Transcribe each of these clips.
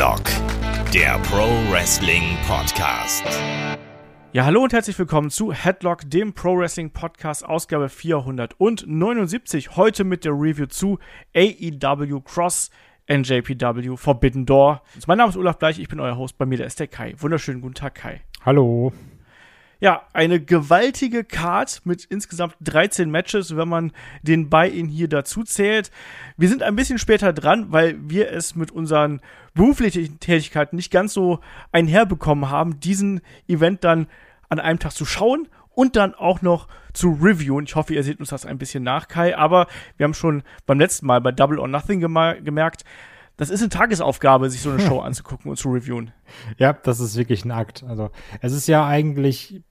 Headlock, der Pro Wrestling Podcast. Ja, hallo und herzlich willkommen zu Headlock, dem Pro Wrestling Podcast, Ausgabe 479. Heute mit der Review zu AEW Cross NJPW Forbidden Door. Mein Name ist Olaf Bleich, ich bin euer Host. Bei mir der ist der Kai. Wunderschönen guten Tag, Kai. Hallo. Ja, eine gewaltige Card mit insgesamt 13 Matches, wenn man den Buy-In hier dazu zählt. Wir sind ein bisschen später dran, weil wir es mit unseren beruflichen Tätigkeiten nicht ganz so einherbekommen haben, diesen Event dann an einem Tag zu schauen und dann auch noch zu reviewen. Ich hoffe, ihr seht uns das ein bisschen nach, Kai. Aber wir haben schon beim letzten Mal bei Double or Nothing gemerkt, das ist eine Tagesaufgabe, sich so eine Show anzugucken und zu reviewen. Ja, das ist wirklich ein Akt. Also es ist ja eigentlich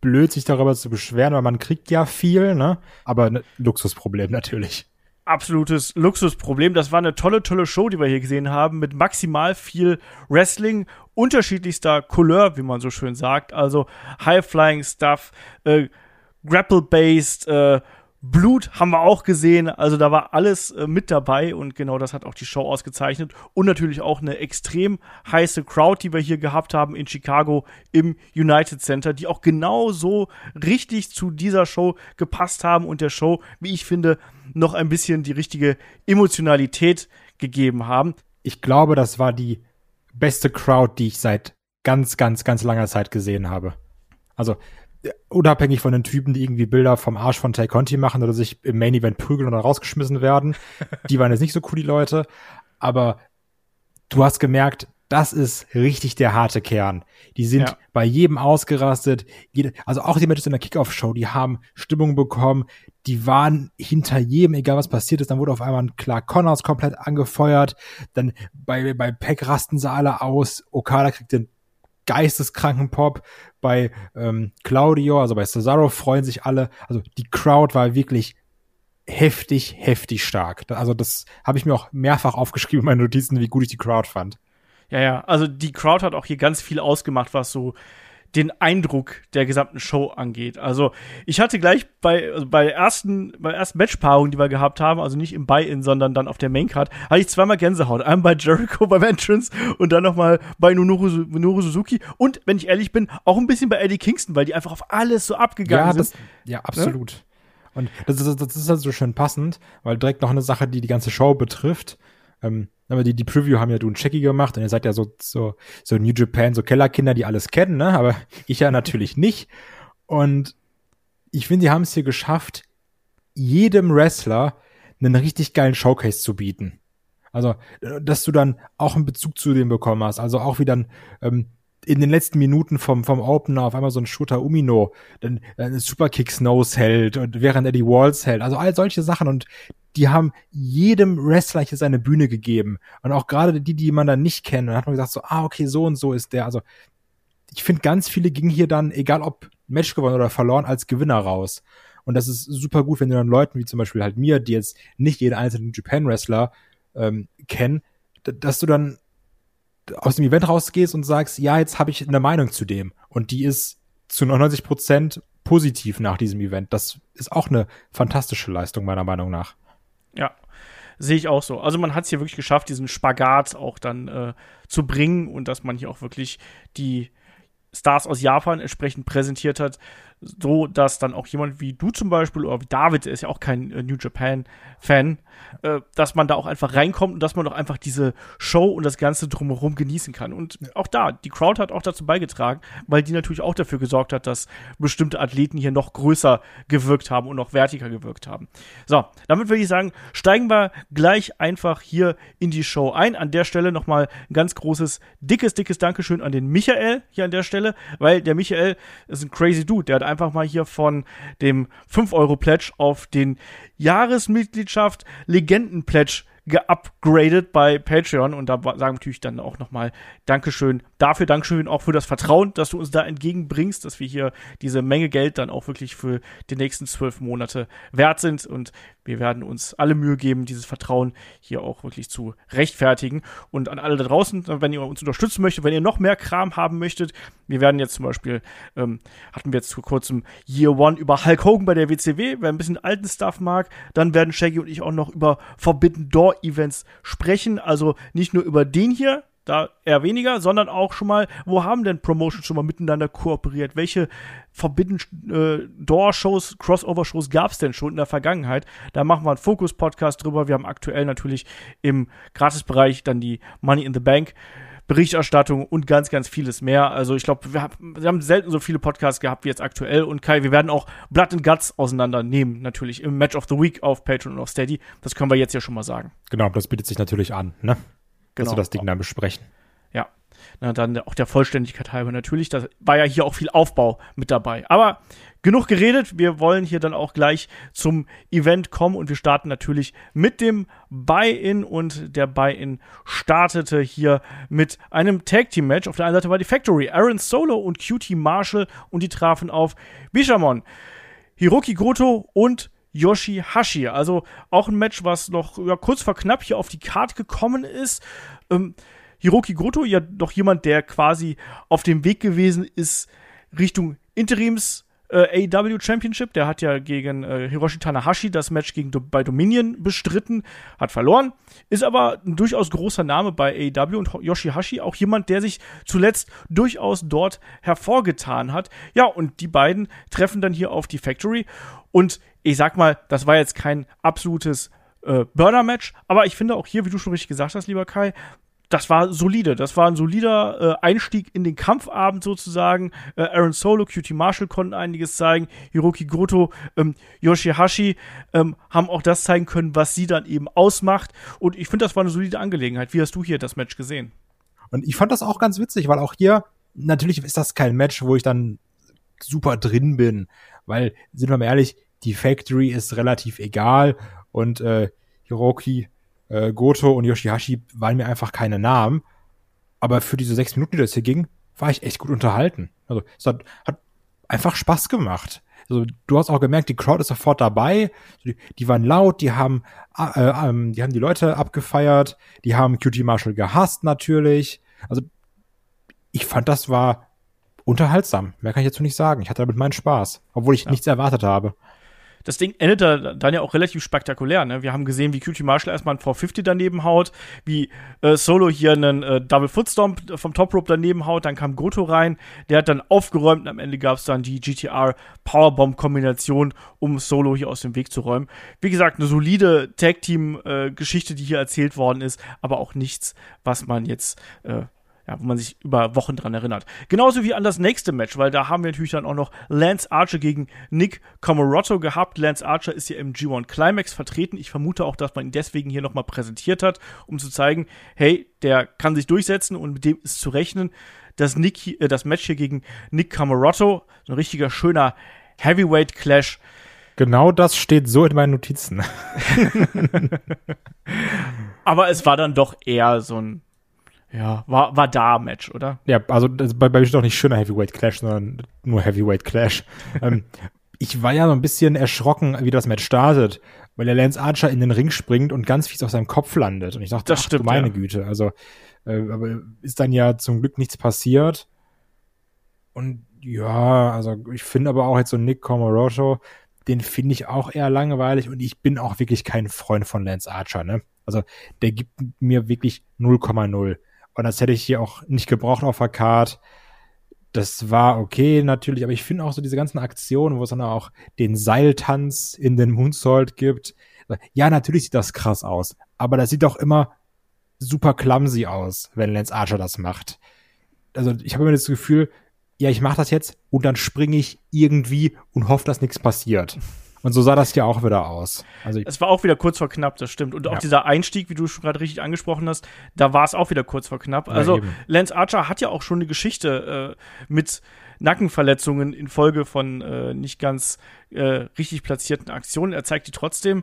blöd, sich darüber zu beschweren, weil man kriegt ja viel, ne? Aber ein Luxusproblem natürlich. Absolutes Luxusproblem. Das war eine tolle, tolle Show, die wir hier gesehen haben, mit maximal viel Wrestling, unterschiedlichster Couleur, wie man so schön sagt. Also High-Flying-Stuff, äh, Grapple-based, äh, Blut haben wir auch gesehen, also da war alles äh, mit dabei und genau das hat auch die Show ausgezeichnet und natürlich auch eine extrem heiße Crowd, die wir hier gehabt haben in Chicago im United Center, die auch genau so richtig zu dieser Show gepasst haben und der Show, wie ich finde, noch ein bisschen die richtige Emotionalität gegeben haben. Ich glaube, das war die beste Crowd, die ich seit ganz, ganz, ganz langer Zeit gesehen habe. Also unabhängig von den Typen, die irgendwie Bilder vom Arsch von Tay Conti machen oder sich im Main Event prügeln oder rausgeschmissen werden. die waren jetzt nicht so cool, die Leute. Aber du hast gemerkt, das ist richtig der harte Kern. Die sind ja. bei jedem ausgerastet. Jede, also auch die Matches in der Kickoff-Show, die haben Stimmung bekommen. Die waren hinter jedem, egal was passiert ist. Dann wurde auf einmal ein Clark Connors komplett angefeuert. Dann bei, bei Peck rasten sie alle aus. Okada kriegt den geisteskranken Pop. Bei ähm, Claudio, also bei Cesaro, freuen sich alle. Also die Crowd war wirklich heftig, heftig stark. Also das habe ich mir auch mehrfach aufgeschrieben in meinen Notizen, wie gut ich die Crowd fand. Ja, ja, also die Crowd hat auch hier ganz viel ausgemacht, was so den Eindruck der gesamten Show angeht. Also ich hatte gleich bei, also bei der ersten, bei der ersten Matchpaarung, die wir gehabt haben, also nicht im Buy-In, sondern dann auf der Maincard, hatte ich zweimal Gänsehaut. Einmal bei Jericho beim Entrance und dann nochmal bei Minoru Suzuki und, wenn ich ehrlich bin, auch ein bisschen bei Eddie Kingston, weil die einfach auf alles so abgegangen ja, sind. Das, ja, absolut. Ja? Und das ist, das ist halt so schön passend, weil direkt noch eine Sache, die die ganze Show betrifft, ähm, aber die, die Preview haben ja du und Checky gemacht und ihr seid ja so, so, so New Japan, so Kellerkinder, die alles kennen, ne? Aber ich ja natürlich nicht. Und ich finde, die haben es hier geschafft, jedem Wrestler einen richtig geilen Showcase zu bieten. Also, dass du dann auch einen Bezug zu dem bekommen hast. Also auch wie dann ähm, in den letzten Minuten vom, vom Opener auf einmal so ein Shooter Umino, dann äh, Superkick Snows hält und während er die Walls hält. Also all solche Sachen und die haben jedem Wrestler hier seine Bühne gegeben. Und auch gerade die, die man dann nicht kennt. Dann hat man gesagt so, ah, okay, so und so ist der. Also ich finde, ganz viele gingen hier dann, egal ob Match gewonnen oder verloren, als Gewinner raus. Und das ist super gut, wenn du dann Leuten wie zum Beispiel halt mir, die jetzt nicht jeden einzelnen Japan-Wrestler ähm, kennen, dass du dann aus dem Event rausgehst und sagst, ja, jetzt habe ich eine Meinung zu dem. Und die ist zu 99 Prozent positiv nach diesem Event. Das ist auch eine fantastische Leistung, meiner Meinung nach. Ja, sehe ich auch so. Also man hat es hier wirklich geschafft, diesen Spagat auch dann äh, zu bringen und dass man hier auch wirklich die Stars aus Japan entsprechend präsentiert hat, so dass dann auch jemand wie du zum Beispiel oder wie David, der ist ja auch kein äh, New Japan Fan, äh, dass man da auch einfach reinkommt und dass man doch einfach diese Show und das Ganze drumherum genießen kann. Und auch da, die Crowd hat auch dazu beigetragen, weil die natürlich auch dafür gesorgt hat, dass bestimmte Athleten hier noch größer gewirkt haben und noch wertiger gewirkt haben. So, damit würde ich sagen, steigen wir gleich einfach hier in die Show ein. An der Stelle nochmal ein ganz großes, dickes, dickes Dankeschön an den Michael hier an der Stelle, weil der Michael ist ein crazy Dude, der hat einfach mal hier von dem 5-Euro-Pledge auf den Jahresmitgliedschaft Legenden-Pledge geupgradet bei Patreon. Und da sagen natürlich dann auch nochmal Dankeschön dafür, Dankeschön auch für das Vertrauen, dass du uns da entgegenbringst, dass wir hier diese Menge Geld dann auch wirklich für die nächsten zwölf Monate wert sind. Und wir werden uns alle Mühe geben, dieses Vertrauen hier auch wirklich zu rechtfertigen. Und an alle da draußen, wenn ihr uns unterstützen möchtet, wenn ihr noch mehr Kram haben möchtet, wir werden jetzt zum Beispiel, ähm, hatten wir jetzt vor kurzem Year One über Hulk Hogan bei der WCW, wer ein bisschen alten Stuff mag, dann werden Shaggy und ich auch noch über Forbidden Door Events sprechen. Also nicht nur über den hier, da eher weniger, sondern auch schon mal, wo haben denn Promotions schon mal miteinander kooperiert? Welche Forbidden äh, Door-Shows, Crossover-Shows gab es denn schon in der Vergangenheit? Da machen wir einen Fokus-Podcast drüber. Wir haben aktuell natürlich im Gratisbereich dann die Money in the Bank. Berichterstattung und ganz, ganz vieles mehr. Also ich glaube, wir, wir, haben selten so viele Podcasts gehabt wie jetzt aktuell. Und Kai, wir werden auch Blood and Guts auseinandernehmen, natürlich im Match of the Week auf Patreon und auf Steady. Das können wir jetzt ja schon mal sagen. Genau, das bietet sich natürlich an, ne? Genau. Dass wir das Ding dann besprechen. Ja. Na, dann auch der Vollständigkeit halber natürlich. Da war ja hier auch viel Aufbau mit dabei. Aber genug geredet. Wir wollen hier dann auch gleich zum Event kommen und wir starten natürlich mit dem Buy-In und der Buy-In startete hier mit einem Tag Team Match. Auf der einen Seite war die Factory, Aaron Solo und QT Marshall und die trafen auf Bishamon, Hiroki Goto und Yoshihashi. Also auch ein Match, was noch ja, kurz vor knapp hier auf die Karte gekommen ist. Ähm, Hiroki Goto, ja doch jemand, der quasi auf dem Weg gewesen ist Richtung Interims äh, AEW Championship. Der hat ja gegen äh, Hiroshi Tanahashi das Match gegen bei Dominion bestritten, hat verloren, ist aber ein durchaus großer Name bei AEW und Yoshihashi auch jemand, der sich zuletzt durchaus dort hervorgetan hat. Ja, und die beiden treffen dann hier auf die Factory und ich sag mal, das war jetzt kein absolutes äh, Burner-Match, aber ich finde auch hier, wie du schon richtig gesagt hast, lieber Kai, das war solide. Das war ein solider äh, Einstieg in den Kampfabend sozusagen. Äh, Aaron Solo, QT Marshall konnten einiges zeigen. Hiroki Goto, ähm, Yoshihashi ähm, haben auch das zeigen können, was sie dann eben ausmacht. Und ich finde, das war eine solide Angelegenheit. Wie hast du hier das Match gesehen? Und ich fand das auch ganz witzig, weil auch hier, natürlich ist das kein Match, wo ich dann super drin bin. Weil, sind wir mal ehrlich, die Factory ist relativ egal und äh, Hiroki äh, Goto und Yoshihashi waren mir einfach keine Namen. Aber für diese sechs Minuten, die das hier ging, war ich echt gut unterhalten. Also es hat, hat einfach Spaß gemacht. Also du hast auch gemerkt, die Crowd ist sofort dabei. Die, die waren laut, die haben, äh, äh, die haben die Leute abgefeiert, die haben QT Marshall gehasst natürlich. Also ich fand, das war unterhaltsam. Mehr kann ich dazu nicht sagen. Ich hatte damit meinen Spaß, obwohl ich ja. nichts erwartet habe das Ding endete dann ja auch relativ spektakulär. Ne? Wir haben gesehen, wie QT Marshall erstmal einen 450 daneben haut, wie äh, Solo hier einen äh, Double Footstomp vom Top Rope daneben haut, dann kam Goto rein, der hat dann aufgeräumt und am Ende gab es dann die GTR Powerbomb Kombination, um Solo hier aus dem Weg zu räumen. Wie gesagt, eine solide Tag Team äh, die hier erzählt worden ist, aber auch nichts, was man jetzt äh, ja, wo man sich über Wochen dran erinnert. Genauso wie an das nächste Match, weil da haben wir natürlich dann auch noch Lance Archer gegen Nick Comorotto gehabt. Lance Archer ist ja im G1 Climax vertreten. Ich vermute auch, dass man ihn deswegen hier nochmal präsentiert hat, um zu zeigen, hey, der kann sich durchsetzen und mit dem ist zu rechnen. Das, Nick, äh, das Match hier gegen Nick Comorotto, so ein richtiger schöner Heavyweight Clash. Genau das steht so in meinen Notizen. Aber es war dann doch eher so ein ja, war, war da Match, oder? Ja, also bei, bei mir steht auch nicht schöner Heavyweight Clash, sondern nur Heavyweight Clash. ähm, ich war ja so ein bisschen erschrocken, wie das Match startet, weil der Lance Archer in den Ring springt und ganz fies auf seinem Kopf landet. Und ich dachte, das ach, stimmt, meine ja. Güte. Also, äh, aber ist dann ja zum Glück nichts passiert. Und ja, also ich finde aber auch jetzt so Nick Comoroto, den finde ich auch eher langweilig und ich bin auch wirklich kein Freund von Lance Archer, ne? Also der gibt mir wirklich 0,0. Und das hätte ich hier auch nicht gebraucht auf der Card. Das war okay natürlich, aber ich finde auch so diese ganzen Aktionen, wo es dann auch den Seiltanz in den Moonsault gibt. Ja, natürlich sieht das krass aus, aber das sieht doch immer super clumsy aus, wenn Lance Archer das macht. Also ich habe immer das Gefühl, ja, ich mache das jetzt und dann springe ich irgendwie und hoffe, dass nichts passiert. Und so sah das ja auch wieder aus. Also es war auch wieder kurz vor knapp, das stimmt. Und auch ja. dieser Einstieg, wie du schon gerade richtig angesprochen hast, da war es auch wieder kurz vor knapp. Ja, also eben. Lance Archer hat ja auch schon eine Geschichte äh, mit Nackenverletzungen infolge von äh, nicht ganz äh, richtig platzierten Aktionen. Er zeigt die trotzdem.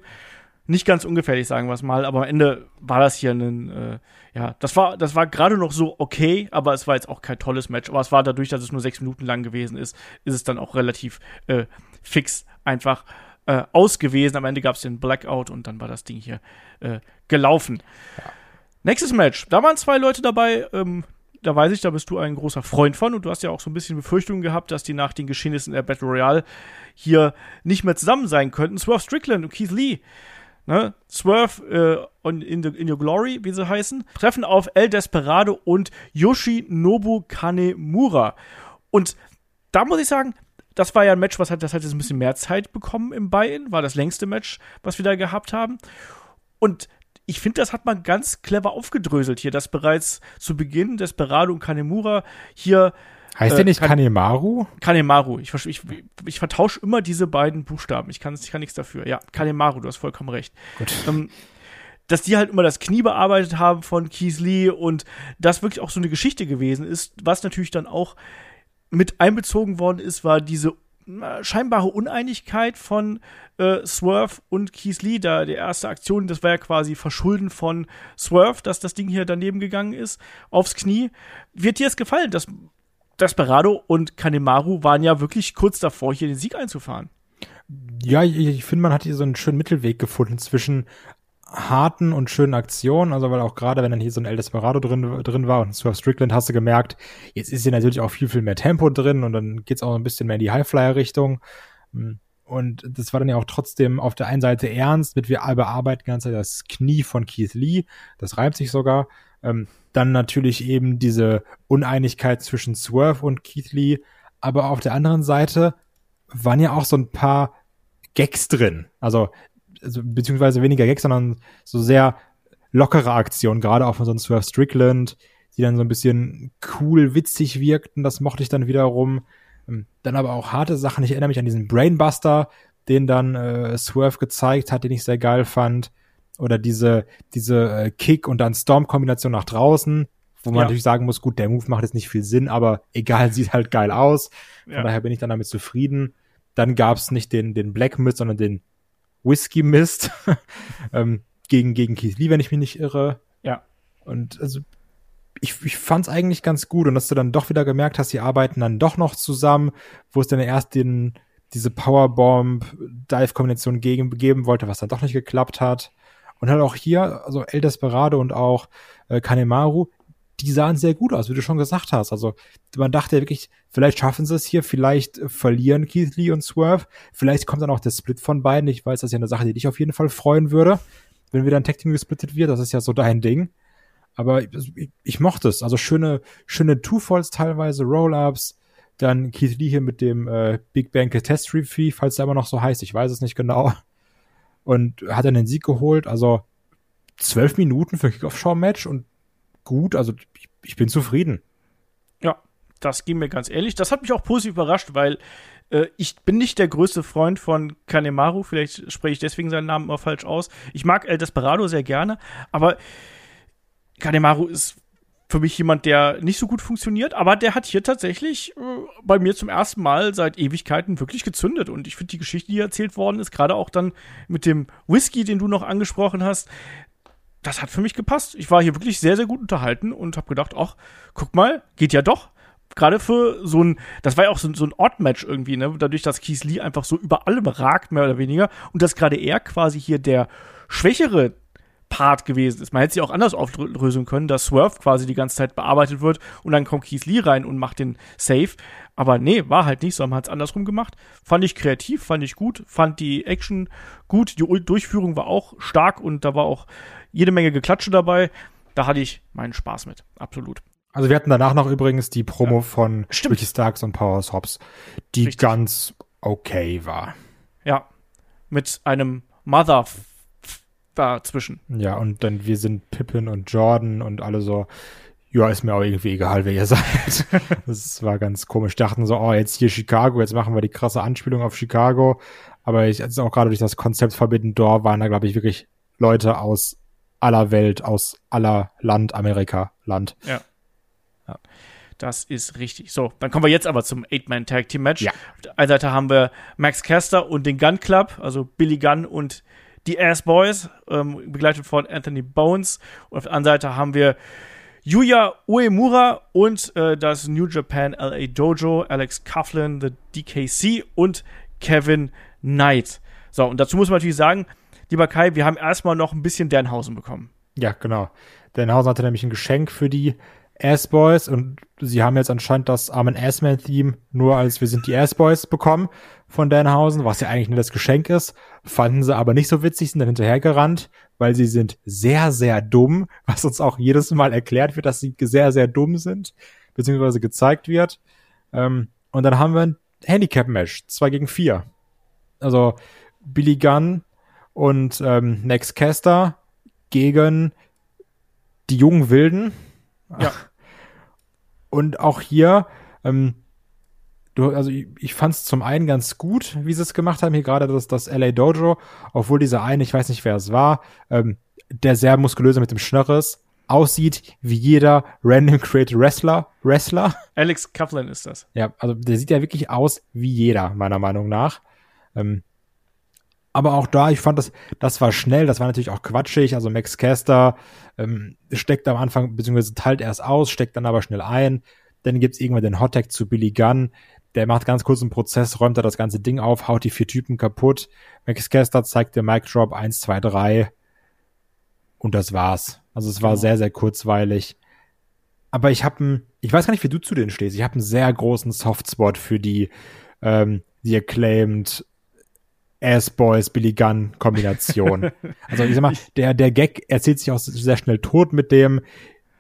Nicht ganz ungefährlich, sagen wir es mal, aber am Ende war das hier ein, äh, ja, das war, das war gerade noch so okay, aber es war jetzt auch kein tolles Match. Aber es war dadurch, dass es nur sechs Minuten lang gewesen ist, ist es dann auch relativ äh, fix einfach äh, aus gewesen. Am Ende gab es den Blackout und dann war das Ding hier äh, gelaufen. Ja. Nächstes Match. Da waren zwei Leute dabei. Ähm, da weiß ich, da bist du ein großer Freund von und du hast ja auch so ein bisschen Befürchtungen gehabt, dass die nach den Geschehnissen der Battle Royale hier nicht mehr zusammen sein könnten. Swerve Strickland und Keith Lee. ne, Swerve äh, in, the, in Your Glory, wie sie heißen, treffen auf El Desperado und Yoshinobu Kanemura. Und da muss ich sagen, das war ja ein Match, was hat, das hat jetzt ein bisschen mehr Zeit bekommen im Buy-In, war das längste Match, was wir da gehabt haben. Und ich finde, das hat man ganz clever aufgedröselt hier, dass bereits zu Beginn Desperado und Kanemura hier Heißt äh, der nicht kan Kanemaru? Kanemaru. Ich, ich, ich vertausche immer diese beiden Buchstaben. Ich kann, ich kann nichts dafür. Ja, Kanemaru, du hast vollkommen recht. Gut. Ähm, dass die halt immer das Knie bearbeitet haben von Keith Lee und das wirklich auch so eine Geschichte gewesen ist, was natürlich dann auch mit einbezogen worden ist, war diese scheinbare Uneinigkeit von äh, Swerve und Keith Lee, da die erste Aktion, das war ja quasi Verschulden von Swerve, dass das Ding hier daneben gegangen ist, aufs Knie. Wird dir es gefallen? Das Desperado und Kanemaru waren ja wirklich kurz davor, hier den Sieg einzufahren. Ja, ich, ich finde, man hat hier so einen schönen Mittelweg gefunden zwischen harten und schönen Aktionen, also weil auch gerade, wenn dann hier so ein El Desperado drin, drin war und Swerve Strickland hast du gemerkt, jetzt ist hier natürlich auch viel, viel mehr Tempo drin und dann geht's auch ein bisschen mehr in die Highflyer-Richtung. Und das war dann ja auch trotzdem auf der einen Seite ernst, mit wir bearbeiten die ganze Zeit das Knie von Keith Lee, das reimt sich sogar. Ähm, dann natürlich eben diese Uneinigkeit zwischen Swerve und Keith Lee, aber auf der anderen Seite waren ja auch so ein paar Gags drin. Also also, beziehungsweise weniger Gags, sondern so sehr lockere Aktionen, gerade auch von so einem Swerve Strickland, die dann so ein bisschen cool, witzig wirkten, das mochte ich dann wiederum. Ähm, dann aber auch harte Sachen. Ich erinnere mich an diesen Brainbuster, den dann äh, Swerve gezeigt hat, den ich sehr geil fand. Oder diese, diese äh, Kick- und dann Storm-Kombination nach draußen, wo man ja. natürlich sagen muss, gut, der Move macht jetzt nicht viel Sinn, aber egal, sieht halt geil aus. Von ja. daher bin ich dann damit zufrieden. Dann gab's nicht den, den Black Mist, sondern den Whisky Mist ähm, gegen, gegen Keith Lee, wenn ich mich nicht irre. Ja. Und also ich, ich fand es eigentlich ganz gut und dass du dann doch wieder gemerkt hast, die arbeiten dann doch noch zusammen, wo es dann erst den, diese Powerbomb-Dive-Kombination geben wollte, was dann doch nicht geklappt hat. Und halt auch hier, also El Desperado und auch äh, Kanemaru, die sahen sehr gut aus, wie du schon gesagt hast. Also man dachte ja wirklich, vielleicht schaffen sie es hier, vielleicht verlieren Keith Lee und Swerve, vielleicht kommt dann auch der Split von beiden. Ich weiß, das ist ja eine Sache, die dich auf jeden Fall freuen würde, wenn wieder ein Tag Team gesplittet wird. Das ist ja so dein Ding. Aber ich, ich, ich mochte es. Also schöne, schöne Two-Falls teilweise, Roll-Ups. Dann Keith Lee hier mit dem äh, Big Bang Catastrophe, falls der immer noch so heißt, ich weiß es nicht genau. Und hat dann den Sieg geholt. Also zwölf Minuten für Kickoff-Show-Match und gut. Also ich, ich bin zufrieden. Ja, das ging mir ganz ehrlich. Das hat mich auch positiv überrascht, weil äh, ich bin nicht der größte Freund von Kanemaru. Vielleicht spreche ich deswegen seinen Namen immer falsch aus. Ich mag El Desperado sehr gerne, aber Kanemaru ist für mich jemand, der nicht so gut funktioniert, aber der hat hier tatsächlich äh, bei mir zum ersten Mal seit Ewigkeiten wirklich gezündet. Und ich finde die Geschichte, die erzählt worden ist, gerade auch dann mit dem Whisky, den du noch angesprochen hast, das hat für mich gepasst. Ich war hier wirklich sehr, sehr gut unterhalten und habe gedacht, ach, guck mal, geht ja doch. Gerade für so ein, das war ja auch so, so ein Odd-Match irgendwie, ne? Dadurch, dass Keith Lee einfach so über allem ragt, mehr oder weniger. Und dass gerade er quasi hier der schwächere Part gewesen ist. Man hätte sie auch anders auflösen können, dass Swerve quasi die ganze Zeit bearbeitet wird und dann kommt Keith Lee rein und macht den Safe. Aber nee, war halt nicht so, man hat es andersrum gemacht. Fand ich kreativ, fand ich gut, fand die Action gut, die Durchführung war auch stark und da war auch jede Menge Geklatsche dabei. Da hatte ich meinen Spaß mit, absolut. Also wir hatten danach noch übrigens die Promo ja. von Stimmt. Ricky Starks und Powers Hobbs, die Richtig. ganz okay war. Ja, mit einem Mother dazwischen. Ja, und dann wir sind Pippin und Jordan und alle so, ja, ist mir auch irgendwie egal, wer ihr seid. das war ganz komisch. Dachten so, oh, jetzt hier Chicago, jetzt machen wir die krasse Anspielung auf Chicago. Aber ich, jetzt auch gerade durch das Konzept Forbidden Door waren da, glaube ich, wirklich Leute aus aller Welt, aus aller Land, Amerika, Land. Ja. ja. Das ist richtig. So, dann kommen wir jetzt aber zum Eight-Man-Tag-Team-Match. Ja. Auf der einen Seite haben wir Max Caster und den Gun Club, also Billy Gunn und die Ass Boys, ähm, begleitet von Anthony Bones. Und auf der anderen Seite haben wir Yuya Uemura und äh, das New Japan LA Dojo, Alex Coughlin, the DKC und Kevin Knight. So, und dazu muss man natürlich sagen, lieber Kai, wir haben erstmal noch ein bisschen Dernhausen bekommen. Ja, genau. Dernhausen hatte nämlich ein Geschenk für die Ass-Boys und sie haben jetzt anscheinend das Armen Assman-Theme nur als Wir sind die Ass-Boys bekommen von Danhausen, was ja eigentlich nur das Geschenk ist. Fanden sie aber nicht so witzig, sind dann hinterhergerannt, weil sie sind sehr, sehr dumm, was uns auch jedes Mal erklärt wird, dass sie sehr, sehr dumm sind, beziehungsweise gezeigt wird. Ähm, und dann haben wir ein Handicap-Match, zwei gegen vier. Also Billy Gunn und ähm, Next Caster gegen die jungen Wilden. Ja. Und auch hier, ähm, du, also ich, ich fand es zum einen ganz gut, wie sie es gemacht haben, hier gerade das, das LA Dojo, obwohl dieser eine, ich weiß nicht, wer es war, ähm, der sehr muskulöse mit dem Schnörres aussieht wie jeder random created Wrestler, Wrestler. Alex Kaplan ist das. Ja, also der sieht ja wirklich aus wie jeder, meiner Meinung nach. Ähm, aber auch da, ich fand das, das war schnell, das war natürlich auch quatschig. Also Max Caster ähm, steckt am Anfang, beziehungsweise teilt erst aus, steckt dann aber schnell ein. Dann gibt's irgendwann den Hottag zu Billy Gunn. Der macht ganz kurz einen Prozess, räumt da das ganze Ding auf, haut die vier Typen kaputt. Max Caster zeigt den Mic Drop 1, 2, 3. Und das war's. Also es war Genau. sehr, sehr kurzweilig. Aber ich habe ich weiß gar nicht, wie du zu denen stehst. Ich habe einen sehr großen Softspot für die, ähm, die acclaimed Ass-Boys, Billy Gunn Kombination. also ich sag mal, der, der Gag erzählt sich auch sehr schnell tot mit dem,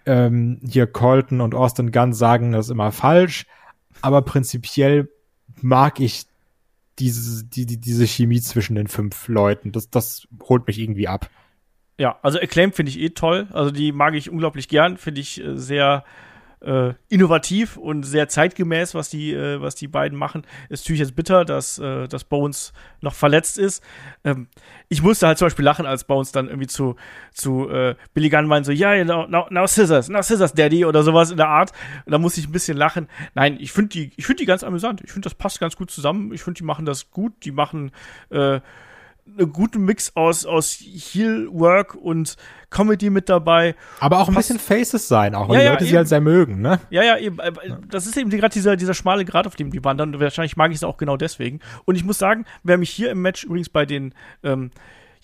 ähm, hier Colton und Austin Gunn sagen das ist immer falsch, aber prinzipiell mag ich diese, die, die, diese Chemie zwischen den fünf Leuten. Das, das holt mich irgendwie ab. Ja, also Acclaim finde ich eh toll. Also die mag ich unglaublich gern. Finde ich äh, sehr äh, innovativ und sehr zeitgemäß, was die, äh, was die beiden machen. Ist natürlich jetzt bitter, dass, äh, dass Bones noch verletzt ist. Ähm, ich musste halt zum Beispiel lachen, als Bones dann irgendwie zu, zu äh, Billy Gunn meint so, ja, yeah, now, now, now Scissors, now Scissors, Daddy oder sowas in der Art. Und da musste ich ein bisschen lachen. Nein, ich finde die, ich finde die ganz amüsant. Ich finde, das passt ganz gut zusammen. Ich finde, die machen das gut. Die machen äh, einen guten Mix aus, aus Heel-Work und Comedy mit dabei. Aber auch ein Passt- bisschen Faces sein, auch weil Ja, die ja, Leute sie eben. halt sehr mögen, ne? Ja, ja, eben. äh, Das ist eben gerade dieser, dieser schmale Grad, auf dem die wandern. Und wahrscheinlich mag ich es auch genau deswegen. Und ich muss sagen, wer mich hier im Match übrigens bei den ähm,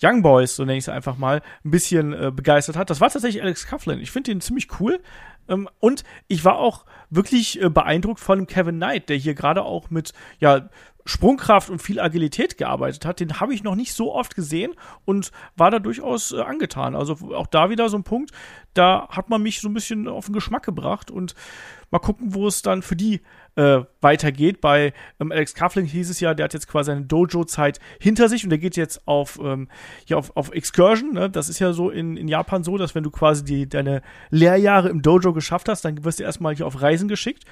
Young Boys, so nenne ich es einfach mal, ein bisschen äh, begeistert hat, das war tatsächlich Alex Coughlin. Ich finde den ziemlich cool. Ähm, und ich war auch wirklich äh, beeindruckt von dem Kevin Knight, der hier gerade auch mit, ja, Sprungkraft und viel Agilität gearbeitet hat, den habe ich noch nicht so oft gesehen und war da durchaus äh, angetan. Also auch da wieder so ein Punkt, da hat man mich so ein bisschen auf den Geschmack gebracht und mal gucken, wo es dann für die äh, weitergeht. Bei ähm, Alex Kafling hieß es ja, der hat jetzt quasi seine Dojo-Zeit hinter sich und der geht jetzt auf, ähm, ja, auf, auf Excursion. Ne? Das ist ja so in, in Japan so, dass wenn du quasi die, deine Lehrjahre im Dojo geschafft hast, dann wirst du erstmal hier auf Reisen geschickt.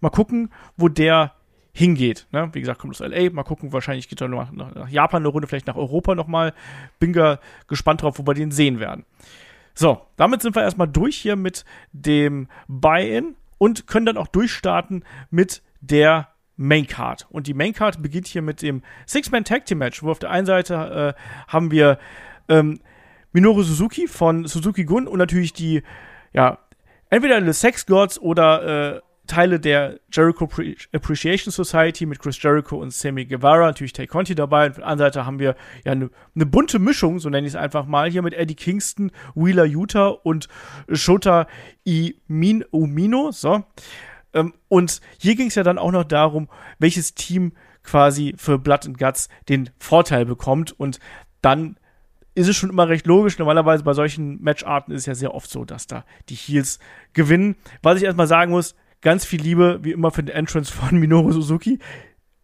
Mal gucken, wo der hingeht. Ne? Wie gesagt, kommt aus LA. Mal gucken, wahrscheinlich geht er noch nach, nach Japan eine Runde, vielleicht nach Europa nochmal. Bin ga gespannt drauf, wo wir den sehen werden. So, damit sind wir erstmal durch hier mit dem Buy-In und können dann auch durchstarten mit der Main Card. Und die Main Card beginnt hier mit dem Six-Man Tag Team Match, wo auf der einen Seite äh, haben wir ähm, Minoru Suzuki von Suzuki Gun und natürlich die, ja, entweder The Sex Gods oder äh, Teile der Jericho Pre Appreciation Society mit Chris Jericho und Sammy Guevara, natürlich Tay Conti dabei. Und auf der anderen Seite haben wir ja eine ne bunte Mischung, so nenne ich es einfach mal, hier mit Eddie Kingston, Wheeler Utah und Shota Imin Umino. So. Ähm, und hier ging es ja dann auch noch darum, welches Team quasi für Blood and Guts den Vorteil bekommt. Und dann ist es schon immer recht logisch. Normalerweise bei solchen Matcharten ist es ja sehr oft so, dass da die Heels gewinnen. Was ich erstmal sagen muss, ganz viel Liebe, wie immer, für den Entrance von Minoru Suzuki.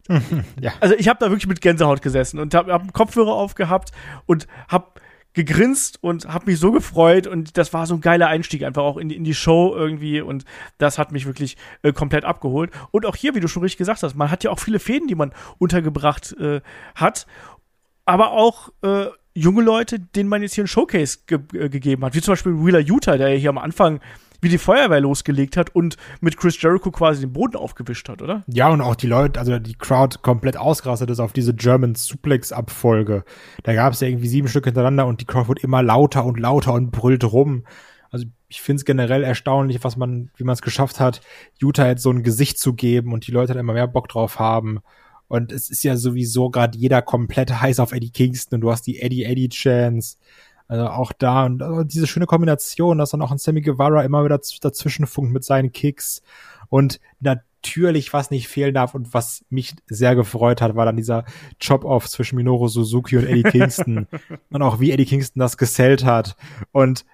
Ja. Also ich habe da wirklich mit Gänsehaut gesessen und habe hab einen Kopfhörer aufgehabt und habe gegrinst und habe mich so gefreut und das war so ein geiler Einstieg einfach auch in die, in die Show irgendwie und das hat mich wirklich äh, komplett abgeholt. Und auch hier, wie du schon richtig gesagt hast, man hat ja auch viele Fäden, die man untergebracht äh, hat, aber auch äh, junge Leute, denen man jetzt hier einen Showcase ge äh, gegeben hat, wie zum Beispiel Wheeler Utah, der ja hier am Anfang wie die Feuerwehr losgelegt hat und mit Chris Jericho quasi den Boden aufgewischt hat, oder? Ja, und auch die Leute, also die Crowd komplett ausgerastet ist auf diese German Suplex-Abfolge. Da gab es ja irgendwie sieben Stück hintereinander und die Crowd wird immer lauter und lauter und brüllt rum. Also ich finde es generell erstaunlich, was man, wie man es geschafft hat, Utah jetzt so ein Gesicht zu geben und die Leute da immer mehr Bock drauf haben. Und es ist ja sowieso gerade jeder komplett heiß auf Eddie Kingston und du hast die Eddie Eddie Chance. Also auch da und also diese schöne Kombination, dass dann auch ein Sammy Guevara immer wieder dazwischen funkt mit seinen Kicks. Und natürlich, was nicht fehlen darf und was mich sehr gefreut hat, war dann dieser Chop-Off zwischen Minoru Suzuki und Eddie Kingston. Und auch wie Eddie Kingston das gesellt hat. Und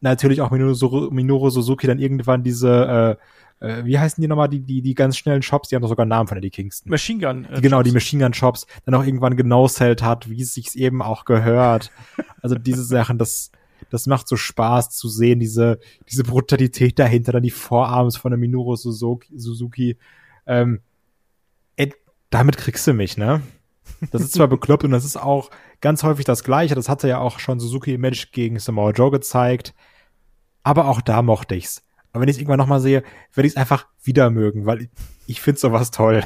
natürlich auch Minoru, Minoru Suzuki dann irgendwann diese äh, äh, wie heißen die nochmal, die, die, die ganz schnellen Shops, die haben doch sogar einen Namen von Eddie Kingston. Machine Gun. Äh, genau, die Machine Gun Shops, dann auch irgendwann genau hat, wie es sich eben auch gehört. Also diese Sachen, das, das macht so Spaß zu sehen, diese, diese Brutalität dahinter, dann die Vorarms von der Minoru Suzuki. Suzuki. Ähm, ey, damit kriegst du mich, ne? Das ist zwar bekloppt und das ist auch ganz häufig das Gleiche. Das hatte ja auch schon Suzuki im Match gegen Samoa Joe gezeigt. Aber auch da mochte ich's. Aber wenn ich es irgendwann nochmal sehe, werde ich es einfach wieder mögen, weil ich, ich finde sowas toll.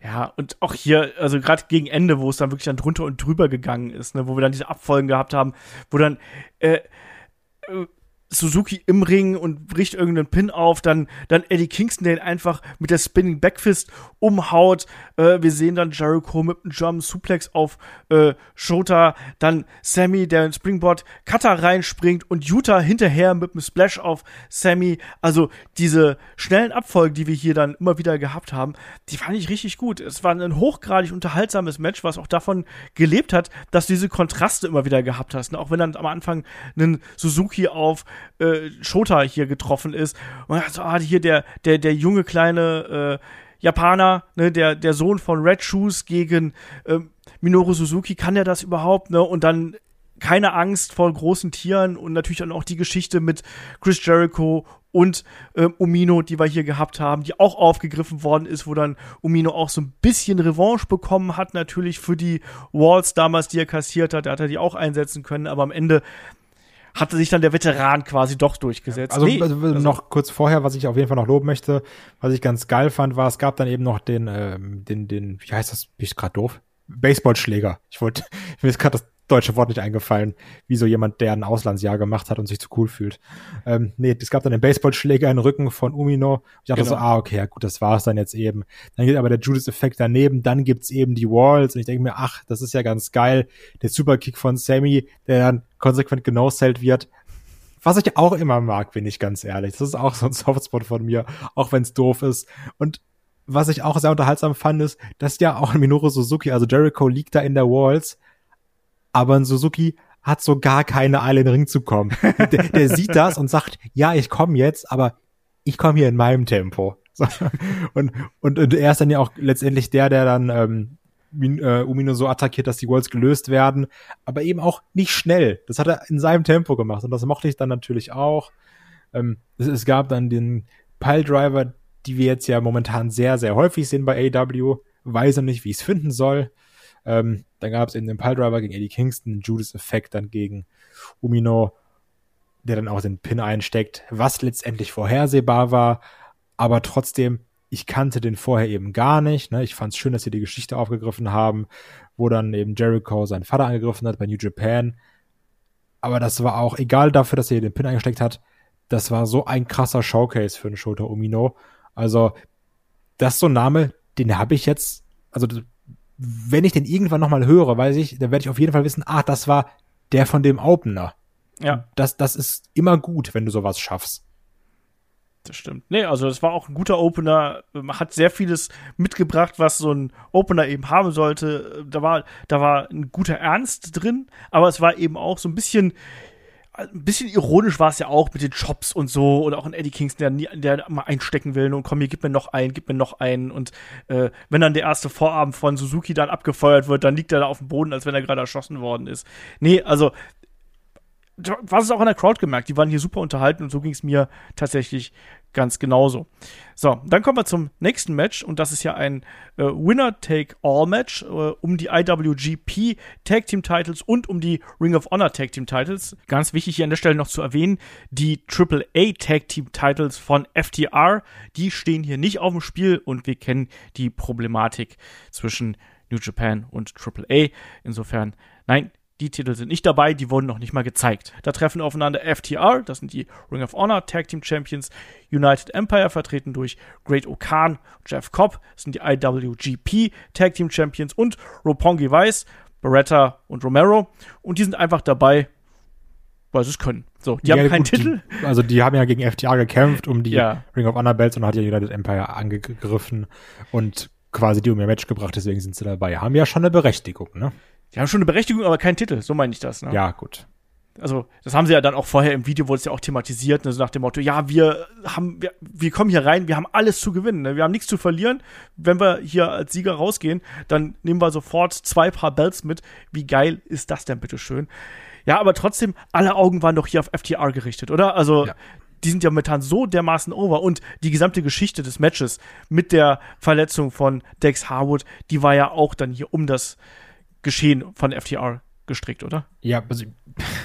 Ja, und auch hier, also gerade gegen Ende, wo es dann wirklich dann drunter und drüber gegangen ist, ne, wo wir dann diese Abfolgen gehabt haben, wo dann äh, äh Suzuki im Ring und bricht irgendeinen Pin auf, dann, dann Eddie Kingston, der ihn einfach mit der Spinning Backfist umhaut. Äh, wir sehen dann Jericho mit einem German Suplex auf äh, Shota, dann Sammy, der in Springboard Cutter reinspringt und Utah hinterher mit einem Splash auf Sammy. Also diese schnellen Abfolgen, die wir hier dann immer wieder gehabt haben, die fand ich richtig gut. Es war ein hochgradig unterhaltsames Match, was auch davon gelebt hat, dass du diese Kontraste immer wieder gehabt hast. Ne? Auch wenn dann am Anfang ein Suzuki auf äh, Shota hier getroffen ist. Und also, ah, hier der, der, der junge kleine äh, Japaner, ne, der, der Sohn von Red Shoes gegen äh, Minoru Suzuki, kann der das überhaupt, ne? Und dann keine Angst vor großen Tieren und natürlich dann auch die Geschichte mit Chris Jericho und äh, Umino, die wir hier gehabt haben, die auch aufgegriffen worden ist, wo dann Umino auch so ein bisschen Revanche bekommen hat, natürlich für die Walls damals, die er kassiert hat. Da hat er die auch einsetzen können, aber am Ende hatte sich dann der Veteran quasi doch durchgesetzt. Also, nee, also, also noch kurz vorher, was ich auf jeden Fall noch loben möchte, was ich ganz geil fand, war, es gab dann eben noch den, ähm, den, den, wie heißt das, bin ich gerade doof? Baseballschläger. Ich wollte, mir ist gerade das deutsche Wort nicht eingefallen, wie so jemand, der ein Auslandsjahr gemacht hat und sich zu cool fühlt. Ähm, nee, es gab dann den Baseballschläger in den Rücken von Umino. Ich dachte genau. so, ah, okay, ja gut, das war's dann jetzt eben. Dann geht aber der Judas-Effekt daneben, dann gibt's eben die Walls und ich denke mir, ach, das ist ja ganz geil. Der Superkick von Sammy, der dann konsequent genau wird. Was ich auch immer mag, bin ich ganz ehrlich. Das ist auch so ein Softspot von mir, auch wenn's doof ist. Und was ich auch sehr unterhaltsam fand, ist, dass ja auch Minoru Suzuki, also Jericho liegt da in der Walls aber ein Suzuki hat so gar keine Eile in den Ring zu kommen. der, der sieht das und sagt, ja, ich komme jetzt, aber ich komme hier in meinem Tempo. So. Und, und, und er ist dann ja auch letztendlich der, der dann ähm, äh, Umino so attackiert, dass die Worlds gelöst werden, aber eben auch nicht schnell. Das hat er in seinem Tempo gemacht und das mochte ich dann natürlich auch. Ähm, es, es gab dann den Piledriver, die wir jetzt ja momentan sehr, sehr häufig sehen bei AW. Weiß noch nicht, wie ich es finden soll. Ähm, dann gab es eben den Piledriver gegen Eddie Kingston, Judas Effect dann gegen Umino, der dann auch den Pin einsteckt, was letztendlich vorhersehbar war, aber trotzdem, ich kannte den vorher eben gar nicht. Ne? Ich fand es schön, dass sie die Geschichte aufgegriffen haben, wo dann eben Jericho seinen Vater angegriffen hat bei New Japan. Aber das war auch, egal dafür, dass er den Pin eingesteckt hat, das war so ein krasser Showcase für einen Shota Umino. Also, das ist so ein Name, den habe ich jetzt, also wenn ich den irgendwann nochmal höre, weiß ich, dann werde ich auf jeden Fall wissen, ah, das war der von dem Opener. Ja. Das, das ist immer gut, wenn du sowas schaffst. Das stimmt. Nee, also es war auch ein guter Opener, hat sehr vieles mitgebracht, was so ein Opener eben haben sollte. Da war, da war ein guter Ernst drin, aber es war eben auch so ein bisschen, ein bisschen ironisch war es ja auch mit den Chops und so oder auch ein Eddie Kingston, der, der mal einstecken will und komm, hier, gib mir noch einen, gib mir noch einen und äh, wenn dann der erste Vorabend von Suzuki dann abgefeuert wird, dann liegt er da auf dem Boden, als wenn er gerade erschossen worden ist. Nee, also was es auch in der Crowd gemerkt, die waren hier super unterhalten und so ging es mir tatsächlich ganz genauso. So, dann kommen wir zum nächsten Match und das ist ja ein äh, Winner-Take-All-Match äh, um die IWGP Tag Team Titles und um die Ring of Honor Tag Team Titles. Ganz wichtig hier an der Stelle noch zu erwähnen, die AAA Tag Team Titles von FTR, die stehen hier nicht auf dem Spiel und wir kennen die Problematik zwischen New Japan und AAA. Insofern, nein, die Titel sind nicht dabei, die wurden noch nicht mal gezeigt. Da treffen aufeinander FTR, das sind die Ring of Honor Tag Team Champions, United Empire, vertreten durch Great Okan, Jeff Cobb, das sind die IWGP Tag Team Champions und Roppongi Vice, Beretta und Romero. Und die sind einfach dabei, weil sie es können. So, die ja, haben keinen gut, Titel. Die, also die haben ja gegen FTA gekämpft um die ja. Ring of Honor Belts und hat ja United Empire angegriffen und quasi die um ihr Match gebracht, deswegen sind sie dabei. Haben ja schon eine Berechtigung, ne? Die haben schon eine Berechtigung, aber keinen Titel, so meine ich das, ne? Ja, gut also das haben sie ja dann auch vorher im Video wurde es ja auch thematisiert, ne, so nach dem Motto, ja, wir haben, wir, wir kommen hier rein, wir haben alles zu gewinnen, ne? wir haben nichts zu verlieren. Wenn wir hier als Sieger rausgehen, dann nehmen wir sofort zwei Paar Belts mit. Wie geil ist das denn, bitteschön? Ja, aber trotzdem, alle Augen waren doch hier auf FTR gerichtet, oder? Also, ja. die sind ja momentan so dermaßen over und die gesamte Geschichte des Matches mit der Verletzung von Dex Harwood, die war ja auch dann hier um das Geschehen von FTR gestrickt, oder? Ja, also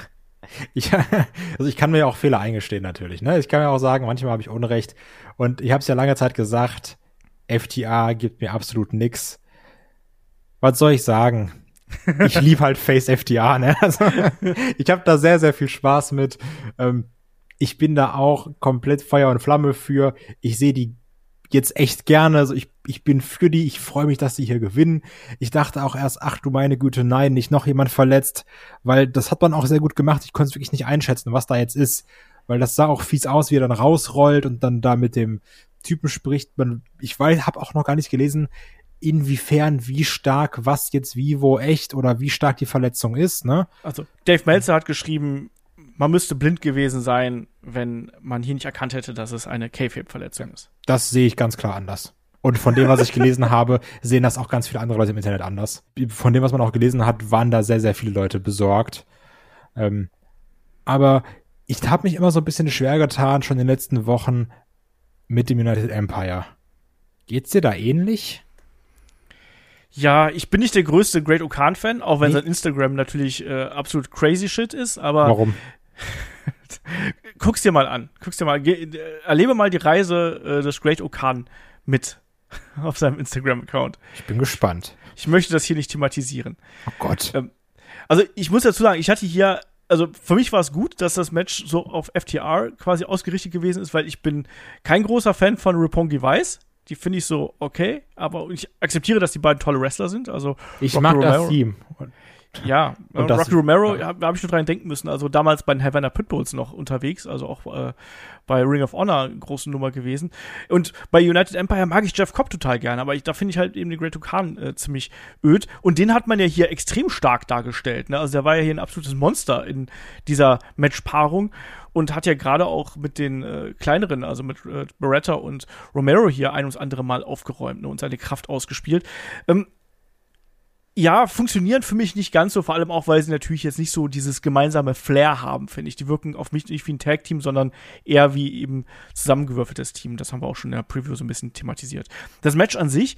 ich, also ich kann mir ja auch Fehler eingestehen natürlich. Ne? Ich kann mir auch sagen, manchmal habe ich Unrecht. Und ich habe es ja lange Zeit gesagt, FTA gibt mir absolut nix. Was soll ich sagen? Ich liebe halt Face FTA. Ne? Also, ich habe da sehr, sehr viel Spaß mit. Ähm, ich bin da auch komplett Feuer und Flamme für. Ich sehe die jetzt echt gerne. Also ich, ich bin für die, ich freue mich, dass sie hier gewinnen. Ich dachte auch erst, ach du meine Güte, nein, nicht noch jemand verletzt, weil das hat man auch sehr gut gemacht. Ich konnte es wirklich nicht einschätzen, was da jetzt ist, weil das sah auch fies aus, wie er dann rausrollt und dann da mit dem Typen spricht. Man, ich weiß, habe auch noch gar nicht gelesen, inwiefern, wie stark, was jetzt wie, wo echt oder wie stark die Verletzung ist. Ne? Also Dave Meltzer hat geschrieben, man müsste blind gewesen sein, wenn man hier nicht erkannt hätte, dass es eine K-Fape-Verletzung ist. Das sehe ich ganz klar anders. Und von dem, was ich gelesen habe, sehen das auch ganz viele andere Leute im Internet anders. Von dem, was man auch gelesen hat, waren da sehr, sehr viele Leute besorgt. Ähm, aber ich habe mich immer so ein bisschen schwer getan, schon in den letzten Wochen mit dem United Empire. Geht's dir da ähnlich? Ja, ich bin nicht der größte Great Okan-Fan, auch wenn nee. sein Instagram natürlich äh, absolut crazy shit ist, aber Warum? Guck's dir mal an. Guck's dir mal. Ge erlebe mal die Reise äh, des Great Okan mit auf seinem Instagram-Account. Ich bin gespannt. Ich möchte das hier nicht thematisieren. Oh Gott. Ähm, also ich muss dazu sagen, ich hatte hier, also für mich war es gut, dass das Match so auf FTR quasi ausgerichtet gewesen ist, weil ich bin kein großer Fan von Roppongi Vice. Die finde ich so okay, aber ich akzeptiere, dass die beiden tolle Wrestler sind. Also ich Rocky mag Romero. das Team. Ja, und Rocky Romero, ja. da habe ich nur dran denken müssen. Also damals bei den Havana Pitbulls noch unterwegs, also auch äh, bei Ring of Honor eine große Nummer gewesen. Und bei United Empire mag ich Jeff Cobb total gerne, aber ich, da finde ich halt eben den Great Khan äh, ziemlich öd. Und den hat man ja hier extrem stark dargestellt. Ne? Also der war ja hier ein absolutes Monster in dieser Matchpaarung und hat ja gerade auch mit den äh, kleineren, also mit äh, Beretta und Romero hier ein und andere Mal aufgeräumt ne, und seine Kraft ausgespielt. Ähm, ja, funktionieren für mich nicht ganz so, vor allem auch, weil sie natürlich jetzt nicht so dieses gemeinsame Flair haben, finde ich. Die wirken auf mich nicht wie ein Tag-Team, sondern eher wie eben zusammengewürfeltes Team. Das haben wir auch schon in der Preview so ein bisschen thematisiert. Das Match an sich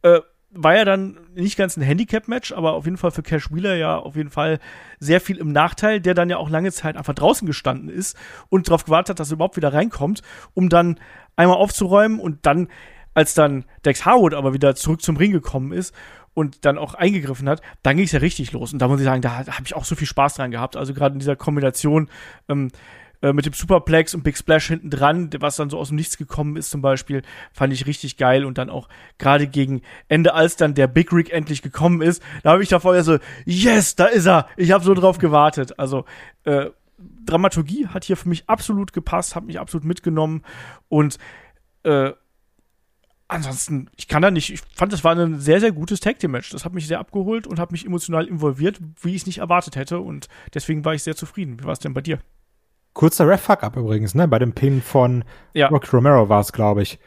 äh, war ja dann nicht ganz ein Handicap-Match, aber auf jeden Fall für Cash Wheeler ja auf jeden Fall sehr viel im Nachteil, der dann ja auch lange Zeit einfach draußen gestanden ist und darauf gewartet hat, dass er überhaupt wieder reinkommt, um dann einmal aufzuräumen und dann, als dann Dex Harwood aber wieder zurück zum Ring gekommen ist und dann auch eingegriffen hat, dann ging es ja richtig los. Und da muss ich sagen, da, habe ich auch so viel Spaß dran gehabt. Also gerade in dieser Kombination ähm, äh, mit dem Superplex und Big Splash hinten dran, was dann so aus dem Nichts gekommen ist zum Beispiel, fand ich richtig geil. Und dann auch gerade gegen Ende, als dann der Big Rig endlich gekommen ist, da habe ich da vorher so, yes, da ist er. Ich habe so drauf gewartet. Also äh, Dramaturgie hat hier für mich absolut gepasst, hat mich absolut mitgenommen und äh, ansonsten, ich kann da nicht, ich fand, das war ein sehr, sehr gutes Tag Team Match. Das hat mich sehr abgeholt und hat mich emotional involviert, wie ich es nicht erwartet hätte. Und deswegen war ich sehr zufrieden. Wie war es denn bei dir? Kurzer Ref-Fuck-Up übrigens, ne? Bei dem Pin von ja. Rocky Romero war es, glaube ich.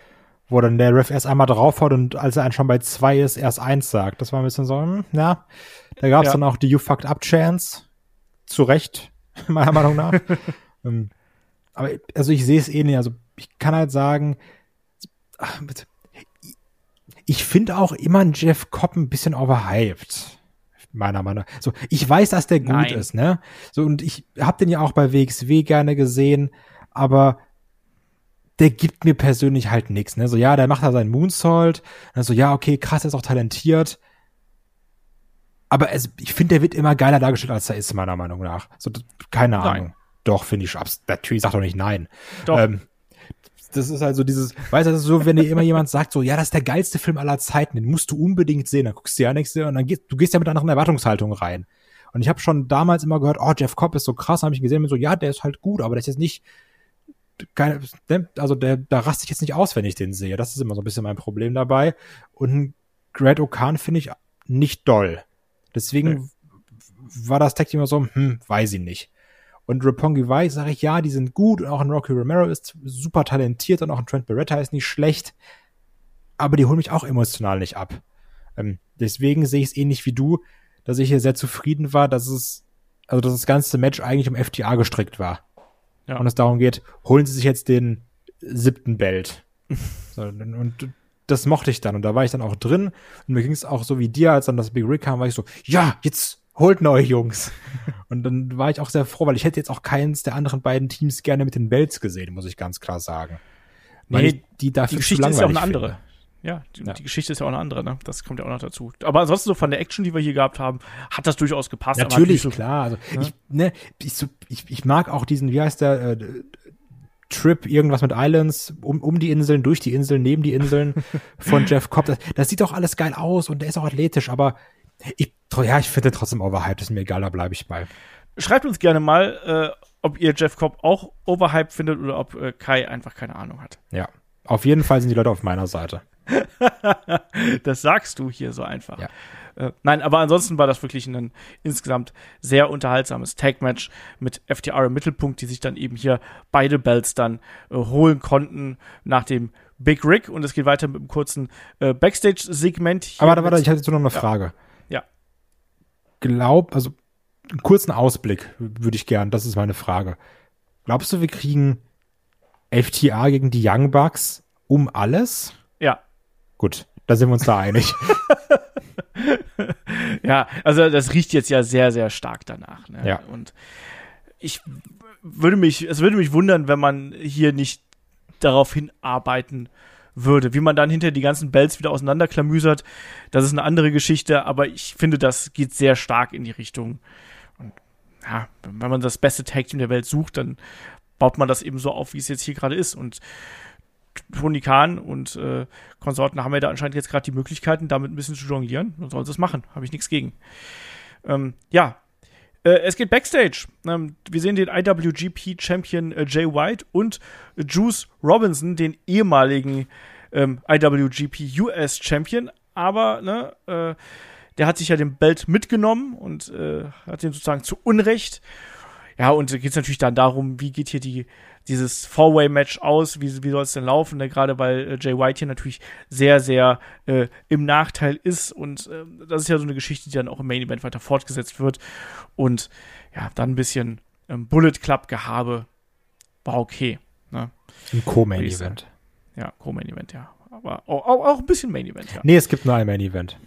Wo dann der Ref erst einmal draufhaut und als er einen schon bei zwei ist, erst eins sagt. Das war ein bisschen so, hm, ja. Da gab es ja. dann auch die You Fucked Up Chance. Zu Recht, meiner Meinung nach. ähm, aber also ich sehe es eh nicht. Also ich kann halt sagen, ach, bitte, ich finde auch immer einen Jeff Cobb ein bisschen overhyped. Meiner Meinung nach. So, ich weiß, dass der gut Nein. ist, ne? So, und ich hab den ja auch bei WXW gerne gesehen, aber der gibt mir persönlich halt nichts, ne? So, ja, der macht da seinen Moonsault, dann so, ja, okay, krass, er ist auch talentiert. Aber es, ich finde, der wird immer geiler dargestellt, als er ist, meiner Meinung nach. So, keine nein. Ahnung. Doch, finde ich, natürlich, sag doch nicht nein. Doch. Ähm, das ist also dieses, weißt du, das ist so, wenn dir immer jemand sagt, so, ja, das ist der geilste Film aller Zeiten, den musst du unbedingt sehen, dann guckst du ja nichts und dann gehst du gehst ja mit einer anderen Erwartungshaltung rein. Und ich habe schon damals immer gehört, oh, Jeff Cobb ist so krass, habe ich gesehen, und so, ja, der ist halt gut, aber der ist jetzt nicht, keine, ne, also der, da raste ich jetzt nicht aus, wenn ich den sehe. Das ist immer so ein bisschen mein Problem dabei. Und Grant O'Khan finde ich nicht doll. Deswegen nee. war das Tag immer so, hm, weiß ich nicht. Und Rapongi Vice sage ich, ja, die sind gut und auch ein Rocky Romero ist super talentiert und auch ein Trent Beretta ist nicht schlecht, aber die holen mich auch emotional nicht ab. Ähm, deswegen sehe ich es ähnlich wie du, dass ich hier sehr zufrieden war, dass es, also dass das ganze Match eigentlich um FTA gestrickt war. Ja. Und es darum geht, holen sie sich jetzt den siebten Belt. so, und das mochte ich dann. Und da war ich dann auch drin. Und mir ging es auch so wie dir, als dann das Big Rick kam, war ich so, ja, jetzt holt euch, Jungs. Und dann war ich auch sehr froh, weil ich hätte jetzt auch keins der anderen beiden Teams gerne mit den Belts gesehen, muss ich ganz klar sagen. Weil nee, die dafür die Geschichte ist ja auch eine andere. Finde. Ja die, ja die, Geschichte ist ja auch eine andere, ne? Das kommt ja auch noch dazu. Aber ansonsten so von der Action, die wir hier gehabt haben, hat das durchaus gepasst. Natürlich, so, klar. Also ne? ich, ne, ich, so, ich, ich mag auch diesen, wie heißt der, äh, Trip, irgendwas mit Islands, um, um die Inseln, durch die Inseln, neben die Inseln von Jeff Cobb. Das, das sieht doch alles geil aus und der ist auch athletisch, aber ich, ja, ich finde trotzdem overhyped, ist mir egal, da bleibe ich bei. Schreibt uns gerne mal, äh, ob ihr Jeff Cobb auch overhyped findet oder ob äh, Kai einfach keine Ahnung hat. Ja, auf jeden Fall sind die Leute auf meiner Seite. das sagst du hier so einfach. Ja. Äh, nein, aber ansonsten war das wirklich ein insgesamt sehr unterhaltsames Tag-Match mit FTR im Mittelpunkt, die sich dann eben hier beide Belts dann äh, holen konnten nach dem Big Rick und es geht weiter mit einem kurzen äh, Backstage-Segment. Aber warte, warte, ich hatte jetzt noch eine Frage. Ja. Glaub, also einen kurzen Ausblick würde ich gern, das ist meine Frage. Glaubst du, wir kriegen FTA gegen die Young Bucks um alles? Ja. Gut, da sind wir uns da einig. ja, also das riecht jetzt ja sehr, sehr stark danach. Ne? Ja. Und ich würde mich, es würde mich wundern, wenn man hier nicht darauf hinarbeiten würde. Wie man dann hinter die ganzen Bells wieder auseinanderklamüsert, das ist eine andere Geschichte, aber ich finde, das geht sehr stark in die Richtung. Und ja, wenn man das beste Tag Team der Welt sucht, dann baut man das eben so auf, wie es jetzt hier gerade ist. Und Tony Khan und äh, Konsorten haben ja da anscheinend jetzt gerade die Möglichkeiten, damit ein bisschen zu jonglieren. Dann sollen sie es machen. Habe ich nichts gegen. Ähm, ja, äh, es geht Backstage. Ähm, wir sehen den IWGP-Champion äh, Jay White und Juice Robinson, den ehemaligen ähm, IWGP US-Champion. Aber, ne, äh, der hat sich ja den Belt mitgenommen und äh, hat den sozusagen zu Unrecht. Ja, und geht es natürlich dann darum, wie geht hier die dieses Four-Way-Match aus, wie, wie soll es denn laufen, ne? gerade weil äh, Jay White hier natürlich sehr, sehr äh, im Nachteil ist und äh, das ist ja so eine Geschichte, die dann auch im Main Event weiter fortgesetzt wird und ja, dann ein bisschen ähm, Bullet Club Gehabe war okay. Ne? Ein Co-Main Event. Ja, Co-Main Event, ja aber auch, auch, auch, ein bisschen Main Event, ja. Nee, es gibt nur ein Main Event.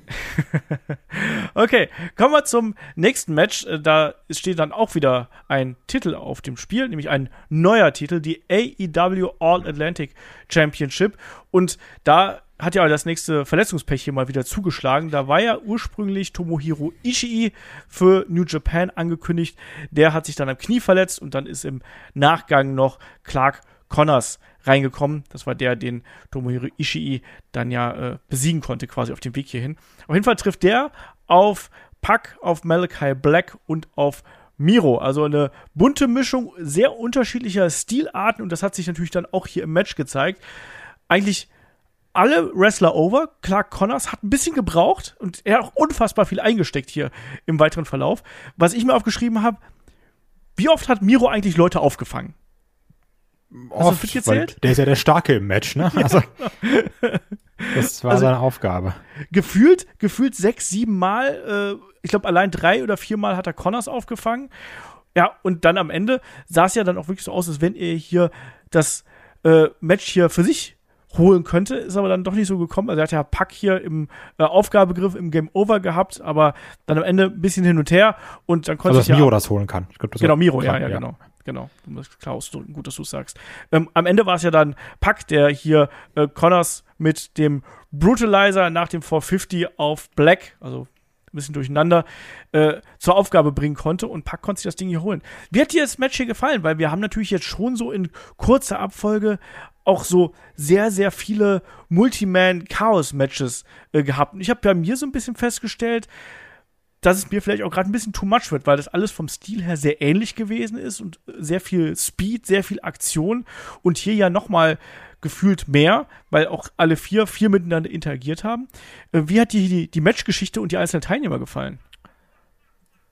okay, kommen wir zum nächsten Match. Äh, da steht dann auch wieder ein Titel auf dem Spiel, nämlich ein neuer Titel, die AEW All Atlantic Championship. Und da hat ja das nächste Verletzungspech hier mal wieder zugeschlagen. Da war ja ursprünglich Tomohiro Ishii für New Japan angekündigt. Der hat sich dann am Knie verletzt und dann ist im Nachgang noch Clark Connors reingekommen. Das war der, den Tomohiro Ishii dann ja äh, besiegen konnte, quasi auf dem Weg hierhin. Auf jeden Fall trifft der auf Pack, auf Malachi Black und auf Miro. Also eine bunte Mischung sehr unterschiedlicher Stilarten und das hat sich natürlich dann auch hier im Match gezeigt. Eigentlich alle Wrestler over. Clark Connors hat ein bisschen gebraucht und er hat auch unfassbar viel eingesteckt hier im weiteren Verlauf. Was ich mir aufgeschrieben habe, wie oft hat Miro eigentlich Leute aufgefangen? Oft, weil der ist ja der Starke im Match, ne? Also, das war also, seine Aufgabe. Gefühlt, gefühlt sechs, sieben Mal, äh, ich glaube allein drei oder vier Mal hat er Connors aufgefangen. Ja, und dann am Ende sah es ja dann auch wirklich so aus, als wenn er hier das äh, Match hier für sich holen könnte, ist aber dann doch nicht so gekommen. Also er hat ja Pack hier im äh, Aufgabegriff im Game Over gehabt, aber dann am Ende ein bisschen hin und her und dann konnte also, dass Miro das holen kann. Ich glaub, das genau, Miro, ja, ja, ja, genau. Genau, klar auszudrücken. Gut, dass du es sagst. Ähm, am Ende war es ja dann Pack, der hier äh, Connors mit dem Brutalizer nach dem 450 auf Black, also ein bisschen durcheinander, äh, zur Aufgabe bringen konnte und Pack konnte sich das Ding hier holen. Wie hat dir das Match hier gefallen? Weil wir haben natürlich jetzt schon so in kurzer Abfolge auch so sehr, sehr viele Multiman-Chaos-Matches äh, gehabt. Und ich habe bei mir so ein bisschen festgestellt, dass es mir vielleicht auch gerade ein bisschen too much wird, weil das alles vom Stil her sehr ähnlich gewesen ist und sehr viel Speed, sehr viel Aktion und hier ja noch mal gefühlt mehr, weil auch alle vier vier miteinander interagiert haben. Äh, wie hat dir die, die Matchgeschichte und die einzelnen Teilnehmer gefallen?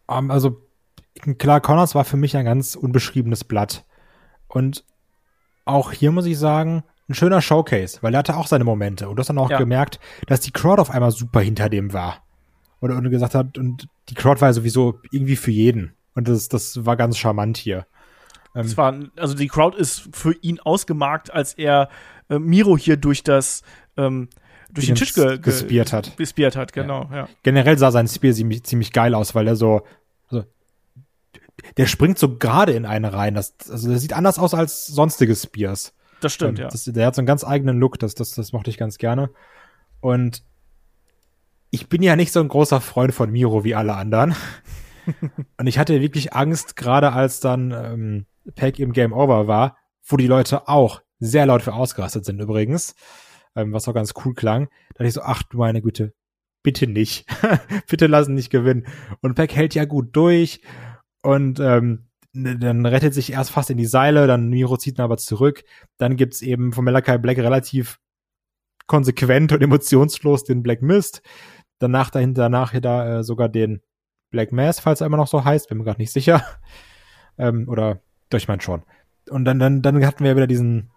Um, also klar, Connors war für mich ein ganz unbeschriebenes Blatt. Und auch hier muss ich sagen, ein schöner Showcase, weil er hatte auch seine Momente. Und du hast dann auch Ja. gemerkt, dass die Crowd auf einmal super hinter dem war. Und, und gesagt hat, und die Crowd war sowieso irgendwie für jeden. Und das, das war ganz charmant hier. Ähm, Es war, also die Crowd ist für ihn ausgemarkt, als er äh, Miro hier durch das ähm, durch den Tisch ge ge gespiert hat. gespiert hat, genau, ja. generell sah sein Spear ziemlich, ziemlich geil aus, weil er so, also, der springt so gerade in eine rein. Das, also der sieht anders aus als sonstige Spears. Das stimmt, Ähm, ja. Das, der hat so einen ganz eigenen Look, das, das, das mochte ich ganz gerne. Und ich bin ja nicht so ein großer Freund von Miro wie alle anderen. Und ich hatte wirklich Angst, gerade als dann ähm, Pack im Game Over war, wo die Leute auch sehr laut für ausgerastet sind übrigens, ähm, was auch ganz cool klang. Da dachte ich so, ach du meine Güte, bitte nicht. bitte lassen nicht gewinnen. Und Pack hält ja gut durch und ähm, dann rettet sich erst fast in die Seile, dann Miro zieht ihn aber zurück. Dann gibt's eben von Malachi Black relativ konsequent und emotionslos den Black Mist. Danach dahinter nachher da äh, sogar den Black Mass, falls er immer noch so heißt, bin mir gerade nicht sicher. Ähm, oder doch, ich meine schon. Und dann, dann, dann hatten wir wieder diesen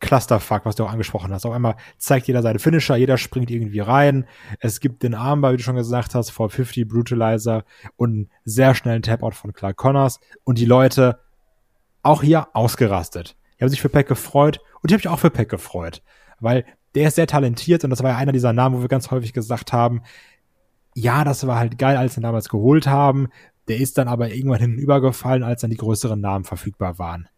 Clusterfuck, was du auch angesprochen hast. Auf einmal zeigt jeder seine Finisher, jeder springt irgendwie rein. Es gibt den Armbar, wie du schon gesagt hast, 450 Brutalizer und einen sehr schnellen Tap-Out von Clark Connors. Und die Leute auch hier ausgerastet. Die haben sich für Peck gefreut und ich habe mich auch für Peck gefreut. Weil der ist sehr talentiert und das war ja einer dieser Namen, wo wir ganz häufig gesagt haben, ja, das war halt geil, als sie ihn damals geholt haben. Der ist dann aber irgendwann hinten übergefallen, als dann die größeren Namen verfügbar waren.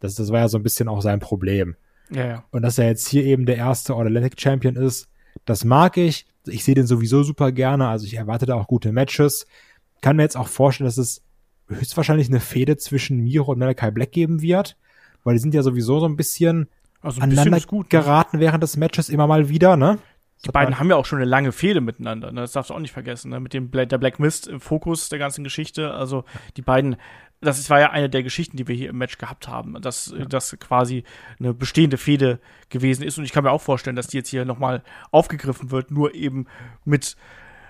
Das, das war ja so ein bisschen auch sein Problem. Ja, ja. Und dass er jetzt hier eben der erste All-Atlantic Champion ist, das mag ich. Ich sehe den sowieso super gerne, also ich erwarte da auch gute Matches. Kann mir jetzt auch vorstellen, dass es höchstwahrscheinlich eine Fehde zwischen Miro und Malachi Black geben wird, weil die sind ja sowieso so ein bisschen Also aneinander gut. Ne? geraten während des Matches immer mal wieder, ne? Die beiden haben ja auch schon eine lange Fehde miteinander, ne? das darfst du auch nicht vergessen, ne? mit dem Bla der Black Mist im Fokus der ganzen Geschichte. Also die beiden, das war ja eine der Geschichten, die wir hier im Match gehabt haben, dass das quasi eine bestehende Fehde gewesen ist. Und ich kann mir auch vorstellen, dass die jetzt hier nochmal aufgegriffen wird, nur eben mit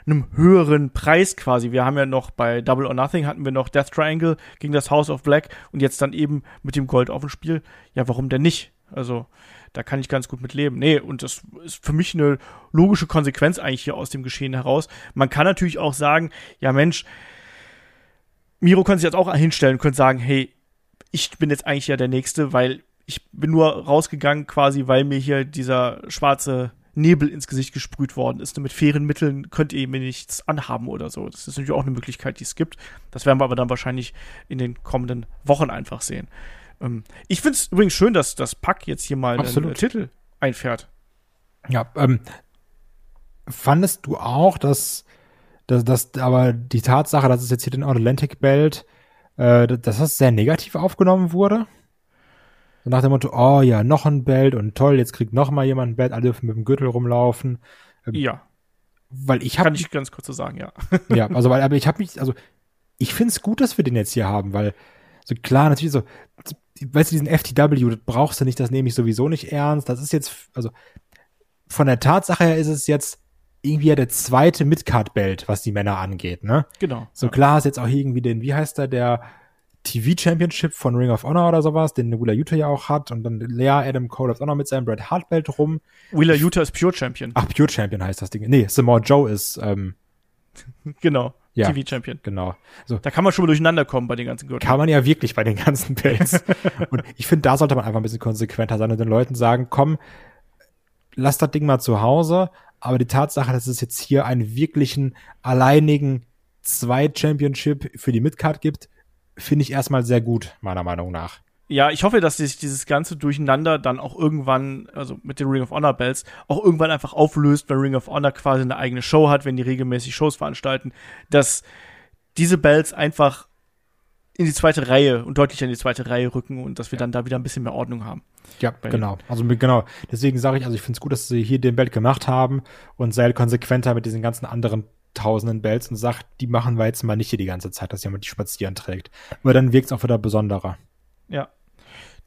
einem höheren Preis quasi. Wir haben ja noch bei Double or Nothing hatten wir noch Death Triangle gegen das House of Black und jetzt dann eben mit dem Gold auf dem Spiel. Ja, warum denn nicht? Also, da kann ich ganz gut mit leben. Nee, und das ist für mich eine logische Konsequenz eigentlich hier aus dem Geschehen heraus. Man kann natürlich auch sagen, ja Mensch, Miro könnte sich jetzt auch hinstellen, könnte sagen, hey, ich bin jetzt eigentlich ja der Nächste, weil ich bin nur rausgegangen quasi, weil mir hier dieser schwarze Nebel ins Gesicht gesprüht worden ist. Und mit fairen Mitteln könnt ihr mir nichts anhaben oder so. Das ist natürlich auch eine Möglichkeit, die es gibt. Das werden wir aber dann wahrscheinlich in den kommenden Wochen einfach sehen. Ähm, ich finde es übrigens schön, dass das Pack jetzt hier mal einen Absolut. äh, Titel einfährt. Ja, ähm, fandest du auch, dass, dass, dass aber die Tatsache, dass es jetzt hier den Atlantic Belt, äh, dass das sehr negativ aufgenommen wurde? So nach dem Motto, oh ja, noch ein Belt und toll, jetzt kriegt noch mal jemand ein Belt, alle dürfen mit dem Gürtel rumlaufen. Ja, Weil ich habe kann ich ganz kurz so sagen, ja. ja, also weil, aber ich habe mich, also ich finde es gut, dass wir den jetzt hier haben, weil so klar, natürlich so, weißt du, diesen FTW, das brauchst du nicht, das nehme ich sowieso nicht ernst. Das ist jetzt, also von der Tatsache her ist es jetzt irgendwie ja der zweite Midcard-Belt, was die Männer angeht, ne? Genau. So klar ist jetzt auch irgendwie den, wie heißt der, der TV-Championship von Ring of Honor oder sowas, den Willa Utah ja auch hat und dann Lea Adam Cole läuft auch noch mit seinem Bret Hart Belt rum. Wheeler Utah ist Pure Champion. Ach, Pure Champion heißt das Ding. Nee, Samoa Joe ist, ähm, Genau. Ja. TV-Champion. genau. So, Da kann man schon mal durcheinander kommen bei den ganzen Gürteln. kann man ja wirklich bei den ganzen Belts. und ich finde, da sollte man einfach ein bisschen konsequenter sein und den Leuten sagen, komm, lass das Ding mal zu Hause. Aber die Tatsache, dass es jetzt hier einen wirklichen, alleinigen Zwei-Championship für die Midcard gibt, finde ich erstmal sehr gut, meiner Meinung nach. Ja, ich hoffe, dass sich dieses ganze Durcheinander dann auch irgendwann, also mit den Ring of Honor Bells, auch irgendwann einfach auflöst, wenn Ring of Honor quasi eine eigene Show hat, wenn die regelmäßig Shows veranstalten, dass diese Bells einfach in die zweite Reihe und deutlich in die zweite Reihe rücken und dass wir dann da wieder ein bisschen mehr Ordnung haben. Ja, genau. Also genau. Deswegen sage ich, also ich finde es gut, dass sie hier den Belt gemacht haben und sei konsequenter mit diesen ganzen anderen tausenden Bells und sagt, die machen wir jetzt mal nicht hier die ganze Zeit, dass jemand die spazieren trägt. Aber dann wirkt es auch wieder besonderer. Ja,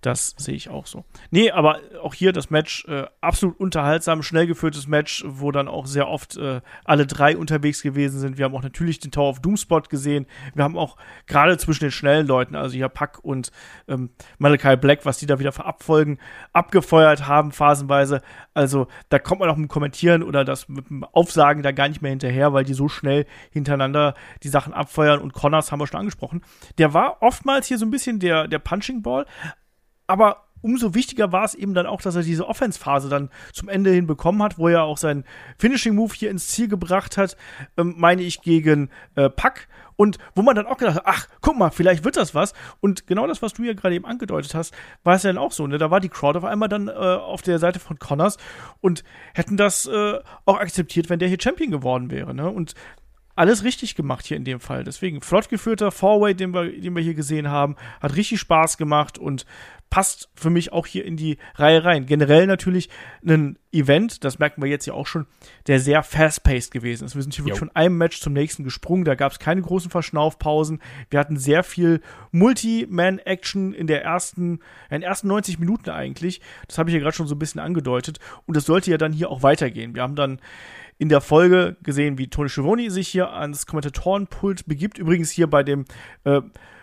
das sehe ich auch so. Nee, aber auch hier das Match äh, absolut unterhaltsam, schnell geführtes Match, wo dann auch sehr oft äh, alle drei unterwegs gewesen sind. Wir haben auch natürlich den Tower of Doomspot gesehen. Wir haben auch gerade zwischen den schnellen Leuten, also hier Pack und ähm, Malachi Black, was die da wieder für Abfolgen abgefeuert haben, phasenweise. Also da kommt man auch mit dem Kommentieren oder das mit dem Aufsagen da gar nicht mehr hinterher, weil die so schnell hintereinander die Sachen abfeuern. Und Connors haben wir schon angesprochen. Der war oftmals hier so ein bisschen der, der Punching Ball, aber umso wichtiger war es eben dann auch, dass er diese Offense-Phase dann zum Ende hin bekommen hat, wo er auch seinen Finishing-Move hier ins Ziel gebracht hat, ähm, meine ich, gegen äh, Pack. Und wo man dann auch gedacht hat, ach, guck mal, vielleicht wird das was. Und genau das, was du ja gerade eben angedeutet hast, war es ja dann auch so. Ne? Da war die Crowd auf einmal dann äh, auf der Seite von Connors und hätten das äh, auch akzeptiert, wenn der hier Champion geworden wäre. Ne? Und alles richtig gemacht hier in dem Fall. Deswegen flott geführter Fourway, den wir, den wir hier gesehen haben, hat richtig Spaß gemacht und passt für mich auch hier in die Reihe rein. Generell natürlich ein Event, das merken wir jetzt ja auch schon, der sehr fast-paced gewesen ist. Wir sind hier wirklich von einem Match zum nächsten gesprungen, da gab es keine großen Verschnaufpausen. Wir hatten sehr viel Multi-Man-Action in der ersten, in den ersten 90 Minuten eigentlich. Das habe ich ja gerade schon so ein bisschen angedeutet. Und das sollte ja dann hier auch weitergehen. Wir haben dann in der Folge gesehen, wie Tony Schiavone sich hier ans Kommentatorenpult begibt. Übrigens hier bei dem äh,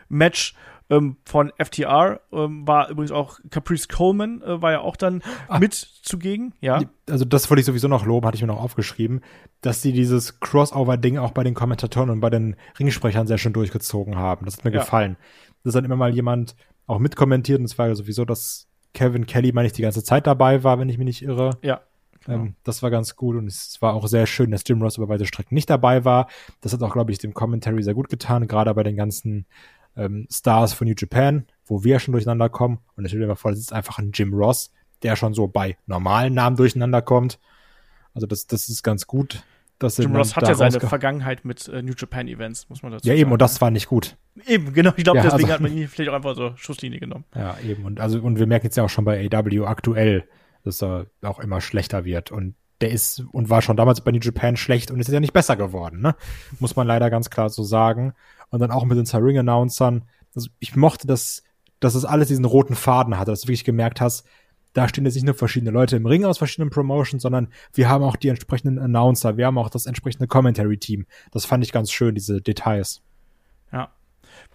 Match ähm, von FTR ähm, war übrigens auch Caprice Coleman, äh, war ja auch dann Ach. mit zugegen, ja. Also das wollte ich sowieso noch loben, hatte ich mir noch aufgeschrieben, dass sie dieses Crossover-Ding auch bei den Kommentatoren und bei den Ringsprechern sehr schön durchgezogen haben. Das hat mir ja. gefallen. Dass dann immer mal jemand auch mitkommentiert und es war ja sowieso, dass Kevin Kelly, meine ich, die ganze Zeit dabei war, wenn ich mich nicht irre. Ja. Genau. Ähm, das war ganz gut und es war auch sehr schön, dass Jim Ross über weite Strecken nicht dabei war. Das hat auch, glaube ich, dem Commentary sehr gut getan, gerade bei den ganzen ähm, Stars von New Japan, wo wir schon durcheinander kommen. Und ich stelle mir vor, das ist einfach ein Jim Ross, der schon so bei normalen Namen durcheinander kommt. Also das, das ist ganz gut. Dass Jim Ross hat ja seine Vergangenheit mit äh, New Japan Events, muss man dazu sagen. Ja, eben, und das war nicht gut. Eben, genau. Ich glaube, ja, deswegen also, hat man ihn vielleicht auch einfach so Schusslinie genommen. Ja, eben. Und also, und wir merken jetzt ja auch schon bei AW aktuell, dass er auch immer schlechter wird. Und der ist und war schon damals bei New Japan schlecht und ist ja nicht besser geworden, ne? Muss man leider ganz klar so sagen und dann auch mit den Ring-Announcern. Also ich mochte das, dass es alles diesen roten Faden hatte, dass du wirklich gemerkt hast, da stehen jetzt nicht nur verschiedene Leute im Ring aus verschiedenen Promotions, sondern wir haben auch die entsprechenden Announcer, wir haben auch das entsprechende Commentary-Team. Das fand ich ganz schön, diese Details. Ja,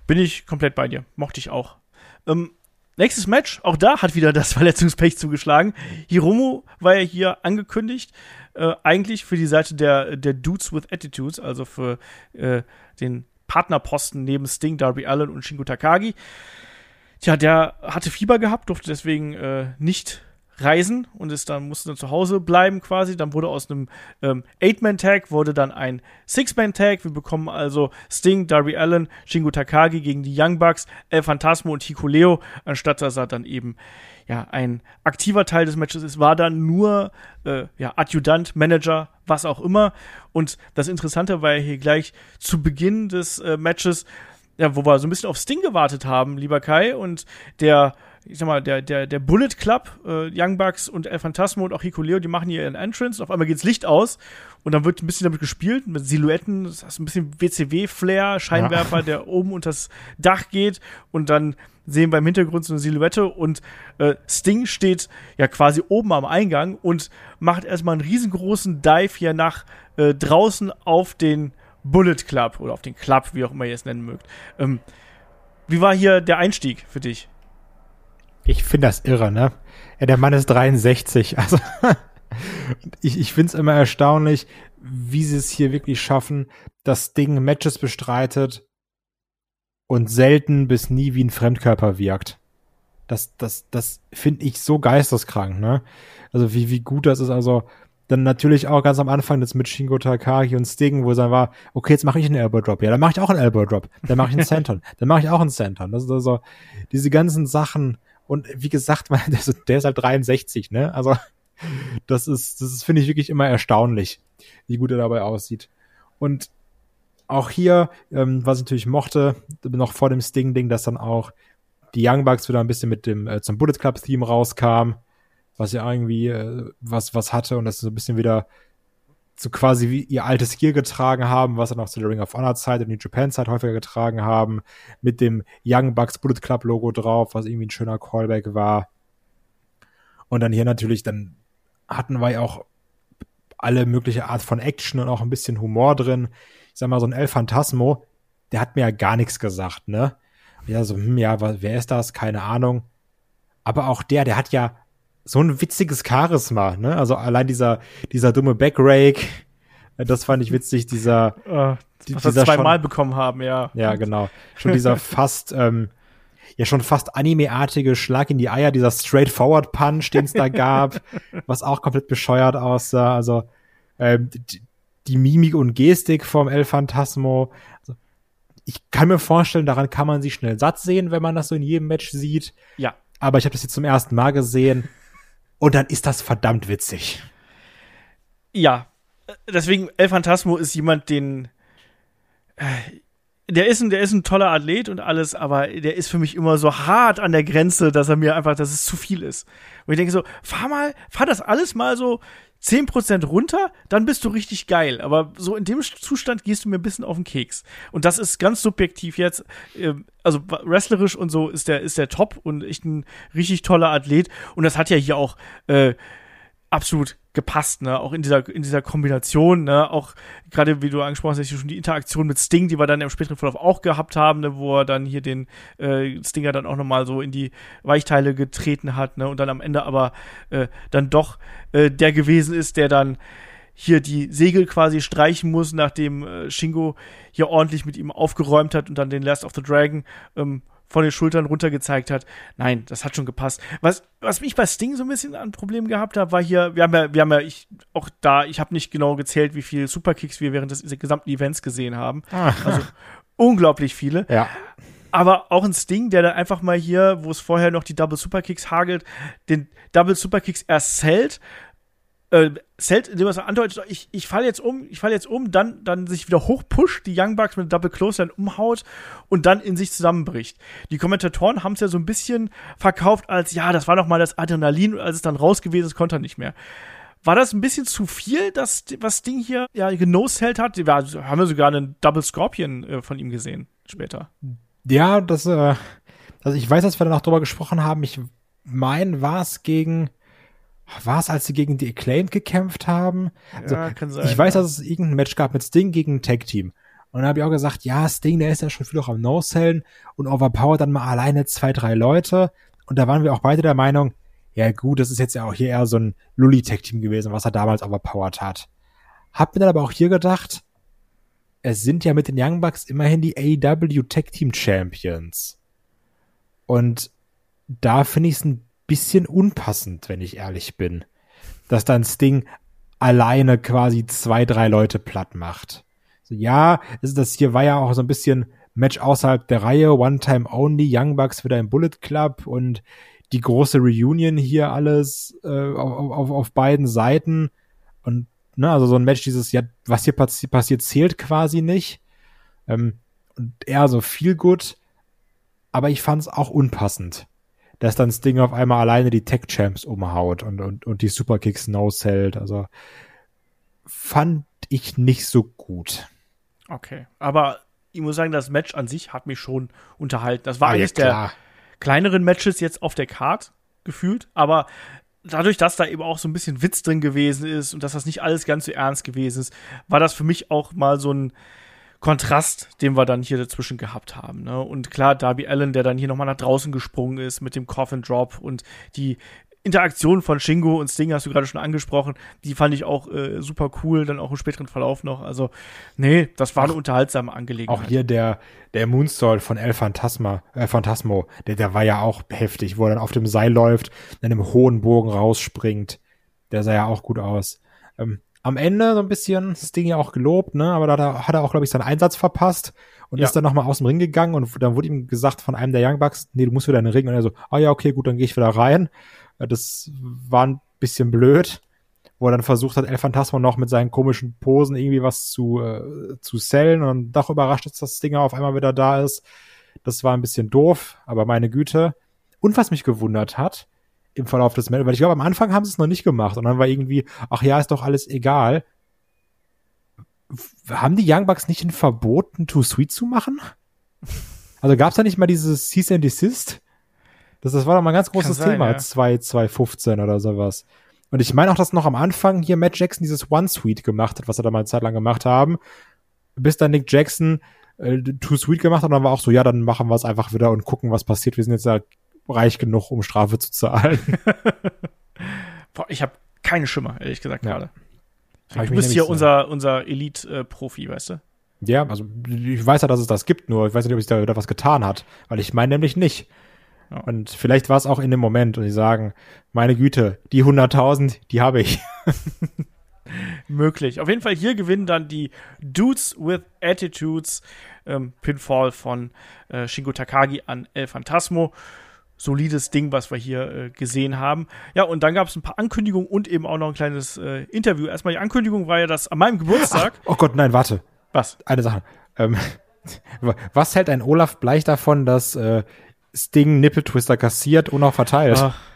bin ich komplett bei dir. Mochte ich auch. Ähm, nächstes Match, auch da hat wieder das Verletzungspech zugeschlagen. Hiromu war ja hier angekündigt, äh, eigentlich für die Seite der, der Dudes with Attitudes, also für äh, den Partnerposten neben Sting, Darby Allen und Shingo Takagi. Tja, der hatte Fieber gehabt, durfte deswegen äh, nicht reisen und ist dann musste dann zu Hause bleiben quasi. Dann wurde aus einem ähm, Eight-Man-Tag wurde dann ein Six-Man-Tag. Wir bekommen also Sting, Darby Allen, Shingo Takagi gegen die Young Bucks, El Phantasmo und Hikuleo, anstatt dass er dann eben ja ein aktiver Teil des Matches ist, war dann nur äh, ja Adjutant, Manager, was auch immer. Und das Interessante war ja hier gleich zu Beginn des äh, Matches, ja, wo wir so ein bisschen auf Sting gewartet haben, lieber Kai, und der ich sag mal, der, der, der Bullet Club, äh, Young Bucks und El Phantasmo und auch Hikuleo, die machen hier ihren Entrance. Auf einmal geht's Licht aus und dann wird ein bisschen damit gespielt, mit Silhouetten, das heißt ein bisschen WCW-Flair, Scheinwerfer, ja. der oben unter das Dach geht und dann sehen wir im Hintergrund so eine Silhouette und äh, Sting steht ja quasi oben am Eingang und macht erstmal einen riesengroßen Dive hier nach äh, draußen auf den Bullet Club oder auf den Club, wie auch immer ihr es nennen mögt. Ähm, wie war hier der Einstieg für dich? Ich finde das irre, ne? Ja, der Mann ist 63. Also ich, ich finde es immer erstaunlich, wie sie es hier wirklich schaffen, das Ding Matches bestreitet und selten bis nie wie ein Fremdkörper wirkt. Das, das, das finde ich so geisteskrank, ne? Also wie, wie gut das ist. Also dann natürlich auch ganz am Anfang das mit Shingo Takagi und Sting, wo es dann war, okay, jetzt mache ich einen Elbow Drop. Ja, dann mache ich auch einen Elbow Drop. Dann mache ich einen Senton. dann mache ich auch einen Senton. Das ist also diese ganzen Sachen. Und wie gesagt, man, der, ist, halt 63, ne? Also das ist, das ist, finde ich wirklich immer erstaunlich, wie gut er dabei aussieht. Und auch hier, ähm, was ich natürlich mochte, noch vor dem Sting-Ding, dass dann auch die Young Bucks wieder ein bisschen mit dem äh, zum Bullet Club Theme rauskam, was ja irgendwie äh, was was hatte und das so ein bisschen wieder so quasi wie ihr altes Gear getragen haben, was dann auch zu der Ring of Honor Zeit und New Japan Zeit häufiger getragen haben, mit dem Young Bucks Bullet Club Logo drauf, was irgendwie ein schöner Callback war. Und dann hier natürlich, dann hatten wir ja auch alle mögliche Art von Action und auch ein bisschen Humor drin. Ich sag mal, so ein El Phantasmo, der hat mir ja gar nichts gesagt, ne? Ja, so, hm, ja, wer ist das? Keine Ahnung. Aber auch der, der hat ja so ein witziges Charisma, ne? Also allein dieser, dieser dumme Backrake, äh, das fand ich witzig, dieser, äh, die, was wir zweimal bekommen haben, ja. Ja, genau. Schon dieser fast, ähm, ja schon fast anime-artige Schlag in die Eier, dieser Straightforward Punch, den es da gab, was auch komplett bescheuert aussah. Also ähm, die, die Mimik und Gestik vom El Phantasmo. Also, ich kann mir vorstellen, daran kann man sich schnell satt sehen, wenn man das so in jedem Match sieht. Ja. Aber ich habe das jetzt zum ersten Mal gesehen und dann ist das verdammt witzig. Ja, deswegen El Phantasmo ist jemand, den äh, der ist ein, der ist ein toller Athlet und alles, aber der ist für mich immer so hart an der Grenze, dass er mir einfach, dass es zu viel ist. Und ich denke so, fahr mal, fahr das alles mal so 10% runter, dann bist du richtig geil. Aber so in dem Zustand gehst du mir ein bisschen auf den Keks. Und das ist ganz subjektiv jetzt. Äh, also wrestlerisch und so ist der, ist der top und echt ein richtig toller Athlet. Und das hat ja hier auch äh, absolut gepasst, ne? Auch in dieser, in dieser Kombination, ne? Auch gerade wie du angesprochen hast, schon die Interaktion mit Sting, die wir dann im späteren Verlauf auch gehabt haben, ne? wo er dann hier den äh, Stinger dann auch nochmal so in die Weichteile getreten hat, ne? Und dann am Ende aber äh, dann doch äh, der gewesen ist, der dann hier die Segel quasi streichen muss, nachdem äh, Shingo hier ordentlich mit ihm aufgeräumt hat und dann den Last of the Dragon ähm, von den Schultern runter gezeigt hat. Nein, das hat schon gepasst. Was, was mich bei Sting so ein bisschen an Problem gehabt hat, war hier, wir haben ja, wir haben ja, ich, auch da, ich habe nicht genau gezählt, wie viele Superkicks wir während des gesamten Events gesehen haben. Ah. Also unglaublich viele. Ja. Aber auch ein Sting, der dann einfach mal hier, wo es vorher noch die Double Superkicks hagelt, den Double Superkicks erst zählt, äh, Zelt, indem er andeutet, ich, ich falle jetzt um, ich falle jetzt um, dann, dann sich wieder hochpusht, die Young Bucks mit Double Close dann umhaut und dann in sich zusammenbricht. Die Kommentatoren haben es ja so ein bisschen verkauft als, ja, das war noch mal das Adrenalin, als es dann raus gewesen ist, konnte er nicht mehr. War das ein bisschen zu viel, dass, was Ding hier ja genosheld hat? Wir haben ja sogar einen Double Scorpion äh, von ihm gesehen später. Ja, das, äh, also ich weiß, dass wir dann auch drüber gesprochen haben. Ich mein, war es gegen war es, als sie gegen die Acclaimed gekämpft haben? Also, ja, kann sein. Ich weiß, dass es irgendein Match gab mit Sting gegen ein Tag-Team. Und dann habe ich auch gesagt, ja, Sting, der ist ja schon viel auch am No-Sellen und overpowered dann mal alleine zwei, drei Leute. Und da waren wir auch beide der Meinung, ja gut, das ist jetzt ja auch hier eher so ein Lully-Tag-Team gewesen, was er damals overpowered hat. Hab mir dann aber auch hier gedacht, es sind ja mit den Young Bucks immerhin die AEW Tag Team Champions. Und da finde ich es ein bisschen unpassend, wenn ich ehrlich bin. Dass dann Sting alleine quasi zwei, drei Leute platt macht. So, ja, das hier war ja auch so ein bisschen Match außerhalb der Reihe, One Time Only, Young Bucks wieder im Bullet Club und die große Reunion hier alles äh, auf, auf, auf beiden Seiten. Und ne, also so ein Match, dieses, ja, was hier passi passiert, zählt quasi nicht. Ähm, und eher so viel gut. Aber ich fand es auch unpassend dass dann Sting auf einmal alleine die Tech Champs umhaut und, und, und die Superkicks no-sellt. Also fand ich nicht so gut. Okay, aber ich muss sagen, das Match an sich hat mich schon unterhalten. Das war ah, eines ja, der kleineren Matches jetzt auf der Card gefühlt, aber dadurch, dass da eben auch so ein bisschen Witz drin gewesen ist und dass das nicht alles ganz so ernst gewesen ist, war das für mich auch mal so ein Kontrast, den wir dann hier dazwischen gehabt haben. Ne? Und klar, Darby Allen, der dann hier nochmal nach draußen gesprungen ist mit dem Coffin Drop und die Interaktion von Shingo und Sting hast du gerade schon angesprochen, die fand ich auch äh, super cool, dann auch im späteren Verlauf noch. Also, nee, das war eine unterhaltsame Angelegenheit. Auch hier der, der Moonsault von El Phantasma, äh, Phantasmo, der, der war ja auch heftig, wo er dann auf dem Seil läuft, dann im hohen Bogen rausspringt. Der sah ja auch gut aus. Ähm, am Ende so ein bisschen Sting ja auch gelobt, ne? Aber da hat er auch, glaube ich, seinen Einsatz verpasst und ja. ist dann nochmal aus dem Ring gegangen und dann wurde ihm gesagt von einem der Young Bucks, nee, du musst wieder in den Ring. Und er so, ah ja, okay, gut, dann gehe ich wieder rein. Äh, das war ein bisschen blöd, wo er dann versucht hat, El Phantasmo noch mit seinen komischen Posen irgendwie was zu, äh, zu sellen und dann doch überrascht ist, dass Stinger auf einmal wieder da ist. Das war ein bisschen doof, aber meine Güte. Und was mich gewundert hat, im Verlauf des Matches, weil ich glaube, am Anfang haben sie es noch nicht gemacht und dann war irgendwie, ach ja, ist doch alles egal. haben die Young Bucks nicht ein Verbot, Too Sweet zu machen? Also gab es da nicht mal dieses Cease and Desist? Das, das war doch mal ein ganz großes sein, Thema, ja. 2, 2015 oder sowas. Und ich meine auch, dass noch am Anfang hier Matt Jackson dieses One Sweet gemacht hat, was er da mal eine Zeit lang gemacht haben. Bis dann Nick Jackson äh, Too Sweet gemacht hat und dann war auch so, ja, dann machen wir es einfach wieder und gucken, was passiert. Wir sind jetzt ja reich genug, um Strafe zu zahlen. Boah, ich habe keine Schimmer, ehrlich gesagt, Ja. gerade. Ich Du bist hier unser, unser Elite-Profi, weißt du? Ja, also ich weiß ja, dass es das gibt, nur ich weiß nicht, ob sich da wieder was getan hat, weil ich meine nämlich nicht. Ja. Und vielleicht war es auch in dem Moment und die sagen, meine Güte, die 100.000, die habe ich. Möglich. Auf jeden Fall hier gewinnen dann die Dudes with Attitudes. Ähm, Pinfall von äh, Shingo Takagi an El Phantasmo. Solides Ding, was wir hier äh, gesehen haben. Ja, und dann gab es ein paar Ankündigungen und eben auch noch ein kleines äh, Interview. Erstmal die Ankündigung war ja, dass an meinem Geburtstag. Oh Gott, nein, warte. was? Eine Sache. Ähm, was hält ein Olaf Bleich davon, dass äh, Sting Nippeltwister kassiert und auch verteilt? Ach.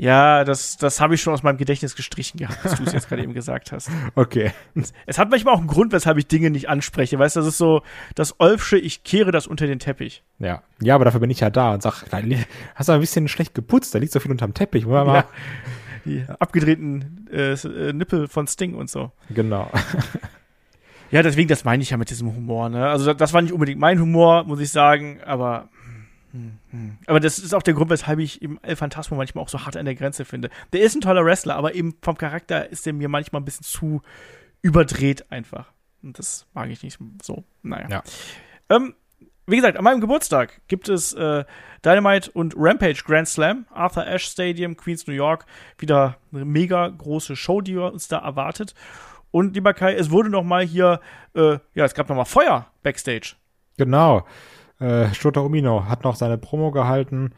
Ja, das, das habe ich schon aus meinem Gedächtnis gestrichen gehabt, dass du es jetzt gerade eben gesagt hast. Okay. Es hat manchmal auch einen Grund, weshalb ich Dinge nicht anspreche. Weißt du, das ist so das Olfsche, ich kehre das unter den Teppich. Ja. Ja, aber dafür bin ich ja da und sag, nein, hast du ein bisschen schlecht geputzt, da liegt so viel unterm Teppich. Wollen wir mal- Ja. Die abgedrehten äh, äh, Nippel von Sting und so. Genau. Ja, deswegen, das meine ich ja mit diesem Humor, ne? Also, das war nicht unbedingt mein Humor, muss ich sagen, aber. Aber das ist auch der Grund, weshalb ich eben El Phantasmo manchmal auch so hart an der Grenze finde. Der ist ein toller Wrestler, aber eben vom Charakter ist der mir manchmal ein bisschen zu überdreht einfach. Und das mag ich nicht so. Naja. Ja. Ähm, wie gesagt, an meinem Geburtstag gibt es äh, Dynamite und Rampage Grand Slam, Arthur Ashe Stadium, Queens, New York. Wieder eine mega große Show, die uns da erwartet. Und lieber Kai, es wurde noch mal hier, äh, ja, es gab noch mal Feuer backstage. Genau. Äh, Shota Umino hat noch seine Promo gehalten.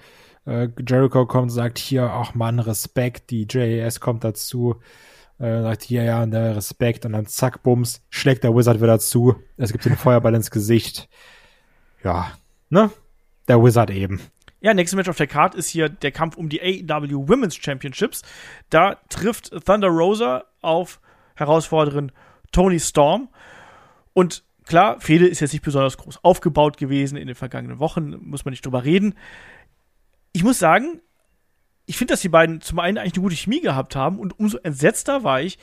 Äh, Jericho kommt und sagt hier, ach Mann, Respekt. Die JAS kommt dazu. Äh, sagt hier, ja, ne, Respekt. Und dann zack, bums, schlägt der Wizard wieder zu. Es gibt den Feuerball ins Gesicht. Ja, ne? Der Wizard eben. Ja, nächstes Match auf der Card ist hier der Kampf um die AEW Women's Championships. Da trifft Thunder Rosa auf Herausforderin Tony Storm. Und klar, Fehde ist jetzt nicht besonders groß aufgebaut gewesen in den vergangenen Wochen, muss man nicht drüber reden. Ich muss sagen, ich finde, dass die beiden zum einen eigentlich eine gute Chemie gehabt haben und umso entsetzter war ich,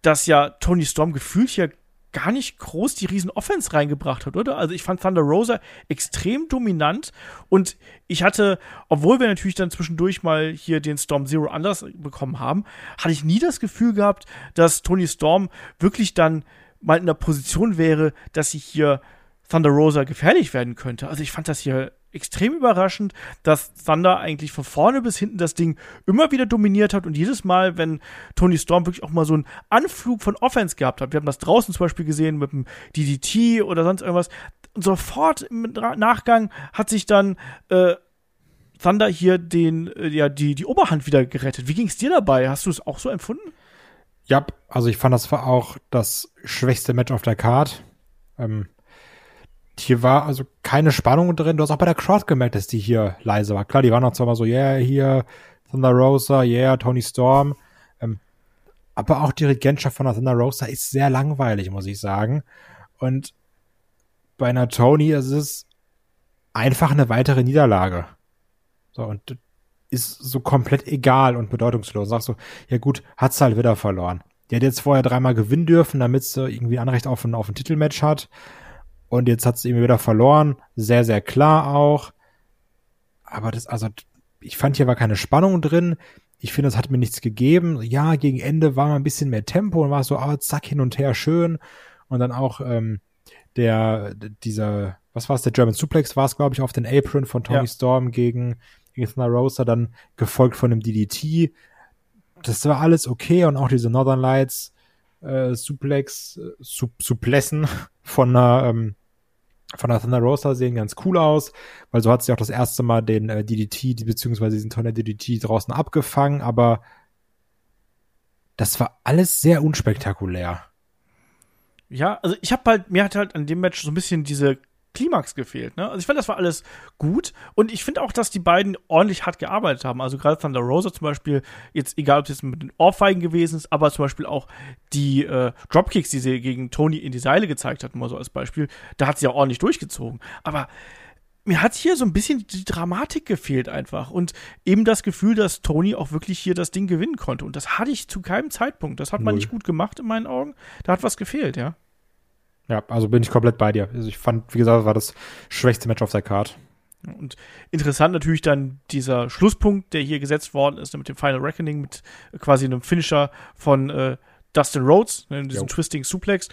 dass ja Tony Storm gefühlt hier gar nicht groß die riesen Offense reingebracht hat, oder? Also ich fand Thunder Rosa extrem dominant und ich hatte, obwohl wir natürlich dann zwischendurch mal hier den Storm Zero anders bekommen haben, hatte ich nie das Gefühl gehabt, dass Tony Storm wirklich dann mal in der Position wäre, dass sie hier Thunder Rosa gefährlich werden könnte. Also ich fand das hier extrem überraschend, dass Thunder eigentlich von vorne bis hinten das Ding immer wieder dominiert hat und jedes Mal, wenn Tony Storm wirklich auch mal so einen Anflug von Offense gehabt hat, wir haben das draußen zum Beispiel gesehen mit dem DDT oder sonst irgendwas, und sofort im Nachgang hat sich dann äh, Thunder hier den, äh, ja, die, die Oberhand wieder gerettet. Wie ging es dir dabei? Hast du es auch so empfunden? Ja, also ich fand, das war auch das schwächste Match auf der Card. Ähm, hier war also keine Spannung drin. Du hast auch bei der Crowd gemerkt, dass die hier leise war. Klar, die waren auch zwar mal so, yeah, hier, Thunder Rosa, yeah, Tony Storm. Ähm, aber auch die Regentschaft von der Thunder Rosa ist sehr langweilig, muss ich sagen. Und bei einer Tony ist es einfach eine weitere Niederlage. So, und ist so komplett egal und bedeutungslos. Sagst du, ja gut, hat's halt wieder verloren. Die hat jetzt vorher dreimal gewinnen dürfen, damit sie irgendwie Anrecht auf ein, auf ein Titelmatch hat. Und jetzt hat sie irgendwie wieder verloren. Sehr, sehr klar auch. Aber das, also, ich fand hier war keine Spannung drin. Ich finde, es hat mir nichts gegeben. Ja, gegen Ende war mal ein bisschen mehr Tempo und war so, ah, zack, hin und her, schön. Und dann auch ähm, der, dieser, was war es, der German Suplex war es, glaube ich, auf den Apron von Tony Ja. Storm gegen Thunder Rosa, dann gefolgt von dem DDT. Das war alles okay und auch diese Northern Lights äh, Suplex, äh, Sup Suplessen von der, ähm, von der Thunder Rosa sehen ganz cool aus, weil so hat sie auch das erste Mal den äh, DDT, beziehungsweise diesen Tonner DDT draußen abgefangen, aber das war alles sehr unspektakulär. Ja, also ich habe halt, mir hat halt an dem Match so ein bisschen diese Klimax gefehlt. Ne? Also ich fand, das war alles gut und ich finde auch, dass die beiden ordentlich hart gearbeitet haben. Also gerade Thunder Rosa zum Beispiel, jetzt egal, ob es jetzt mit den Ohrfeigen gewesen ist, aber zum Beispiel auch die äh, Dropkicks, die sie gegen Tony in die Seile gezeigt hat, mal so als Beispiel, da hat sie ja ordentlich durchgezogen. Aber mir hat hier so ein bisschen die Dramatik gefehlt einfach und eben das Gefühl, dass Tony auch wirklich hier das Ding gewinnen konnte. Und das hatte ich zu keinem Zeitpunkt. Das hat man nicht gut gemacht in meinen Augen. Da hat was gefehlt, ja. Ja, also bin ich komplett bei dir. Also ich fand, wie gesagt, war das schwächste Match auf der Card. Und interessant natürlich dann dieser Schlusspunkt, der hier gesetzt worden ist mit dem Final Reckoning, mit quasi einem Finisher von äh, Dustin Rhodes, ne, diesem jo. Twisting Suplex.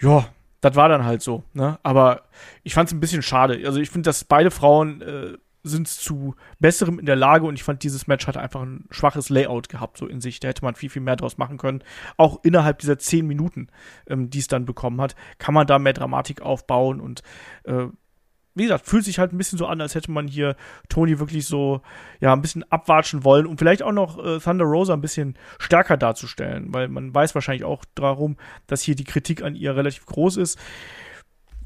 Ja, das war dann halt so. Ne? Aber ich fand es ein bisschen schade. Also ich finde, dass beide Frauen äh, sind zu besserem in der Lage und ich fand, dieses Match hatte einfach ein schwaches Layout gehabt, so in sich. Da hätte man viel, viel mehr draus machen können. Auch innerhalb dieser zehn Minuten, ähm, die es dann bekommen hat, kann man da mehr Dramatik aufbauen und äh, wie gesagt, fühlt sich halt ein bisschen so an, als hätte man hier Tony wirklich so, ja, ein bisschen abwatschen wollen und vielleicht auch noch äh, Thunder Rosa ein bisschen stärker darzustellen, weil man weiß wahrscheinlich auch darum, dass hier die Kritik an ihr relativ groß ist.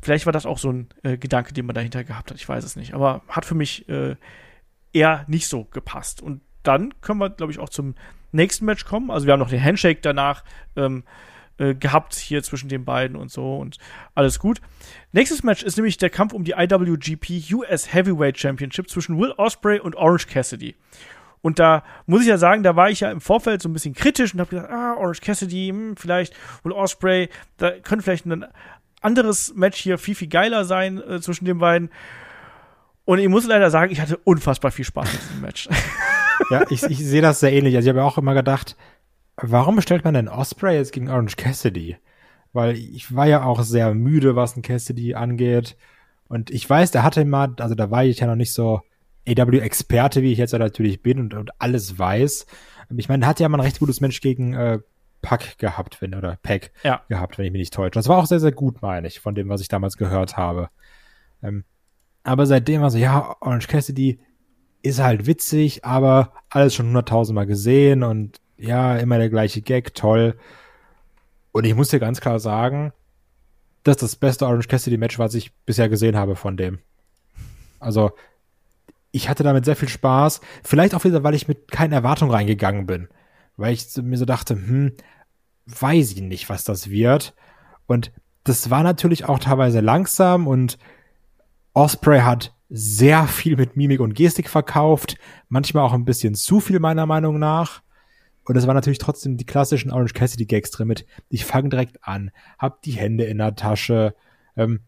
Vielleicht war das auch so ein äh, Gedanke, den man dahinter gehabt hat, ich weiß es nicht, aber hat für mich äh, eher nicht so gepasst. Und dann können wir, glaube ich, auch zum nächsten Match kommen. Also wir haben noch den Handshake danach. Ähm, äh, gehabt hier zwischen den beiden und so und alles gut. Nächstes Match ist nämlich der Kampf um die IWGP US Heavyweight Championship zwischen Will Osprey und Orange Cassidy. Und da muss ich ja sagen, da war ich ja im Vorfeld so ein bisschen kritisch und habe gesagt, ah, Orange Cassidy, hm, vielleicht Will Osprey, da könnte vielleicht ein anderes Match hier viel, viel geiler sein äh, zwischen den beiden. Und ich muss leider sagen, ich hatte unfassbar viel Spaß mit diesem Match. Ja, ich, ich sehe das sehr ähnlich. Also ich habe ja auch immer gedacht, warum bestellt man denn Osprey jetzt gegen Orange Cassidy? Weil ich war ja auch sehr müde, was ein Cassidy angeht. Und ich weiß, der hatte mal, also da war ich ja noch nicht so AW-Experte, wie ich jetzt natürlich bin und, und alles weiß. Ich meine, hat ja mal ein recht gutes Mensch gegen äh, Pack gehabt, wenn, oder Pack ja. gehabt, wenn ich mich nicht täusche. Das war auch sehr, sehr gut, meine ich, von dem, was ich damals gehört habe. Ähm, aber seitdem war so, ja, Orange Cassidy ist halt witzig, aber alles schon hunderttausendmal gesehen und ja, immer der gleiche Gag, toll. Und ich muss dir ganz klar sagen, dass das beste Orange Cassidy Match, was ich bisher gesehen habe von dem. Also, ich hatte damit sehr viel Spaß. Vielleicht auch wieder, weil ich mit keinen Erwartungen reingegangen bin. Weil ich mir so dachte, hm, weiß ich nicht, was das wird. Und das war natürlich auch teilweise langsam und Osprey hat sehr viel mit Mimik und Gestik verkauft. Manchmal auch ein bisschen zu viel meiner Meinung nach. Und es war natürlich trotzdem die klassischen Orange Cassidy Gags drin mit, ich fange direkt an, hab die Hände in der Tasche. Ähm,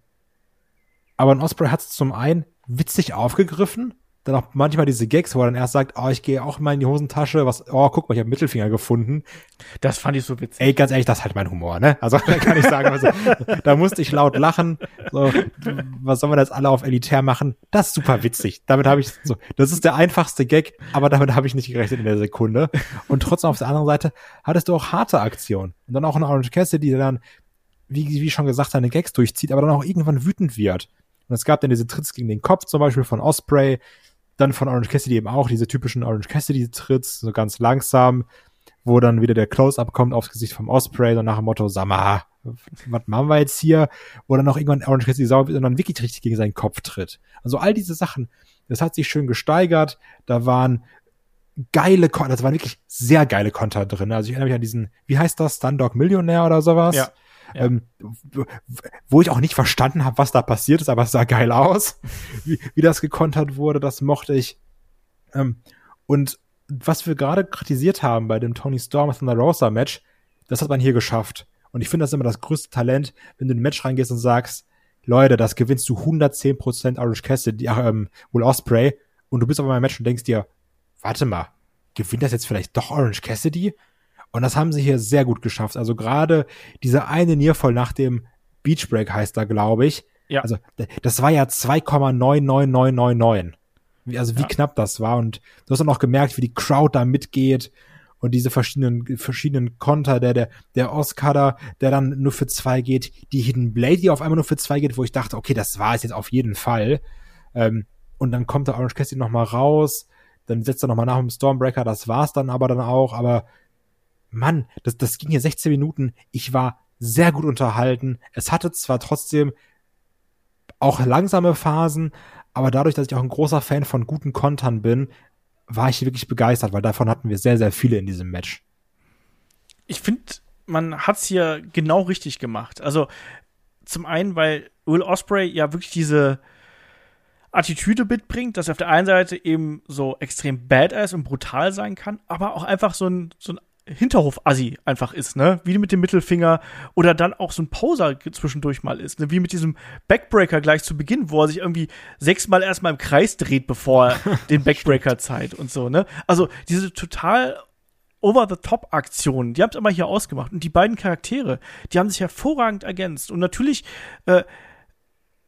aber ein Osprey hat es zum einen witzig aufgegriffen dann auch manchmal diese Gags, wo er dann erst sagt, oh, ich gehe auch mal in die Hosentasche, was, oh, guck mal, ich habe Mittelfinger gefunden. Das fand ich so witzig. Ey, ganz ehrlich, das ist halt mein Humor, ne? Also da kann ich sagen, also, da musste ich laut lachen. So, was sollen wir das alle auf Elitär machen? Das ist super witzig. Damit habe ich so, das ist der einfachste Gag, aber damit habe ich nicht gerechnet in der Sekunde. Und trotzdem auf der anderen Seite hattest du auch harte Aktionen. Und dann auch eine Orange Cassidy, der dann, wie, wie schon gesagt, seine Gags durchzieht, aber dann auch irgendwann wütend wird. Und es gab dann diese Tritts gegen den Kopf, zum Beispiel von Osprey, dann von Orange Cassidy eben auch diese typischen Orange Cassidy-Tritts, so ganz langsam, wo dann wieder der Close-Up kommt aufs Gesicht vom Osprey, so nach dem Motto, sag was machen wir jetzt hier? Wo dann auch irgendwann Orange Cassidy sauer wird und dann wirklich richtig gegen seinen Kopf tritt. Also all diese Sachen, das hat sich schön gesteigert. Da waren geile Konter, das waren wirklich sehr geile Konter drin. Also ich erinnere mich an diesen, wie heißt das, Stundog Millionär oder sowas? Ja. Ja. Ähm, wo ich auch nicht verstanden habe, was da passiert ist, aber es sah geil aus, wie, wie das gekontert wurde, das mochte ich. Ähm, und was wir gerade kritisiert haben bei dem Tony Storm Thunder Rosa Match, das hat man hier geschafft. Und ich finde das immer das größte Talent, wenn du in ein Match reingehst und sagst, Leute, das gewinnst du 110% Orange Cassidy, äh, ähm, Will Osprey, und du bist auf einmal im Match und denkst dir, warte mal, gewinnt das jetzt vielleicht doch Orange Cassidy? Und das haben sie hier sehr gut geschafft. Also gerade diese eine Nearfall nach dem Beach Break heißt da, glaube ich. Ja. Also das war ja 2,99999. Also wie ja. knapp das war. Und du hast dann auch gemerkt, wie die Crowd da mitgeht und diese verschiedenen verschiedenen Konter, der der der Oscar, der dann nur für zwei geht, die Hidden Blade, die auf einmal nur für zwei geht, wo ich dachte, okay, das war es jetzt auf jeden Fall. Ähm, und dann kommt der Orange Cassidy noch mal raus, dann setzt er noch mal nach dem Stormbreaker, das war's dann aber dann auch, aber Mann, das, das ging hier 16 Minuten. Ich war sehr gut unterhalten. Es hatte zwar trotzdem auch langsame Phasen, aber dadurch, dass ich auch ein großer Fan von guten Kontern bin, war ich wirklich begeistert, weil davon hatten wir sehr, sehr viele in diesem Match. Ich finde, man hat's hier genau richtig gemacht. Also zum einen, weil Will Osprey ja wirklich diese Attitüde mitbringt, dass er auf der einen Seite eben so extrem badass und brutal sein kann, aber auch einfach so ein, so ein Hinterhof-Assi einfach ist, ne? Wie mit dem Mittelfinger oder dann auch so ein Poser zwischendurch mal ist, ne? Wie mit diesem Backbreaker gleich zu Beginn, wo er sich irgendwie sechsmal erstmal im Kreis dreht, bevor er den Backbreaker zeigt und so, ne? Also diese total Over-the-Top-Aktionen, die haben es immer hier ausgemacht. Und die beiden Charaktere, die haben sich hervorragend ergänzt. Und natürlich äh,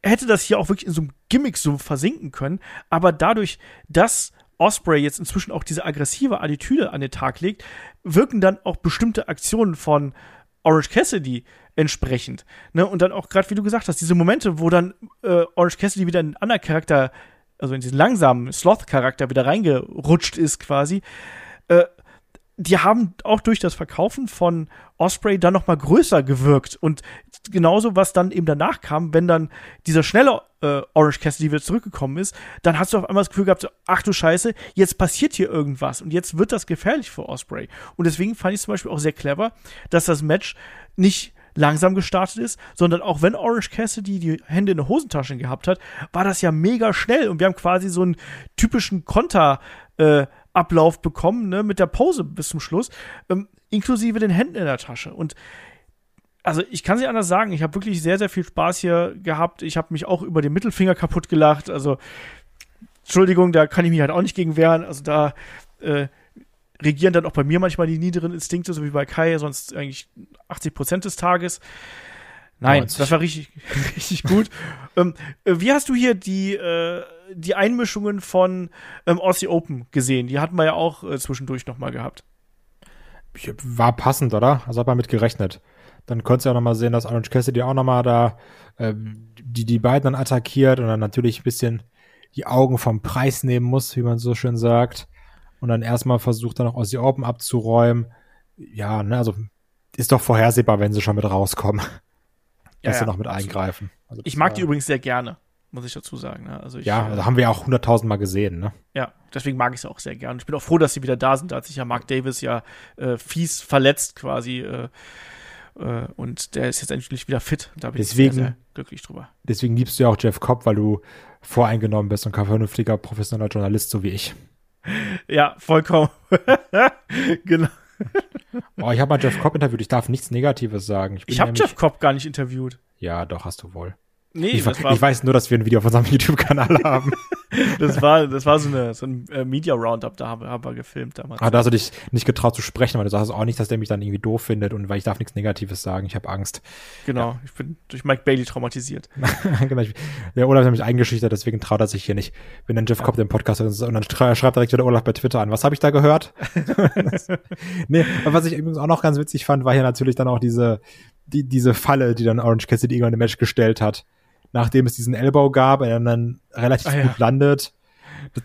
hätte das hier auch wirklich in so einem Gimmick so versinken können, aber dadurch, dass Osprey jetzt inzwischen auch diese aggressive Attitüde an den Tag legt, wirken dann auch bestimmte Aktionen von Orange Cassidy entsprechend. Ne? Und dann auch gerade, wie du gesagt hast, diese Momente, wo dann äh, Orange Cassidy wieder in einen anderen Charakter, also in diesen langsamen Sloth-Charakter wieder reingerutscht ist quasi, äh, die haben auch durch das Verkaufen von Osprey dann noch mal größer gewirkt. Und genauso was dann eben danach kam, wenn dann dieser schnelle äh, Orange Cassidy wieder zurückgekommen ist, dann hast du auf einmal das Gefühl gehabt, ach du Scheiße, jetzt passiert hier irgendwas und jetzt wird das gefährlich für Osprey. Und deswegen fand ich zum Beispiel auch sehr clever, dass das Match nicht langsam gestartet ist, sondern auch wenn Orange Cassidy die Hände in der Hosentasche gehabt hat, war das ja mega schnell. Und wir haben quasi so einen typischen Konter äh, Ablauf bekommen, ne, mit der Pause bis zum Schluss, ähm, inklusive den Händen in der Tasche. Und also ich kann sie anders sagen, ich habe wirklich sehr, sehr viel Spaß hier gehabt. Ich habe mich auch über den Mittelfinger kaputt gelacht. Also, Entschuldigung, da kann ich mich halt auch nicht gegen wehren. Also da äh, regieren dann auch bei mir manchmal die niederen Instinkte, so wie bei Kai, sonst eigentlich 80 Prozent des Tages. Nein, 90. das war richtig, richtig gut. ähm, äh, wie hast du hier die, äh, die Einmischungen von ähm, Aussie Open gesehen? Die hatten wir ja auch äh, zwischendurch noch mal gehabt. War passend, oder? Also hat man mit gerechnet. Dann konntest du ja noch mal sehen, dass Orange Cassidy auch noch mal da äh, die, die beiden dann attackiert und dann natürlich ein bisschen die Augen vom Preis nehmen muss, wie man so schön sagt. Und dann erstmal versucht, dann auch Aussie Open abzuräumen. Ja, ne, also ist doch vorhersehbar, wenn sie schon mit rauskommen dass ja, sie noch mit eingreifen. Also ich mag die übrigens sehr gerne, muss ich dazu sagen. Ne? Also ich, ja, also haben wir auch hunderttausend Mal gesehen. Ne? Ja, deswegen mag ich sie auch sehr gerne. Ich bin auch froh, dass sie wieder da sind. Da hat sich ja Mark Davis ja äh, fies verletzt quasi. Äh, äh, und der ist jetzt endlich wieder fit. Da bin deswegen, ich sehr, sehr glücklich drüber. Deswegen liebst du ja auch Jeff Cobb, weil du voreingenommen bist und kein vernünftiger, professioneller Journalist, so wie ich. Ja, vollkommen. genau. oh, ich habe mal Jeff Cobb interviewt. Ich darf nichts Negatives sagen. Ich, ich habe Jeff Cobb gar nicht interviewt. Ja, doch, hast du wohl. Nee, ich, das war, ich weiß nur, dass wir ein Video auf unserem YouTube-Kanal haben. das war, das war so, eine, so ein äh, Media Roundup, da haben hab wir gefilmt damals. Ah, da hast du dich nicht getraut zu sprechen, weil du sagst auch nicht, dass der mich dann irgendwie doof findet und weil ich darf nichts Negatives sagen. Ich habe Angst. Genau, ja. ich bin durch Mike Bailey traumatisiert. genau, ich, der Olaf hat mich eingeschüchtert, deswegen traut er sich hier nicht. Wenn dann Jeff ja. Cobb den Podcast und dann schreibt direkt wieder Olaf bei Twitter an. Was habe ich da gehört? nee, aber was ich übrigens auch noch ganz witzig fand, war hier natürlich dann auch diese, die, diese Falle, die dann Orange Cassidy irgendwann im Match gestellt hat nachdem es diesen Elbow gab, er dann relativ ah, gut landet.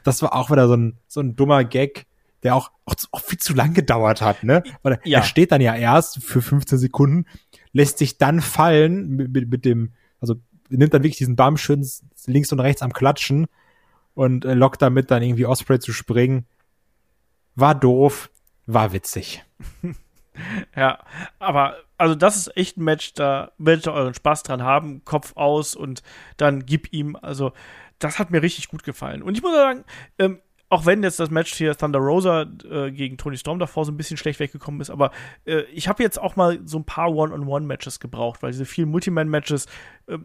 Das, war auch wieder so ein, so ein dummer Gag, der auch, auch, auch viel zu lang gedauert hat, ne? Weil ja. er steht dann ja erst für 15 Sekunden, lässt sich dann fallen mit, mit, mit dem, also nimmt dann wirklich diesen Bum schön links und rechts am Klatschen und äh, lockt damit dann irgendwie Osprey zu springen. War doof, war witzig. ja, aber also das ist echt ein Match, da werdet ihr euren Spaß dran haben, Kopf aus und dann gib ihm, also das hat mir richtig gut gefallen. Und ich muss sagen, ähm, auch wenn jetzt das Match hier Thunder Rosa äh, gegen Tony Storm davor so ein bisschen schlecht weggekommen ist, aber äh, ich habe jetzt auch mal so ein paar One-on-One-Matches gebraucht, weil diese vielen Multiman-Matches,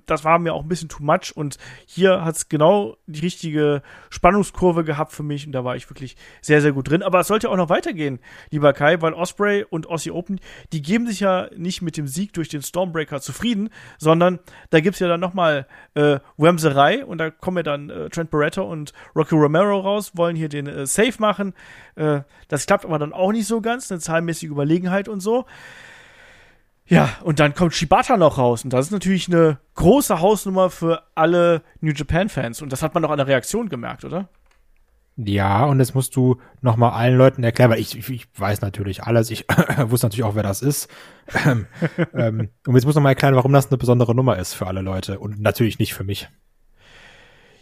das war mir auch ein bisschen too much und hier hat es genau die richtige Spannungskurve gehabt für mich und da war ich wirklich sehr, sehr gut drin. Aber es sollte auch noch weitergehen, lieber Kai, weil Osprey und Aussie Open, die geben sich ja nicht mit dem Sieg durch den Stormbreaker zufrieden, sondern da gibt es ja dann nochmal äh, Wemserei und da kommen ja dann äh, Trent Barretta und Rocky Romero raus, wollen hier den äh, Safe machen. Äh, das klappt aber dann auch nicht so ganz, eine zahlmäßige Überlegenheit und so. Ja, und dann kommt Shibata noch raus. Und das ist natürlich eine große Hausnummer für alle New Japan-Fans. Und das hat man doch an der Reaktion gemerkt, oder? Ja, und das musst du nochmal allen Leuten erklären, weil ich, ich, ich weiß natürlich alles. Ich wusste natürlich auch, wer das ist. ähm, und jetzt muss noch mal erklären, warum das eine besondere Nummer ist für alle Leute und natürlich nicht für mich.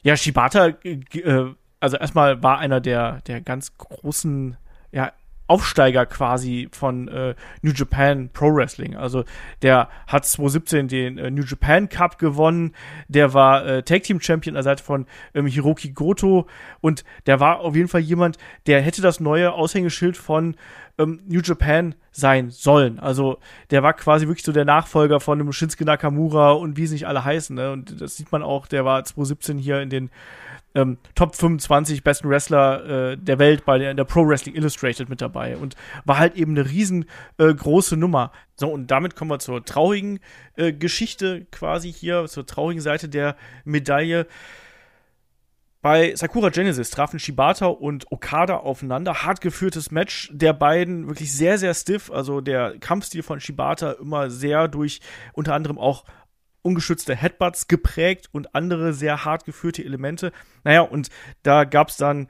ja, Shibata, äh, also erstmal war einer der, der ganz großen, ja, Aufsteiger quasi von äh, New Japan Pro Wrestling. Also der hat 2017 den äh, New Japan Cup gewonnen, der war äh, Tag Team Champion an der Seite von ähm, Hiroki Goto und der war auf jeden Fall jemand, der hätte das neue Aushängeschild von ähm, New Japan sein sollen. Also der war quasi wirklich so der Nachfolger von dem Shinsuke Nakamura und wie sie nicht alle heißen. Ne? Und das sieht man auch, der war 2017 hier in den ähm, Top 25 besten Wrestler äh, der Welt bei der, der Pro Wrestling Illustrated mit dabei und war halt eben eine riesengroße äh, Nummer. So, und damit kommen wir zur traurigen äh, Geschichte quasi hier, zur traurigen Seite der Medaille. Bei Sakura Genesis trafen Shibata und Okada aufeinander. Hart geführtes Match der beiden, wirklich sehr, sehr stiff. Also der Kampfstil von Shibata immer sehr durch unter anderem auch ungeschützte Headbutts geprägt und andere sehr hart geführte Elemente. Naja, und da gab es dann,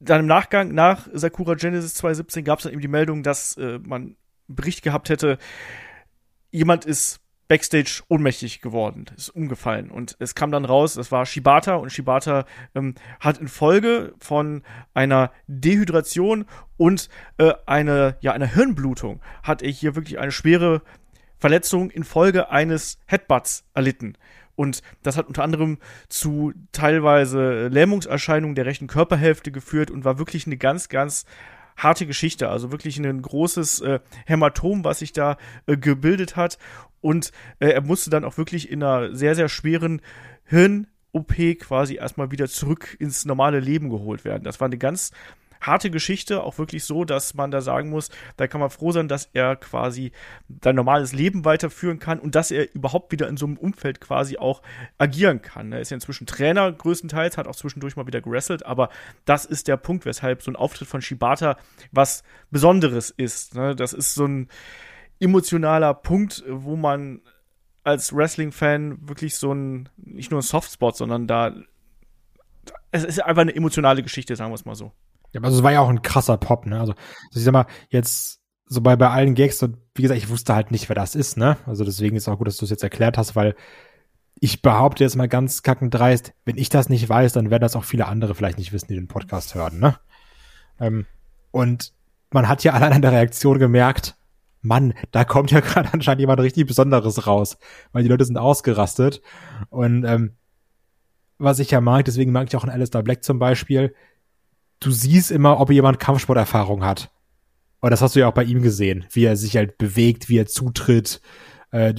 dann im Nachgang, nach Sakura Genesis 2017, gab es dann eben die Meldung, dass äh, man einen Bericht gehabt hätte, jemand ist Backstage ohnmächtig geworden, ist umgefallen. Und es kam dann raus, das war Shibata und Shibata ähm, hat infolge von einer Dehydration und äh, eine, ja, einer Hirnblutung, hat er hier wirklich eine schwere Verletzung infolge eines Headbutts erlitten. Und das hat unter anderem zu teilweise Lähmungserscheinungen der rechten Körperhälfte geführt und war wirklich eine ganz, ganz harte Geschichte. Also wirklich ein großes äh, Hämatom, was sich da äh, gebildet hat. Und äh, er musste dann auch wirklich in einer sehr, sehr schweren Hirn- OP quasi erstmal wieder zurück ins normale Leben geholt werden. Das war eine ganz harte Geschichte, auch wirklich so, dass man da sagen muss, da kann man froh sein, dass er quasi sein normales Leben weiterführen kann und dass er überhaupt wieder in so einem Umfeld quasi auch agieren kann. Er ist ja inzwischen Trainer größtenteils, hat auch zwischendurch mal wieder gewrestelt, aber das ist der Punkt, weshalb so ein Auftritt von Shibata was Besonderes ist. Ne? Das ist so ein emotionaler Punkt, wo man als Wrestling-Fan wirklich so ein, nicht nur ein Softspot, sondern da, es ist einfach eine emotionale Geschichte, sagen wir es mal so. Ja, also es war ja auch ein krasser Pop, ne? Also, also ich sag mal, jetzt so bei, bei allen Gags, und wie gesagt, ich wusste halt nicht, wer das ist, ne? Also deswegen ist auch gut, dass du es jetzt erklärt hast, weil ich behaupte jetzt mal ganz kackend dreist, wenn ich das nicht weiß, dann werden das auch viele andere vielleicht nicht wissen, die den Podcast hören, ne? Ähm, und man hat ja allein an der Reaktion gemerkt, Mann, da kommt ja gerade anscheinend jemand richtig Besonderes raus, weil die Leute sind ausgerastet. Und ähm, was ich ja mag, deswegen mag ich auch in Alistair Black zum Beispiel, du siehst immer, ob jemand Kampfsporterfahrung hat. Und das hast du ja auch bei ihm gesehen, wie er sich halt bewegt, wie er zutritt, äh,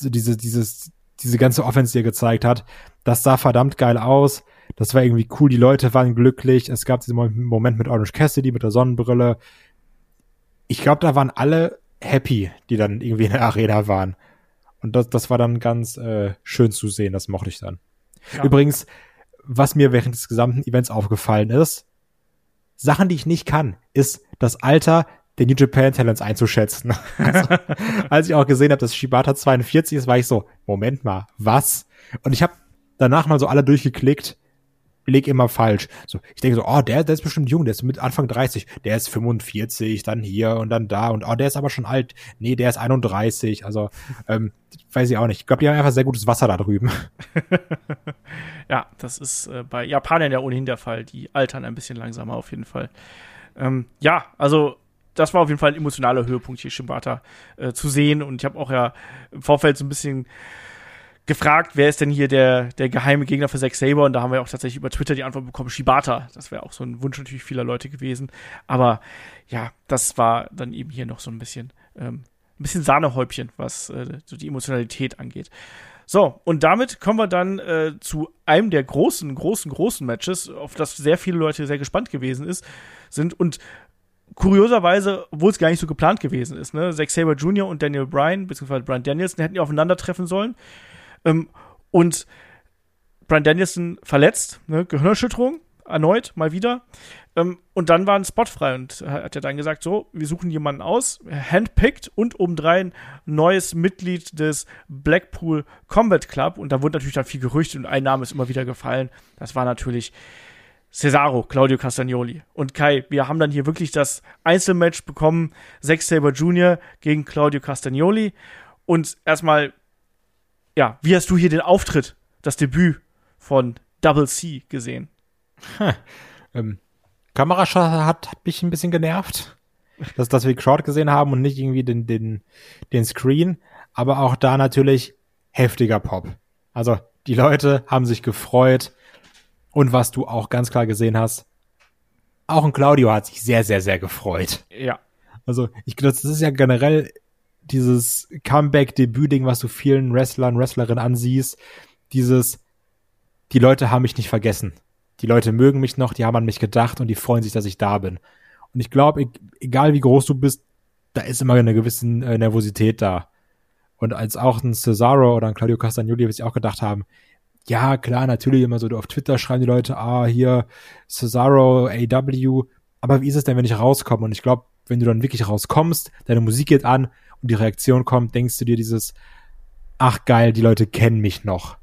diese, dieses, diese ganze Offense, die er gezeigt hat. Das sah verdammt geil aus. Das war irgendwie cool. Die Leute waren glücklich. Es gab diesen Moment mit Orange Cassidy, mit der Sonnenbrille. Ich glaube, da waren alle happy, die dann irgendwie in der Arena waren. Und das, das war dann ganz äh, schön zu sehen. Das mochte ich dann. Ja. Übrigens, was mir während des gesamten Events aufgefallen ist, Sachen, die ich nicht kann, ist das Alter der New Japan Talents einzuschätzen. Also, als ich auch gesehen habe, dass Shibata 42 ist, war ich so, Moment mal, was? Und ich habe danach mal so alle durchgeklickt leg immer falsch. So, ich denke so, oh, der, der ist bestimmt jung, der ist mit Anfang 30, der ist 45, dann hier und dann da und oh, der ist aber schon alt. Nee, der ist 31, also ähm, weiß ich auch nicht. Ich glaube, die haben einfach sehr gutes Wasser da drüben. ja, das ist äh, bei Japanern ja ohnehin der Fall. Die altern ein bisschen langsamer auf jeden Fall. Ähm, ja, also das war auf jeden Fall ein emotionaler Höhepunkt hier Shibata äh, zu sehen und ich habe auch ja im Vorfeld so ein bisschen gefragt, wer ist denn hier der, der geheime Gegner für Zack Saber? Und da haben wir auch tatsächlich über Twitter die Antwort bekommen, Shibata. Das wäre auch so ein Wunsch natürlich vieler Leute gewesen. Aber ja, das war dann eben hier noch so ein bisschen, ähm, ein bisschen Sahnehäubchen, was äh, so die Emotionalität angeht. So, und damit kommen wir dann äh, zu einem der großen, großen, großen Matches, auf das sehr viele Leute sehr gespannt gewesen ist, sind und kurioserweise, obwohl es gar nicht so geplant gewesen ist, ne, Zack Saber Jr. und Daniel Bryan, beziehungsweise Bryan Danielson, hätten ja aufeinandertreffen sollen. Ähm, und Brian Danielson verletzt, ne, Gehirnerschütterung, erneut, mal wieder. Ähm, und dann war ein Spot frei und hat ja dann gesagt, so, wir suchen jemanden aus, handpicked und obendrein neues Mitglied des Blackpool Combat Club. Und da wurde natürlich dann viel gerüchtet und ein Name ist immer wieder gefallen. Das war natürlich Cesaro, Claudio Castagnoli. Und Kai, wir haben dann hier wirklich das Einzelmatch bekommen, Zack Saber Jr. gegen Claudio Castagnoli. Und erstmal ja, wie hast du hier den Auftritt, das Debüt von Double C gesehen. Ähm, Kameraschau hat, hat mich ein bisschen genervt, dass, dass wir Crowd gesehen haben und nicht irgendwie den, den, den Screen. Aber auch da natürlich heftiger Pop. Also die Leute haben sich gefreut. Und was du auch ganz klar gesehen hast, auch ein Claudio hat sich sehr, sehr, sehr gefreut. Ja. Also ich glaube, das ist ja generell dieses Comeback-Debüt-Ding, was du vielen Wrestlern, Wrestlerinnen ansiehst. Dieses, die Leute haben mich nicht vergessen. Die Leute mögen mich noch, die haben an mich gedacht und die freuen sich, dass ich da bin. Und ich glaube, egal wie groß du bist, da ist immer eine gewisse äh, Nervosität da. Und als auch ein Cesaro oder ein Claudio Castagnoli sich auch gedacht haben, ja, klar, natürlich immer so auf Twitter schreiben die Leute, ah, hier Cesaro, AW, aber wie ist es denn, wenn ich rauskomme? Und ich glaube, wenn du dann wirklich rauskommst, deine Musik geht an und die Reaktion kommt, denkst du dir dieses, ach geil, die Leute kennen mich noch.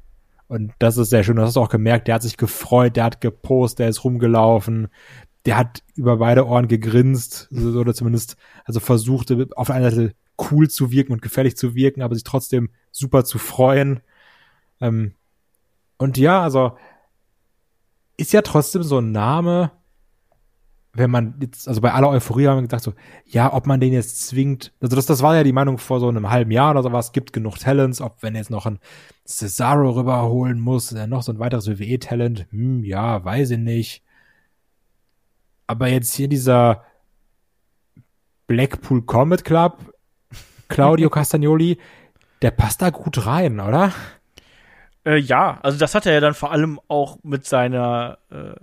Und das ist sehr schön. Das hast du auch gemerkt. Der hat sich gefreut, der hat gepostet, der ist rumgelaufen, der hat über beide Ohren gegrinst, oder zumindest, also versuchte auf einer Seite cool zu wirken und gefährlich zu wirken, aber sich trotzdem super zu freuen. Ähm, und ja, also ist ja trotzdem so ein Name, wenn man jetzt, also bei aller Euphorie haben wir gedacht so, ja, ob man den jetzt zwingt, also das, das war ja die Meinung vor so einem halben Jahr oder sowas, gibt genug Talents, ob wenn jetzt noch ein Cesaro rüberholen muss, dann noch so ein weiteres WWE-Talent, hm, ja, weiß ich nicht. Aber jetzt hier dieser Blackpool Comet Club, Claudio Castagnoli, der passt da gut rein, oder? Äh, ja, also das hat er ja dann vor allem auch mit seiner äh,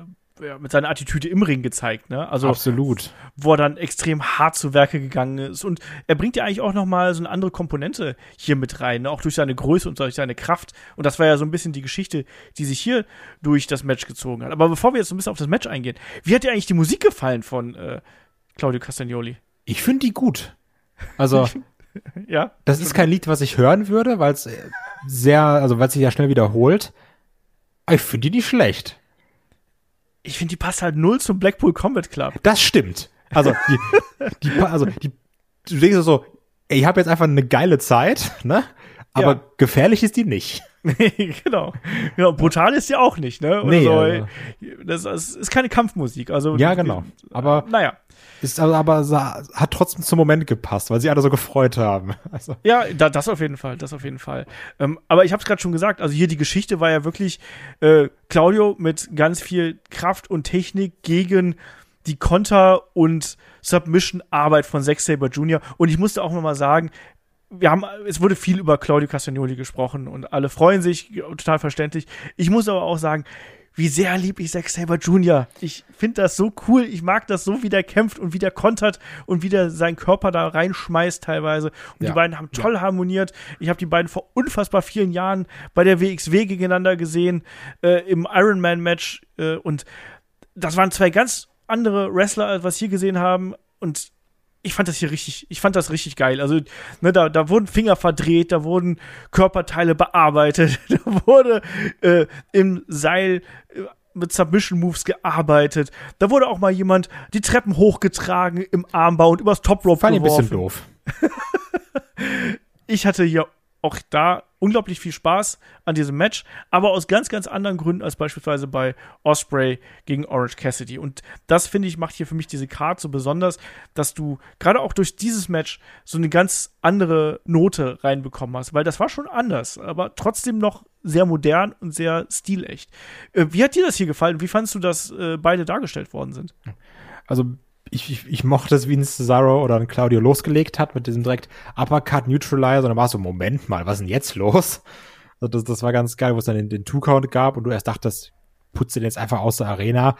ja, mit seiner Attitüde im Ring gezeigt, ne? Also absolut, wo er dann extrem hart zu Werke gegangen ist und er bringt ja eigentlich auch noch mal so eine andere Komponente hier mit rein, ne? auch durch seine Größe und durch seine Kraft und das war ja so ein bisschen die Geschichte, die sich hier durch das Match gezogen hat. Aber bevor wir jetzt so ein bisschen auf das Match eingehen, wie hat dir eigentlich die Musik gefallen von äh, Claudio Castagnoli? Ich finde die gut. Also ja, das ist kein Lied, was ich hören würde, weil es sehr, also weil es sich ja schnell wiederholt. Aber ich finde die nicht schlecht ich finde, die passt halt null zum Blackpool Combat Club. Das stimmt. Also, die, die, also, die, du denkst so, ey, ich habe jetzt einfach eine geile Zeit, ne? Aber ja. gefährlich ist die nicht. genau. Ja, brutal ist die auch nicht, ne? nee, so, also. das, das, ist keine Kampfmusik. Also, ja, genau. Aber, naja. Ist aber, aber hat trotzdem zum Moment gepasst, weil sie alle so gefreut haben. Also. Ja, da, das auf jeden Fall, das auf jeden Fall. Ähm, aber ich habe es gerade schon gesagt, also hier die Geschichte war ja wirklich äh, Claudio mit ganz viel Kraft und Technik gegen die Konter- und Submission-Arbeit von Zack Saber Jr. Und ich musste auch noch mal sagen, wir haben, es wurde viel über Claudio Castagnoli gesprochen und alle freuen sich, total verständlich. Ich muss aber auch sagen, wie sehr lieb ich Zack Saber Jr. Ich finde das so cool. Ich mag das so, wie der kämpft und wie der kontert und wie der seinen Körper da reinschmeißt teilweise. Und ja. die beiden haben toll ja. harmoniert. Ich habe die beiden vor unfassbar vielen Jahren bei der WXW gegeneinander gesehen, äh, im Ironman-Match. Äh, und das waren zwei ganz andere Wrestler, als was wir hier gesehen haben. Und ich fand das hier richtig, ich fand das richtig geil. Also, ne, da, da wurden Finger verdreht, da wurden Körperteile bearbeitet, da wurde äh, im Seil äh, mit Submission Moves gearbeitet. Da wurde auch mal jemand die Treppen hochgetragen im Armbau und übers Top Rope Fand geworfen. Fand ich ein bisschen doof. ich hatte hier auch da unglaublich viel Spaß an diesem Match, aber aus ganz, ganz anderen Gründen als beispielsweise bei Osprey gegen Orange Cassidy. Und das finde ich macht hier für mich diese Card so besonders, dass du gerade auch durch dieses Match so eine ganz andere Note reinbekommen hast, weil das war schon anders, aber trotzdem noch sehr modern und sehr stilecht. Äh, wie hat dir das hier gefallen? Wie fandest du, dass äh, beide dargestellt worden sind? Also ich, ich, ich mochte es, wie ein Cesaro oder ein Claudio losgelegt hat mit diesem direkt Uppercut Neutralizer. Und dann war es so, Moment mal, was ist denn jetzt los? Also das, das war ganz geil, wo es dann den, den Two-Count gab und du erst dachtest, putzt den jetzt einfach aus der Arena.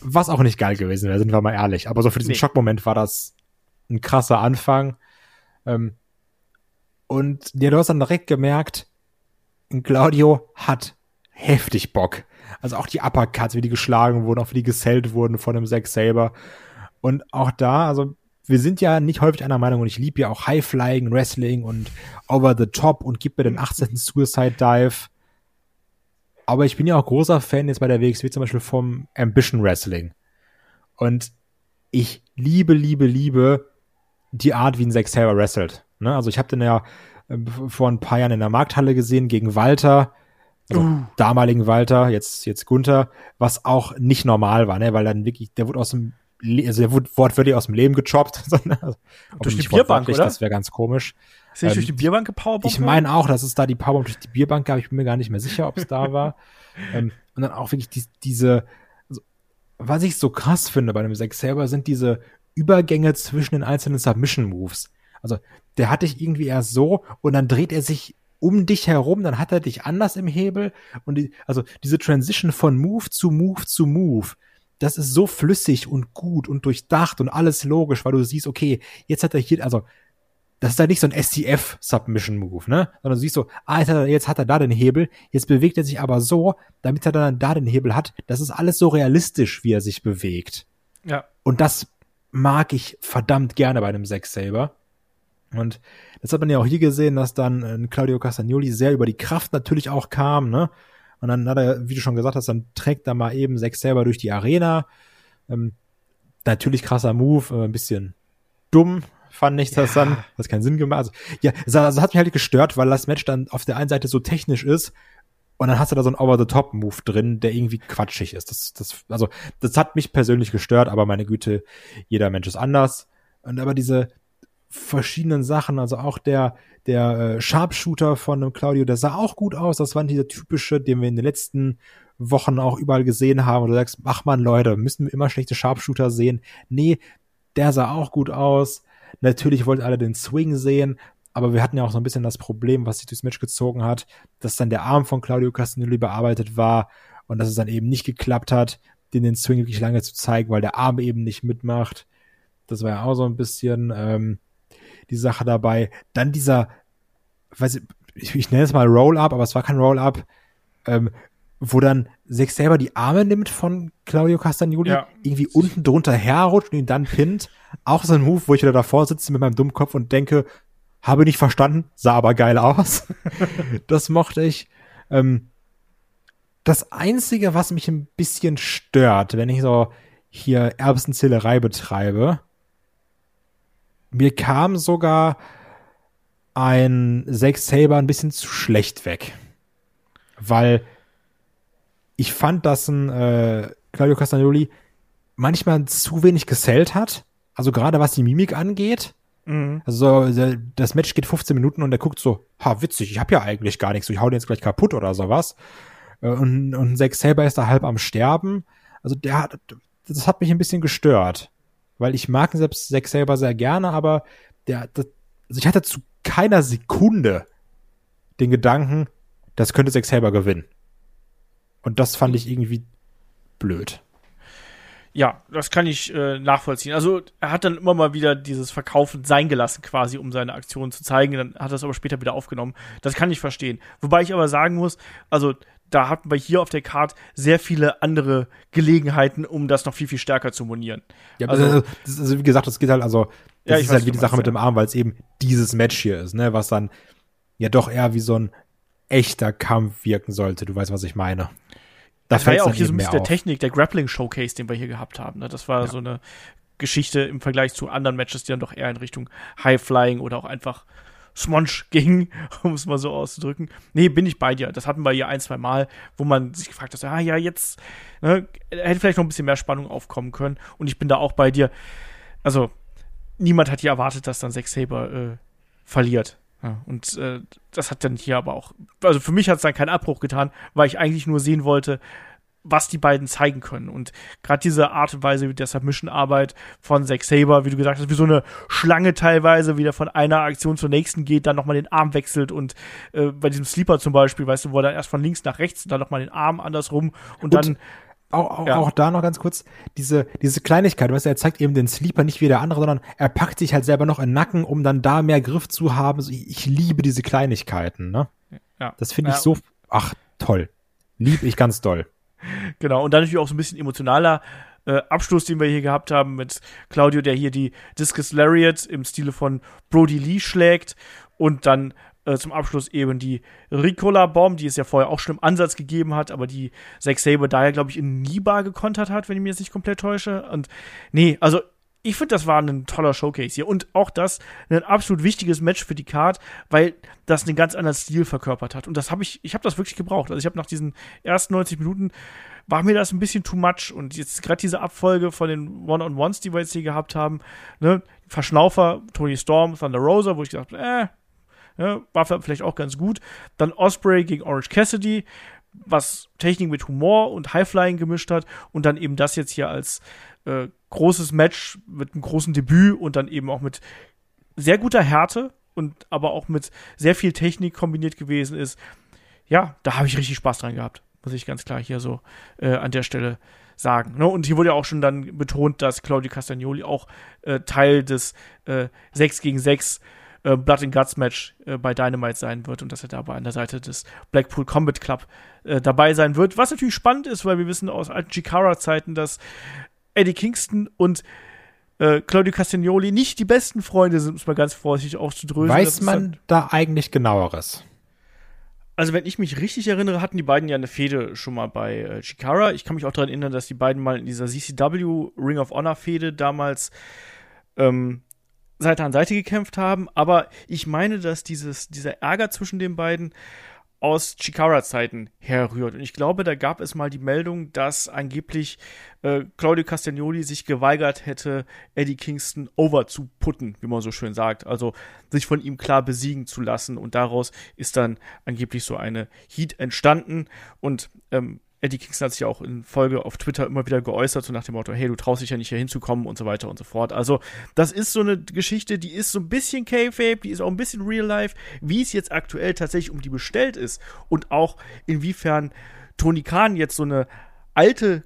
Was auch nicht geil gewesen wäre, sind wir mal ehrlich. Aber so für diesen nee. Schockmoment war das ein krasser Anfang. Ähm, und ja, du hast dann direkt gemerkt, Claudio hat heftig Bock. Also auch die Uppercuts, wie die geschlagen wurden, auch wie die gesellt wurden von dem Zack Saber. Und auch da, also wir sind ja nicht häufig einer Meinung und ich liebe ja auch High-Flying, Wrestling und Over the Top und gib mir den 18. Suicide Dive. Aber ich bin ja auch großer Fan jetzt bei der WXW zum Beispiel vom Ambition Wrestling. Und ich liebe, liebe, liebe die Art, wie ein Zack Saber wrestelt. Ne? Also ich habe den ja äh, vor ein paar Jahren in der Markthalle gesehen gegen Walter. Also Uh. damaligen Walter, jetzt, jetzt Gunther, was auch nicht normal war, ne, weil dann wirklich, der wurde aus dem, also der wurde wortwörtlich aus dem Leben gechoppt. So, ne? also, Durch die Bierbank, oder? Das wäre ganz komisch. Ist er Ähm, durch die Bierbank gepowert? Ich meine auch, dass es da die Powerbomb durch die Bierbank gab. Ich bin mir gar nicht mehr sicher, ob es da war. ähm, und dann auch wirklich die, diese, also, was ich so krass finde bei dem Sex selber, sind diese Übergänge zwischen den einzelnen Submission Moves. Also der hat dich irgendwie erst so und dann dreht er sich um dich herum, dann hat er dich anders im Hebel und die, also diese Transition von Move zu Move zu Move, das ist so flüssig und gut und durchdacht und alles logisch, weil du siehst, okay, jetzt hat er hier, also das ist halt nicht so ein STF-Submission-Move, ne? Sondern du siehst so, ah, jetzt hat, er, jetzt hat er da den Hebel, jetzt bewegt er sich aber so, damit er dann da den Hebel hat. Das ist alles so realistisch, wie er sich bewegt. Ja. Und das mag ich verdammt gerne bei einem Zack Saber. Und das hat man ja auch hier gesehen, dass dann äh, Claudio Castagnoli sehr über die Kraft natürlich auch kam, ne? Und dann hat er, wie du schon gesagt hast, dann trägt er mal eben Zack selber durch die Arena. Ähm, natürlich krasser Move, ein bisschen dumm, fand ich das Ja. dann. Das hat keinen Sinn gemacht. Also, ja, das, das hat mich halt gestört, weil das Match dann auf der einen Seite so technisch ist und dann hast du da so einen Over-the-Top-Move drin, der irgendwie quatschig ist. Das, das, also, das hat mich persönlich gestört, aber meine Güte, jeder Mensch ist anders. Und aber diese verschiedenen Sachen, also auch der, der äh, Sharpshooter von dem Claudio, der sah auch gut aus. Das war dieser typische, den wir in den letzten Wochen auch überall gesehen haben. Und du sagst, ach man, Leute, müssen wir immer schlechte Sharpshooter sehen? Nee, der sah auch gut aus. Natürlich wollten alle den Swing sehen, aber wir hatten ja auch so ein bisschen das Problem, was sich durchs Match gezogen hat, dass dann der Arm von Claudio Castagnoli bearbeitet war und dass es dann eben nicht geklappt hat, den den Swing wirklich lange zu zeigen, weil der Arm eben nicht mitmacht. Das war ja auch so ein bisschen ähm, die Sache dabei. Dann dieser, weiß ich, ich, nenne es mal Roll-Up, aber es war kein Roll-Up, ähm, wo dann Sex selber die Arme nimmt von Claudio Castagnoli, Ja. irgendwie unten drunter herrutscht und ihn dann pinnt. Auch so ein Move, wo ich wieder davor sitze mit meinem Dummkopf und denke, habe nicht verstanden, sah aber geil aus. das mochte ich. Ähm, das Einzige, was mich ein bisschen stört, wenn ich so hier Erbsenzählerei betreibe, mir kam sogar ein Zack Saber ein bisschen zu schlecht weg. Weil ich fand, dass ein äh, Claudio Castagnoli manchmal zu wenig gesellt hat. Also gerade was die Mimik angeht. Mhm. Also das Match geht 15 Minuten und der guckt so, ha, witzig, ich habe ja eigentlich gar nichts, ich hau den jetzt gleich kaputt oder sowas. Äh, Und, und Zack selber ist da halb am Sterben. Also der hat, das hat mich ein bisschen gestört. Weil ich mag selbst Zack selber sehr gerne, aber der, das, also ich hatte zu keiner Sekunde den Gedanken, das könnte Zack selber gewinnen. Und das fand ich irgendwie blöd. Ja, das kann ich äh, nachvollziehen. Also er hat dann immer mal wieder dieses Verkaufen sein gelassen, quasi, um seine Aktion zu zeigen. Dann hat er es aber später wieder aufgenommen. Das kann ich verstehen. Wobei ich aber sagen muss, also da hatten wir hier auf der Card sehr viele andere Gelegenheiten, um das noch viel, viel stärker zu monieren. Ja, Also- also, das ist, also wie gesagt, das geht halt, also, das Ja, ist weiß, halt wie die Sache mit dem. Arm, weil es eben dieses Match hier ist, ne, was dann ja doch eher wie so ein echter Kampf wirken sollte. Du weißt, was ich meine. Da Das war ja auch hier so ein bisschen der auf. Technik, der Grappling-Showcase, den wir hier gehabt haben. Ne? Das war Ja. so eine Geschichte im Vergleich zu anderen Matches, die dann doch eher in Richtung High-Flying oder auch einfach Smonge ging, um es mal so auszudrücken. Nee, bin ich bei dir. Das hatten wir hier ein, zwei Mal, wo man sich gefragt hat, ah ja, jetzt ne, hätte vielleicht noch ein bisschen mehr Spannung aufkommen können. Und ich bin da auch bei dir. Also, niemand hat hier erwartet, dass dann Zack Saber äh, verliert. Ja, und äh, das hat dann hier aber auch, also für mich hat es dann keinen Abbruch getan, weil ich eigentlich nur sehen wollte, was die beiden zeigen können. Und gerade diese Art und Weise der Submission-Arbeit von Zack Saber, wie du gesagt hast, wie so eine Schlange teilweise, wie der von einer Aktion zur nächsten geht, dann nochmal den Arm wechselt und äh, bei diesem Sleeper zum Beispiel, weißt du, wo er dann erst von links nach rechts, dann nochmal den Arm andersrum und, Und dann, Auch, auch, Ja. auch da noch ganz kurz, diese, diese Kleinigkeit, weißt du, er zeigt eben den Sleeper nicht wie der andere, sondern er packt sich halt selber noch in den Nacken, um dann da mehr Griff zu haben. So, ich, ich liebe diese Kleinigkeiten, ne? ja. Das finde ich Ja. so, ach, toll. Lieb ich ganz doll. Genau, und dann natürlich auch so ein bisschen emotionaler äh, Abschluss, den wir hier gehabt haben mit Claudio, der hier die Discus Lariat im Stile von Brody Lee schlägt und dann äh, zum Abschluss eben die Ricola Bomb, die es ja vorher auch schon im Ansatz gegeben hat, aber die Zack Saber daher, glaube ich, in Niba gekontert hat, wenn ich mir jetzt nicht komplett täusche. Und nee, also ich finde, das war ein toller Showcase hier. Und auch das ein absolut wichtiges Match für die Card, weil das einen ganz anderen Stil verkörpert hat. Und das habe ich, ich habe das wirklich gebraucht. Also ich habe nach diesen ersten 90 Minuten war mir das ein bisschen too much. Und jetzt gerade diese Abfolge von den One-on-Ones, die wir jetzt hier gehabt haben, ne, Verschnaufer, Tony Storm, Thunder Rosa, wo ich gedacht äh, ja, war vielleicht auch ganz gut. Dann Osprey gegen Orange Cassidy, was Technik mit Humor und Highflying gemischt hat. Und dann eben das jetzt hier als äh, großes Match mit einem großen Debüt und dann eben auch mit sehr guter Härte und aber auch mit sehr viel Technik kombiniert gewesen ist. Ja, da habe ich richtig Spaß dran gehabt, muss ich ganz klar hier so äh, an der Stelle sagen. Ne? Und hier wurde ja auch schon dann betont, dass Claudio Castagnoli auch äh, Teil des äh, 6 gegen 6 äh, Blood and Guts Match äh, bei Dynamite sein wird und dass er dabei an der Seite des Blackpool Combat Club äh, dabei sein wird. Was natürlich spannend ist, weil wir wissen aus alten Chikara-Zeiten, dass Eddie Kingston und äh, Claudio Castagnoli nicht die besten Freunde sind, um es mal ganz vorsichtig auszudröseln. Weiß man da eigentlich genaueres? Also, wenn ich mich richtig erinnere, hatten die beiden ja eine Fehde schon mal bei äh, Chikara. Ich kann mich auch daran erinnern, dass die beiden mal in dieser CCW Ring of Honor Fehde damals ähm, Seite an Seite gekämpft haben. Aber ich meine, dass dieses, dieser Ärger zwischen den beiden aus Chikara-Zeiten herrührt. Und ich glaube, da gab es mal die Meldung, dass angeblich äh, Claudio Castagnoli sich geweigert hätte, Eddie Kingston over zu putten, wie man so schön sagt. Also sich von ihm klar besiegen zu lassen. Und daraus ist dann angeblich so eine Heat entstanden. Und ähm, Eddie Kingston hat sich ja auch in Folge auf Twitter immer wieder geäußert, so nach dem Motto, hey, du traust dich ja nicht hier hinzukommen und so weiter und so fort. Also, das ist so eine Geschichte, die ist so ein bisschen K-Fape, die ist auch ein bisschen Real Life, wie es jetzt aktuell tatsächlich um die bestellt ist und auch inwiefern Tony Khan jetzt so eine alte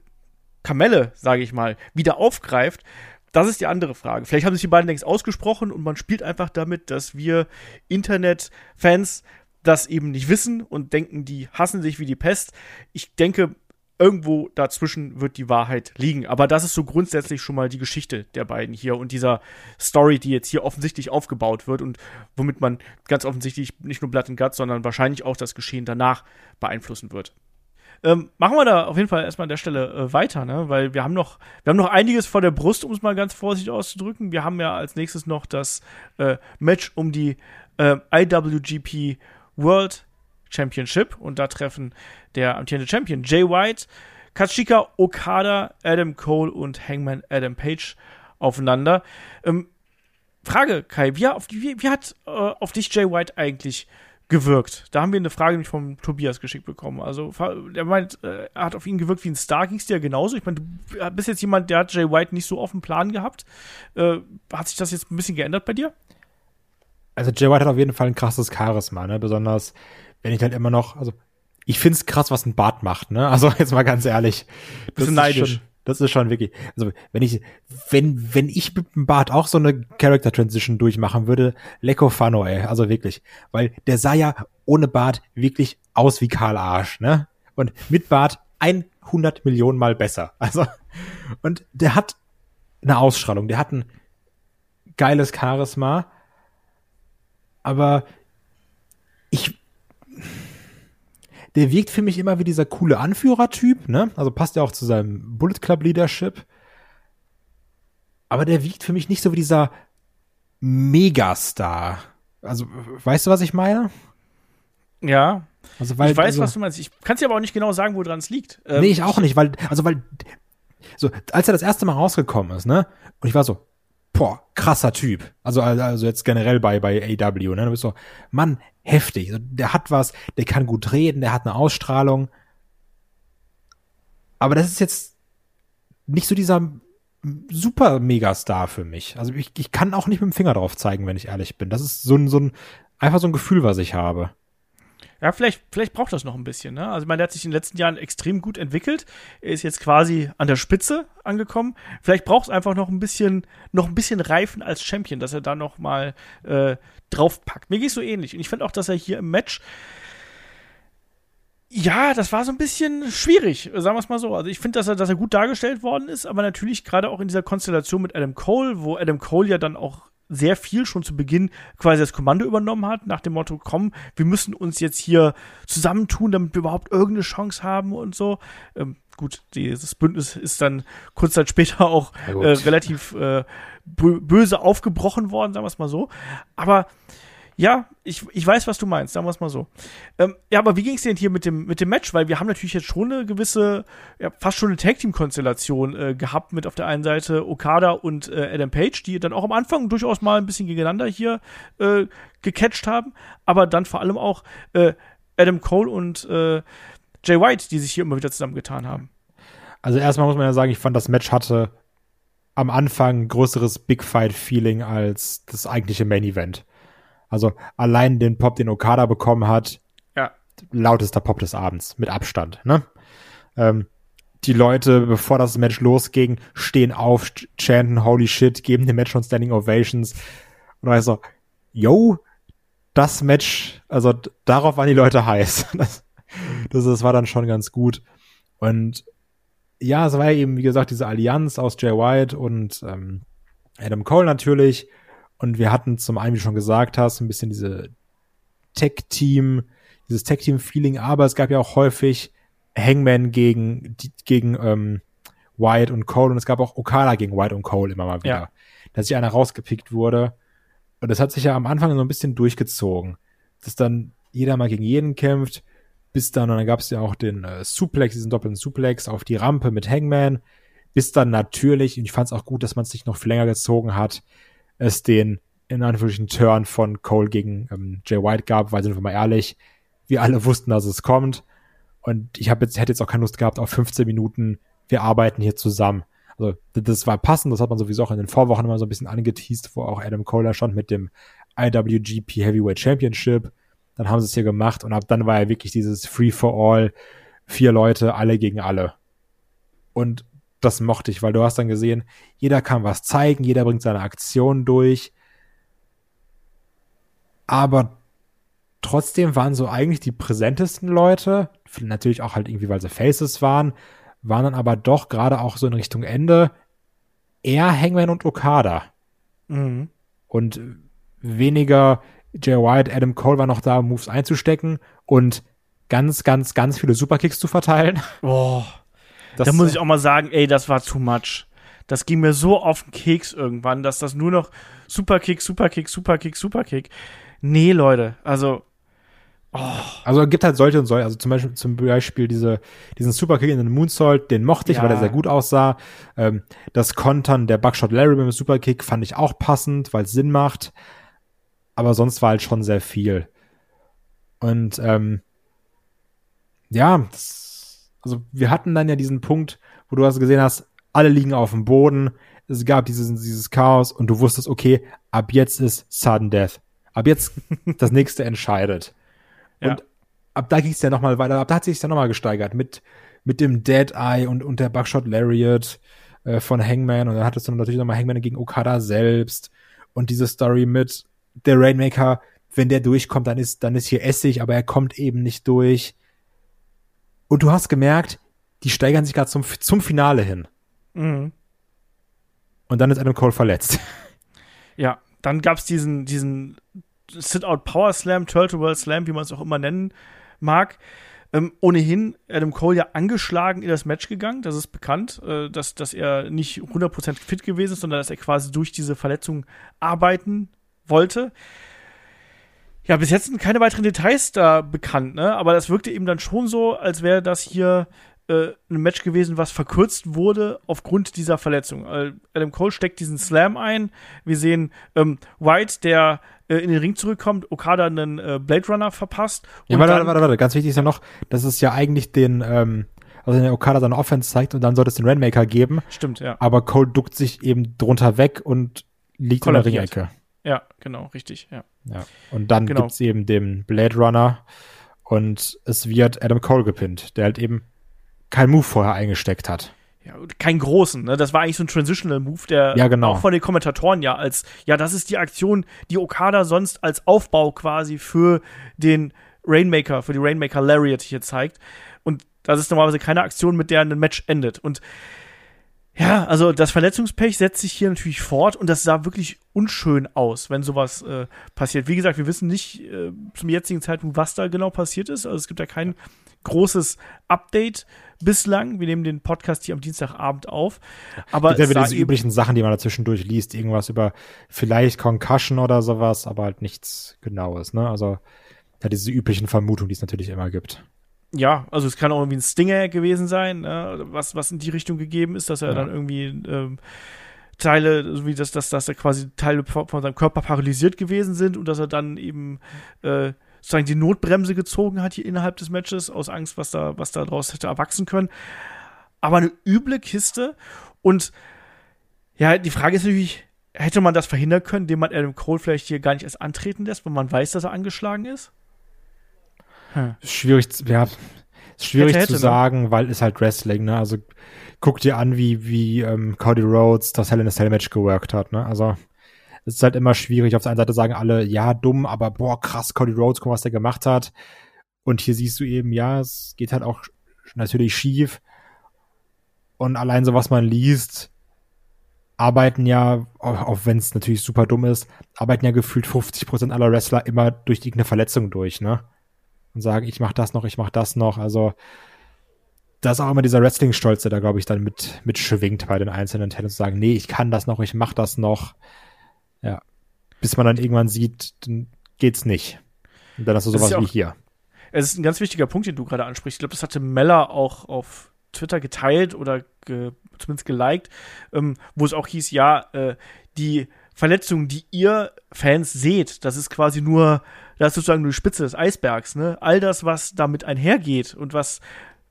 Kamelle, sage ich mal, wieder aufgreift. Das ist die andere Frage. Vielleicht haben sich die beiden längst ausgesprochen und man spielt einfach damit, dass wir Internet-Fans das eben nicht wissen und denken, die hassen sich wie die Pest. Ich denke, irgendwo dazwischen wird die Wahrheit liegen. Aber das ist so grundsätzlich schon mal die Geschichte der beiden hier und dieser Story, die jetzt hier offensichtlich aufgebaut wird und womit man ganz offensichtlich nicht nur Blood and Guts, sondern wahrscheinlich auch das Geschehen danach beeinflussen wird. Ähm, machen wir da auf jeden Fall erstmal an der Stelle äh, weiter, ne? Weil wir haben noch, wir haben noch einiges vor der Brust, um es mal ganz vorsichtig auszudrücken. Wir haben ja als nächstes noch das äh, Match um die äh, IWGP World Championship und da treffen der amtierende Champion Jay White, Katsushika Okada, Adam Cole und Hangman Adam Page aufeinander. Ähm, Frage, Kai, wie, wie, wie hat äh, auf dich Jay White eigentlich gewirkt? Da haben wir eine Frage nämlich vom Tobias geschickt bekommen. Also, er meint, äh, er hat auf ihn gewirkt wie ein Star. Ging es dir genauso? Ich meine, du bist jetzt jemand, der hat Jay White nicht so auf dem Plan gehabt. Äh, hat sich das jetzt ein bisschen geändert bei dir? Also Jay White hat auf jeden Fall ein krasses Charisma, ne? Besonders, wenn ich halt immer noch, also ich find's krass, was ein Bart macht, ne? Also jetzt mal ganz ehrlich. Das ist neidisch. Schon, das ist schon wirklich, also wenn ich, wenn, wenn ich mit dem Bart auch so eine Character Transition durchmachen würde, lecko fano, ey, also wirklich. Weil der sah ja ohne Bart wirklich aus wie Karl Arsch, ne? Und mit Bart 100 Millionen Mal besser. Also, und der hat eine Ausstrahlung, der hat ein geiles Charisma aber ich, der wirkt für mich immer wie dieser coole Anführertyp, ne? Also passt ja auch zu seinem Bullet Club Leadership. Aber der wirkt für mich nicht so wie dieser Megastar. Also, weißt du, was ich meine? Ja. Also, weil, ich weiß, also, was du meinst. Ich kann dir aber auch nicht genau sagen, woran es liegt. Ähm, nee, ich auch nicht, weil, also, weil, so, als er das erste Mal rausgekommen ist, ne? Und ich war so, boah, krasser Typ. Also, also jetzt generell bei, bei AW, ne? Du bist so, Mann, heftig. Der hat was, der kann gut reden, der hat eine Ausstrahlung. Aber das ist jetzt nicht so dieser super Megastar für mich. Also ich, ich kann auch nicht mit dem Finger drauf zeigen, wenn ich ehrlich bin. Das ist so ein, so ein, einfach so ein Gefühl, was ich habe. Ja, vielleicht, vielleicht braucht das noch ein bisschen. Ne? Also, der hat sich in den letzten Jahren extrem gut entwickelt. Er ist jetzt quasi an der Spitze angekommen. Vielleicht braucht es einfach noch ein bisschen, noch ein bisschen Reifen als Champion, dass er da noch mal äh, draufpackt. Mir geht so ähnlich. Und ich finde auch, dass er hier im Match ja, das war so ein bisschen schwierig, sagen wir es mal so. Also ich finde, dass er, dass er gut dargestellt worden ist, aber natürlich gerade auch in dieser Konstellation mit Adam Cole, wo Adam Cole ja dann auch sehr viel schon zu Beginn quasi das Kommando übernommen hat, nach dem Motto, komm, wir müssen uns jetzt hier zusammentun, damit wir überhaupt irgendeine Chance haben und so. Ähm, gut, dieses Bündnis ist dann kurz Zeit später auch äh, relativ äh, bö- böse aufgebrochen worden, sagen wir es mal so. Aber ja, ich, ich weiß, was du meinst, sagen wir es mal so. Ähm, ja, aber wie ging es denn hier mit dem, mit dem Match? Weil wir haben natürlich jetzt schon eine gewisse, ja, fast schon eine Tag-Team-Konstellation äh, gehabt mit auf der einen Seite Okada und äh, Adam Page, die dann auch am Anfang durchaus mal ein bisschen gegeneinander hier äh, gecatcht haben, aber dann vor allem auch äh, Adam Cole und äh, Jay White, die sich hier immer wieder zusammengetan haben. Also erstmal muss man ja sagen, ich fand, das Match hatte am Anfang größeres Big Fight-Feeling als das eigentliche Main Event. Also allein den Pop, den Okada bekommen hat, Ja. lautester Pop des Abends, mit Abstand, ne? Ähm, die Leute, bevor das Match losging, stehen auf, ch- chanten Holy Shit, geben dem Match schon Standing Ovations. Und dann so, yo, das Match, also darauf waren die Leute heiß. Das, das, das war dann schon ganz gut. Und ja, es war ja eben, wie gesagt, diese Allianz aus Jay White und ähm, Adam Cole natürlich. Und wir hatten zum einen, wie du schon gesagt hast, ein bisschen diese Tech-Team, dieses Tech-Team-Feeling, aber es gab ja auch häufig Hangman gegen, gegen ähm, White und Cole und es gab auch Okada gegen White und Cole immer mal wieder. Ja. Dass sich einer rausgepickt wurde. Und das hat sich ja am Anfang so ein bisschen durchgezogen. Dass dann jeder mal gegen jeden kämpft, bis dann, und dann gab es ja auch den äh, Suplex, diesen doppelten Suplex auf die Rampe mit Hangman, bis dann natürlich, und ich fand es auch gut, dass man es sich noch viel länger gezogen hat, es den in Anführungsstrichen Turn von Cole gegen ähm, Jay White gab, weil sind wir mal ehrlich, wir alle wussten, dass es kommt. Und ich habe jetzt, hätte jetzt auch keine Lust gehabt auf 15 Minuten, wir arbeiten hier zusammen. Also das war passend, das hat man sowieso auch in den Vorwochen immer so ein bisschen angeteased, wo auch Adam Cole stand mit dem IWGP Heavyweight Championship. Dann haben sie es hier gemacht und ab dann war ja wirklich dieses Free for All, vier Leute, alle gegen alle. Und das mochte ich, weil du hast dann gesehen, jeder kann was zeigen, jeder bringt seine Aktion durch. Aber trotzdem waren so eigentlich die präsentesten Leute, natürlich auch halt irgendwie, weil sie Faces waren, waren dann aber doch gerade auch so in Richtung Ende eher Hangman und Okada Mhm. und weniger Jay White, Adam Cole war noch da, Moves einzustecken und ganz, ganz, ganz viele Superkicks zu verteilen. Boah. Das, da muss ich auch mal sagen, ey, das war too much. Das ging mir so auf den Keks irgendwann, dass das nur noch Superkick, Superkick, Superkick, Superkick. Nee, Leute, also, Also es gibt halt solche und solche, also zum Beispiel, zum Beispiel diese, diesen Superkick in den Moonsault, den mochte ich, Ja. weil der sehr gut aussah. Ähm, das Kontern der Buckshot Larry mit dem Superkick fand ich auch passend, weil es Sinn macht. Aber sonst war halt schon sehr viel. Und ähm, ja, das, also wir hatten dann ja diesen Punkt, wo du hast gesehen hast, alle liegen auf dem Boden, es gab dieses, dieses Chaos und du wusstest, okay, ab jetzt ist Sudden Death. Ab jetzt das nächste entscheidet. Ja. Und ab da ging es ja nochmal weiter, ab da hat sich ja nochmal gesteigert mit, mit dem Dead Eye und, und der Buckshot Lariat äh, von Hangman und dann hattest du natürlich nochmal Hangman gegen Okada selbst und diese Story mit der Rainmaker, wenn der durchkommt, dann ist, dann ist hier Essig, aber er kommt eben nicht durch. Und du hast gemerkt, die steigern sich gerade zum, zum Finale hin. mhm. Und dann ist Adam Cole verletzt. ja, dann gab's diesen, diesen Sit-Out Power Slam, Turtle World Slam, wie man es auch immer nennen mag. Ähm, ohnehin Adam Cole ja angeschlagen in das Match gegangen, das ist bekannt, äh, dass, dass er nicht 100% fit gewesen ist, sondern dass er quasi durch diese Verletzung arbeiten wollte. Ja, bis jetzt sind keine weiteren Details da bekannt, ne? Aber das wirkte eben dann schon so, als wäre das hier äh, ein Match gewesen, was verkürzt wurde aufgrund dieser Verletzung. Äh, Adam Cole steckt diesen Slam ein. Wir sehen ähm, White, der äh, in den Ring zurückkommt, Okada einen äh, Blade Runner verpasst. Ja, warte, warte, warte, warte, ganz wichtig ist ja noch, dass es ja eigentlich den, ähm, also der Okada seine Offense zeigt und dann sollte es den Rainmaker geben, Stimmt, ja. aber Cole duckt sich eben drunter weg und liegt in der Kollabiert. Ringecke. Ja, genau, richtig, ja. Ja. Und dann Genau. gibt's eben den Blade Runner und es wird Adam Cole gepinnt, der halt eben kein Move vorher eingesteckt hat. Ja, und kein großen, ne? Das war eigentlich so ein Transitional Move, der Ja, genau. auch von den Kommentatoren ja als, ja, das ist die Aktion, die Okada sonst als Aufbau quasi für den Rainmaker, für die Rainmaker Lariat hier zeigt. Und das ist normalerweise keine Aktion, mit der ein Match endet. Und ja, also das Verletzungspech setzt sich hier natürlich fort und das sah wirklich unschön aus, wenn sowas äh, passiert. Wie gesagt, wir wissen nicht äh, zum jetzigen Zeitpunkt, was da genau passiert ist. Also es gibt da kein großes Update bislang. Wir nehmen den Podcast hier am Dienstagabend auf. Aber es ja wieder diese üblichen Sachen, die man dazwischendurch liest. Irgendwas über vielleicht Concussion oder sowas, aber halt nichts Genaues. Ne? Also ja, diese üblichen Vermutungen, die es natürlich immer gibt. Ja, also es kann auch irgendwie ein Stinger gewesen sein, ne? was, was in die Richtung gegeben ist, dass er ja. dann irgendwie ähm, Teile, wie das, dass, dass er quasi Teile von seinem Körper paralysiert gewesen sind und dass er dann eben äh, sozusagen die Notbremse gezogen hat hier innerhalb des Matches, aus Angst, was da, was da draus hätte erwachsen können. Aber eine üble Kiste. Und ja, die Frage ist natürlich, hätte man das verhindern können, indem man Adam Cole vielleicht hier gar nicht erst antreten lässt, wenn man weiß, dass er angeschlagen ist? Hm. Schwierig, ja, schwierig hätte, hätte, zu ne? sagen, ne? weil es halt Wrestling, ne? Also guck dir an, wie, wie ähm, Cody Rhodes das Hell in a Cell Match geworkt hat, ne? Also es ist halt immer schwierig. Auf der einen Seite sagen alle, ja, dumm, aber boah, krass, Cody Rhodes, guck, was der gemacht hat. Und hier siehst du eben, ja, es geht halt auch natürlich schief. Und allein so, was man liest, arbeiten ja, auch, auch wenn es natürlich super dumm ist, arbeiten ja gefühlt 50% aller Wrestler immer durch irgendeine Verletzung durch, ne? Und sagen, ich mach das noch, ich mach das noch. Also, da ist auch immer dieser Wrestling-Stolz, der da, glaube ich, dann mit, mit schwingt bei den einzelnen Talents, zu sagen, nee, ich kann das noch, ich mach das noch. Ja. Bis man dann irgendwann sieht, dann geht's nicht. Und dann hast du sowas ja wie hier. Es ist ein ganz wichtiger Punkt, den du gerade ansprichst. Ich glaube, das hatte Meller auch auf Twitter geteilt oder ge, zumindest geliked, ähm, wo es auch hieß, ja, äh, die Verletzungen, die ihr Fans seht, das ist quasi nur, das ist sozusagen nur die Spitze des Eisbergs, ne? All das, was damit einhergeht und was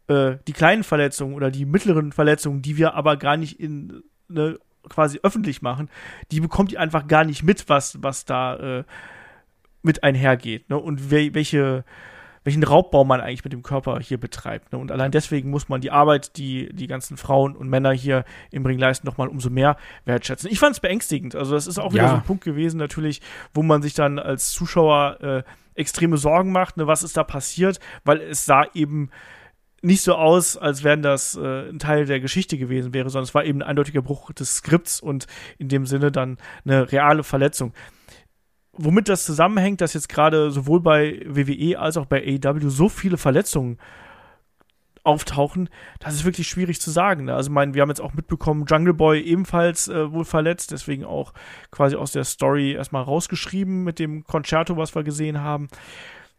äh, die kleinen Verletzungen oder die mittleren Verletzungen, die wir aber gar nicht in ne, quasi öffentlich machen, die bekommt ihr einfach gar nicht mit, was, was da äh, mit einhergeht. Ne? Und we welche, welchen Raubbau man eigentlich mit dem Körper hier betreibt. Ne? Und allein deswegen muss man die Arbeit, die die ganzen Frauen und Männer hier im Ring leisten, nochmal umso mehr wertschätzen. Ich fand es beängstigend. Also das ist auch wieder ja. so ein Punkt gewesen, natürlich, wo man sich dann als Zuschauer äh, extreme Sorgen macht, ne? was ist da passiert, weil es sah eben nicht so aus, als wären das äh, ein Teil der Geschichte gewesen wäre, sondern es war eben ein eindeutiger Bruch des Skripts und in dem Sinne dann eine reale Verletzung. Womit das zusammenhängt, dass jetzt gerade sowohl bei WWE als auch bei AEW so viele Verletzungen auftauchen, das ist wirklich schwierig zu sagen. Ne? Also, mein, wir haben jetzt auch mitbekommen, Jungle Boy ebenfalls äh, wohl verletzt, deswegen auch quasi aus der Story erstmal rausgeschrieben mit dem Concerto, was wir gesehen haben.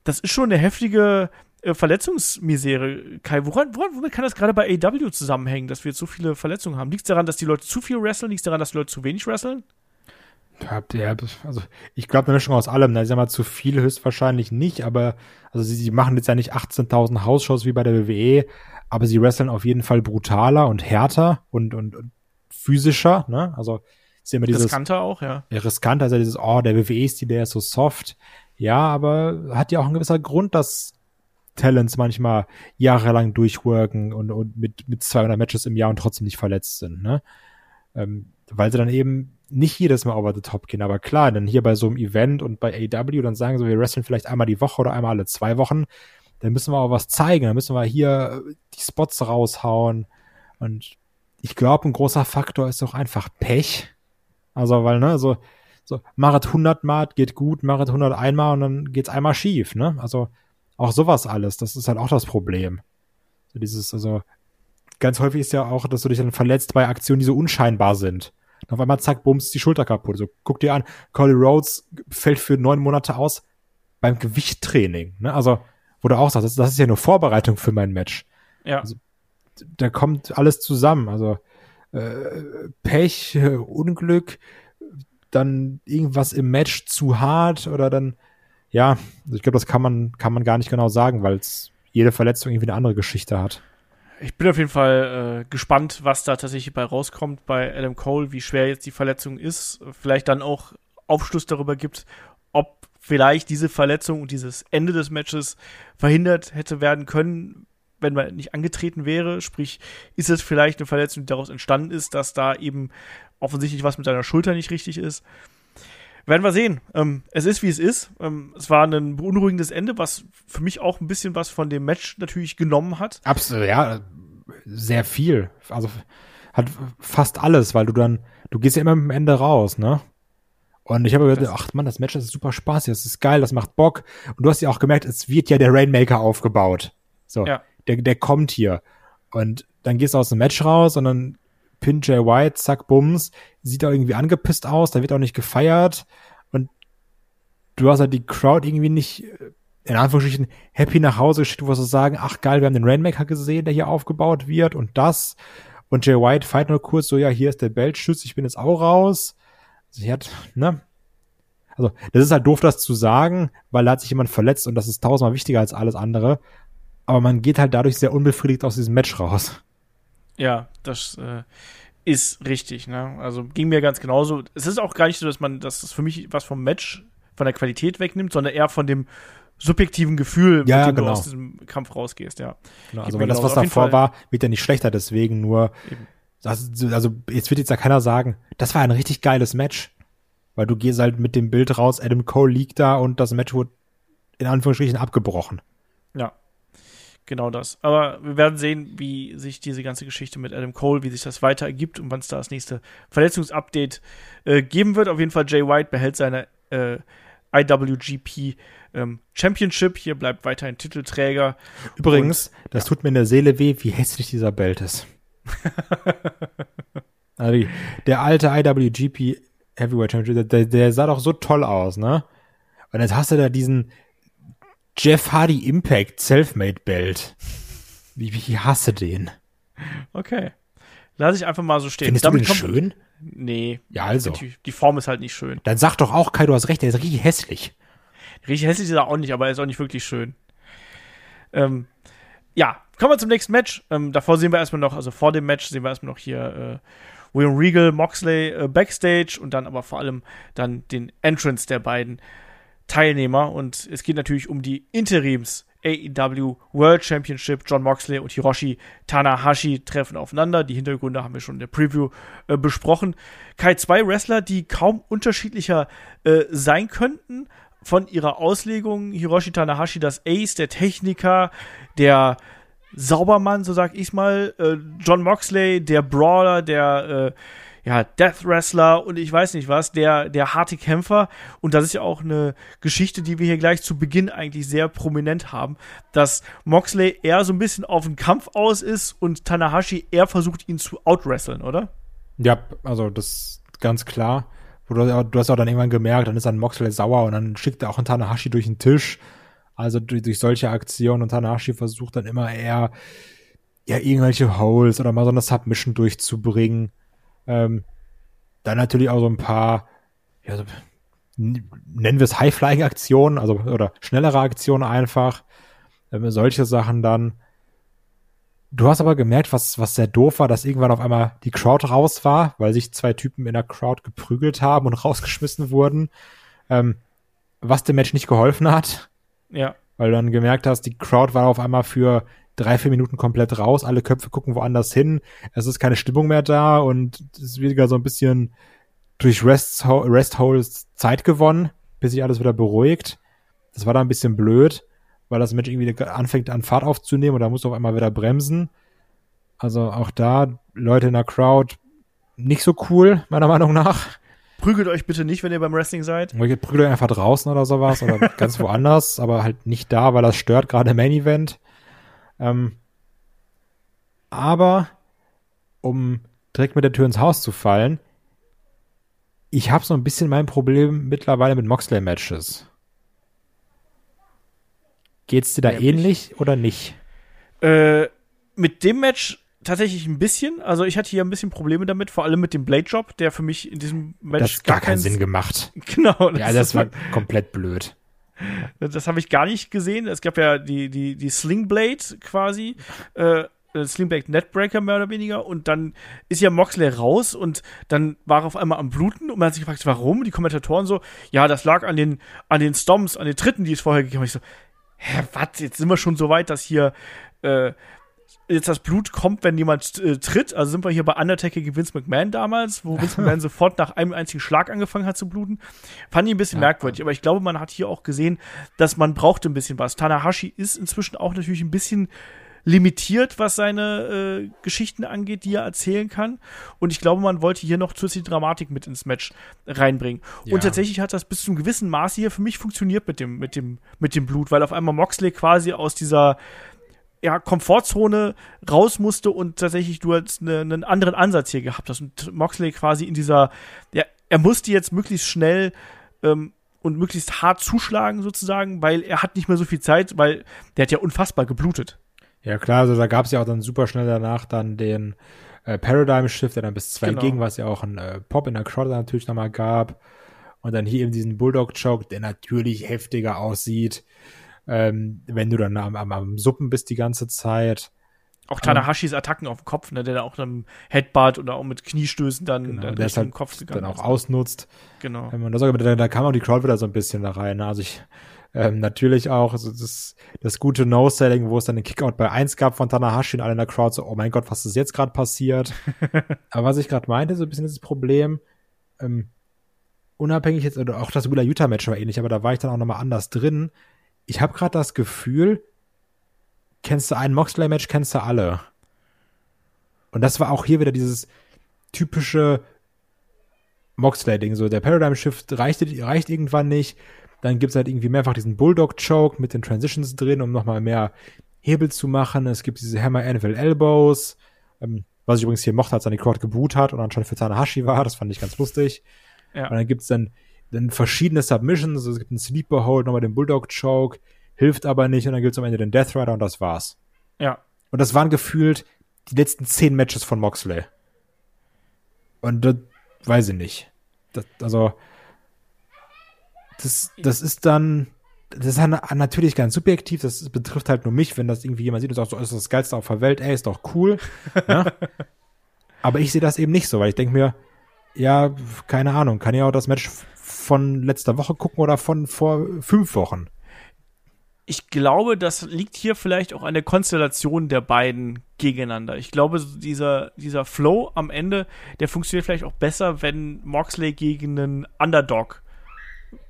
Das ist schon eine heftige äh, Verletzungsmisere, Kai. Woran, woran, womit kann das gerade bei AW zusammenhängen, dass wir jetzt so viele Verletzungen haben? Liegt es daran, dass die Leute zu viel wresteln? Liegt es daran, dass die Leute zu wenig wresteln? Ja, also ich glaube eine Mischung aus allem. Da ist ja mal zu viel höchstwahrscheinlich nicht, aber also sie, sie machen jetzt ja nicht 18.000 Hausshows wie bei der WWE, aber sie wresteln auf jeden Fall brutaler und härter und, und, und physischer, ne? Also ist ja immer dieses riskanter auch, ja. Ja, riskanter, also dieses oh, der WWE-Stil, der ist so soft. Ja, aber hat ja auch ein gewisser Grund, dass Talents manchmal jahrelang durchworken und, und mit, mit 200 Matches im Jahr und trotzdem nicht verletzt sind, ne? Ähm, weil sie dann eben nicht jedes Mal over the top gehen, aber klar, dann hier bei so einem Event und bei AW, dann sagen sie, wir wresteln vielleicht einmal die Woche oder einmal alle zwei Wochen, dann müssen wir auch was zeigen, dann müssen wir hier die Spots raushauen und ich glaube, ein großer Faktor ist doch einfach Pech. Also, weil, ne, so, so, Marit 100 Mal geht gut, Marit 101 Mal und dann geht's einmal schief, ne? Also, auch sowas alles, das ist halt auch das Problem. So dieses, also ganz häufig ist ja auch, dass du dich dann verletzt bei Aktionen, die so unscheinbar sind. Und auf einmal zack, bums, die Schulter kaputt. So, guck dir an, Cody Rhodes fällt für neun Monate aus beim Gewichttraining. Ne? Also, wo du auch sagst, das, das ist ja nur Vorbereitung für mein Match. Ja. Also, da kommt alles zusammen. Also äh, Pech, äh, Unglück, dann irgendwas im Match zu hart oder dann ja, ich glaube, das kann man, kann man gar nicht genau sagen, weil es jede Verletzung irgendwie eine andere Geschichte hat. Ich bin auf jeden Fall äh, gespannt, was da tatsächlich bei rauskommt bei Adam Cole, wie schwer jetzt die Verletzung ist. Vielleicht dann auch Aufschluss darüber gibt, ob vielleicht diese Verletzung und dieses Ende des Matches verhindert hätte werden können, wenn man nicht angetreten wäre. Sprich, ist es vielleicht eine Verletzung, die daraus entstanden ist, dass da eben offensichtlich was mit seiner Schulter nicht richtig ist. Werden wir sehen. Ähm, es ist, wie es ist. Ähm, es war ein beunruhigendes Ende, was für mich auch ein bisschen was von dem Match natürlich genommen hat. Absolut, ja. Sehr viel. Also hat fast alles, weil du dann, du gehst ja immer mit dem Ende raus, ne? Und ich habe gedacht, ach man, das Match das ist super spaßig, das ist geil, das macht Bock. Und du hast ja auch gemerkt, es wird ja der Rainmaker aufgebaut. So, ja. der, der kommt hier. Und dann gehst du aus dem Match raus und dann Pin Jay White, zack, bums, sieht auch irgendwie angepisst aus, da wird auch nicht gefeiert und du hast halt die Crowd irgendwie nicht, in Anführungsstrichen, happy nach Hause geschickt, wo sie sagen, ach geil, wir haben den Rainmaker gesehen, der hier aufgebaut wird und das und Jay White feiert nur kurz so, ja, hier ist der Beltschütz, ich bin jetzt auch raus. Sie hat, ne? Also, das ist halt doof, das zu sagen, weil da hat sich jemand verletzt und das ist tausendmal wichtiger als alles andere. Aber man geht halt dadurch sehr unbefriedigt aus diesem Match raus. Ja, das äh, ist richtig. Ne? Also ging mir ganz genauso. Es ist auch gar nicht so, dass man, dass das für mich was vom Match, von der Qualität wegnimmt, sondern eher von dem subjektiven Gefühl, Ja, mit dem genau. du aus diesem Kampf rausgehst. Ja. Genau, also weil das, was davor Fall- war, wird ja nicht schlechter, deswegen nur, das, also jetzt wird jetzt ja keiner sagen, das war ein richtig geiles Match, weil du gehst halt mit dem Bild raus, Adam Cole liegt da und das Match wurde in Anführungsstrichen abgebrochen. Ja, genau das. Aber wir werden sehen, wie sich diese ganze Geschichte mit Adam Cole, wie sich das weiter ergibt und wann es da das nächste Verletzungsupdate äh, geben wird. Auf jeden Fall Jay White behält seine äh, IWGP ähm, Championship. Hier bleibt weiterhin Titelträger. Übrigens, das tut mir in der Seele weh, wie hässlich dieser Belt ist. also der alte IWGP Heavyweight Championship, der, der sah doch so toll aus, ne? Und jetzt hast du da diesen Jeff Hardy Impact Selfmade Belt. Wie, wie ich hasse den. Okay. Lass ich einfach mal so stehen. Findest du den schön? Nee. Ja, also. Natürlich, die Form ist halt nicht schön. Dann sag doch auch, Kai, du hast recht, der ist richtig hässlich. Richtig hässlich ist er auch nicht, aber er ist auch nicht wirklich schön. Ähm, ja, kommen wir zum nächsten Match. Ähm, davor sehen wir erstmal noch, also vor dem Match sehen wir erstmal noch hier äh, William Regal, Moxley äh, backstage und dann aber vor allem dann den Entrance der beiden Teilnehmer. Und es geht natürlich um die Interims AEW World Championship. John Moxley und Hiroshi Tanahashi treffen aufeinander. Die Hintergründe haben wir schon in der Preview äh, besprochen. Kai, zwei Wrestler, die kaum unterschiedlicher äh, sein könnten von ihrer Auslegung. Hiroshi Tanahashi, das Ace, der Techniker, der Saubermann, so sag ich's mal. Äh, John Moxley, der Brawler, der äh, ja, Death Wrestler und ich weiß nicht was, der, der harte Kämpfer. Und das ist ja auch eine Geschichte, die wir hier gleich zu Beginn eigentlich sehr prominent haben, dass Moxley eher so ein bisschen auf den Kampf aus ist und Tanahashi eher versucht, ihn zu outwresteln, oder? Ja, also das ist ganz klar. Du, hast auch dann irgendwann gemerkt, dann ist dann Moxley sauer und dann schickt er auch einen Tanahashi durch den Tisch. Also durch, durch solche Aktionen und Tanahashi versucht dann immer eher ja irgendwelche Holes oder mal so eine Submission durchzubringen. Ähm, dann natürlich auch so ein paar, ja, so, nennen wir es High-Flying-Aktionen, also oder schnellere Aktionen einfach. Ähm, solche Sachen dann. Du hast aber gemerkt, was, was sehr doof war, dass irgendwann auf einmal die Crowd raus war, weil sich zwei Typen in der Crowd geprügelt haben und rausgeschmissen wurden. Ähm, was dem Match nicht geholfen hat, Ja. weil du dann gemerkt hast, die Crowd war auf einmal für drei, vier Minuten komplett raus, alle Köpfe gucken woanders hin, es ist keine Stimmung mehr da und es ist wieder so ein bisschen durch Rest, Rest Holes Zeit gewonnen, bis sich alles wieder beruhigt. Das war da ein bisschen blöd, weil das Match irgendwie anfängt an Fahrt aufzunehmen und da musst du auf einmal wieder bremsen. Also auch da Leute in der Crowd nicht so cool, meiner Meinung nach. Prügelt euch bitte nicht, wenn ihr beim Wrestling seid. Prügelt euch einfach draußen oder sowas oder ganz woanders, aber halt nicht da, weil das stört gerade im Main Event. Ähm, aber um direkt mit der Tür ins Haus zu fallen, ich habe so ein bisschen mein Problem mittlerweile mit Moxley-Matches. Geht's dir da Nämlich? ähnlich oder nicht? Äh, mit dem Match tatsächlich ein bisschen. Also ich hatte hier ein bisschen Probleme damit, vor allem mit dem Blade Job, der für mich in diesem Match Das hat gar keinen Sinn gemacht. Genau. Ja, das war komplett blöd. Das habe ich gar nicht gesehen. Es gab ja die, die, die Slingblade quasi. Äh, äh, Slingblade Netbreaker mehr oder weniger. Und dann ist ja Moxley raus und dann war er auf einmal am Bluten und man hat sich gefragt, warum? Die Kommentatoren so, ja, das lag an den, an den Stomps, an den Tritten, die es vorher gegeben hat. Ich so, hä, was? Jetzt sind wir schon so weit, dass hier äh, jetzt das Blut kommt, wenn jemand äh, tritt. Also sind wir hier bei Undertaker gegen Vince McMahon damals, wo Vince McMahon sofort nach einem einzigen Schlag angefangen hat zu bluten. Fand ich ein bisschen Ja. merkwürdig, aber ich glaube, man hat hier auch gesehen, dass man brauchte ein bisschen was. Tanahashi ist inzwischen auch natürlich ein bisschen limitiert, was seine äh, Geschichten angeht, die er erzählen kann. Und ich glaube, man wollte hier noch zusätzlich Dramatik mit ins Match reinbringen. Ja. Und tatsächlich hat das bis zu einem gewissen Maße hier für mich funktioniert mit dem, mit dem, mit dem Blut, weil auf einmal Moxley quasi aus dieser ja, Komfortzone raus musste und tatsächlich du jetzt ne, einen anderen Ansatz hier gehabt hast. Und Moxley quasi in dieser, ja, er musste jetzt möglichst schnell ähm, und möglichst hart zuschlagen sozusagen, weil er hat nicht mehr so viel Zeit, weil der hat ja unfassbar geblutet. Ja klar, also da gab es ja auch dann super schnell danach dann den äh, Paradigm Shift, der dann bis zwei genau. ging, was ja auch ein äh, Pop in der Crowd natürlich nochmal gab. Und dann hier eben diesen Bulldog Choke, der natürlich heftiger aussieht, ähm, wenn du dann am, am, am Suppen bist die ganze Zeit. Auch Tanahashis Attacken auf dem Kopf, ne, der da auch dann Headbutt oder auch mit Kniestößen dann, genau, dann der ist halt Kopf dann auch ist. ausnutzt. Genau. Ähm, und das, da, da kam auch die Crowd wieder so ein bisschen da rein. Ne? Also ich ähm, natürlich auch also das, das gute No-Selling, wo es dann den Kickout bei 1 gab von Tanahashi und alle in der Crowd so, oh mein Gott, was ist jetzt gerade passiert? Aber was ich gerade meinte, so ein bisschen das Problem, ähm, unabhängig jetzt, oder auch das Willa Utah Match war ähnlich, aber da war ich dann auch nochmal anders drin. Ich habe gerade das Gefühl, kennst du ein Moxley-Match, kennst du alle. Und das war auch hier wieder dieses typische Moxley-Ding. So, der Paradigm Shift reicht, reicht irgendwann nicht. Dann gibt's halt irgendwie mehrfach diesen Bulldog-Choke mit den Transitions drin, um nochmal mehr Hebel zu machen. Es gibt diese Hammer NFL Elbows, ähm, was ich übrigens hier mochte, als er die Crowd geboot hat und anscheinend für Tanahashi war. Das fand ich ganz lustig. Ja. Und dann gibt's dann, dann verschiedene Submissions. Also es gibt einen Sleeper Hold, nochmal den Bulldog-Choke hilft aber nicht und dann gibt's am Ende den Death Rider und das war's. Ja. Und das waren gefühlt die letzten zehn Matches von Moxley. Und das weiß ich nicht. Das, also, das, das ist dann, das ist natürlich ganz subjektiv, das betrifft halt nur mich, wenn das irgendwie jemand sieht und sagt, so ist das Geilste auf der Welt, ey, ist doch cool. ne? Aber ich sehe das eben nicht so, weil ich denke mir, ja, keine Ahnung, kann ja auch das Match von letzter Woche gucken oder von vor fünf Wochen ich glaube, das liegt hier vielleicht auch an der Konstellation der beiden gegeneinander. Ich glaube, dieser, dieser Flow am Ende, der funktioniert vielleicht auch besser, wenn Moxley gegen einen Underdog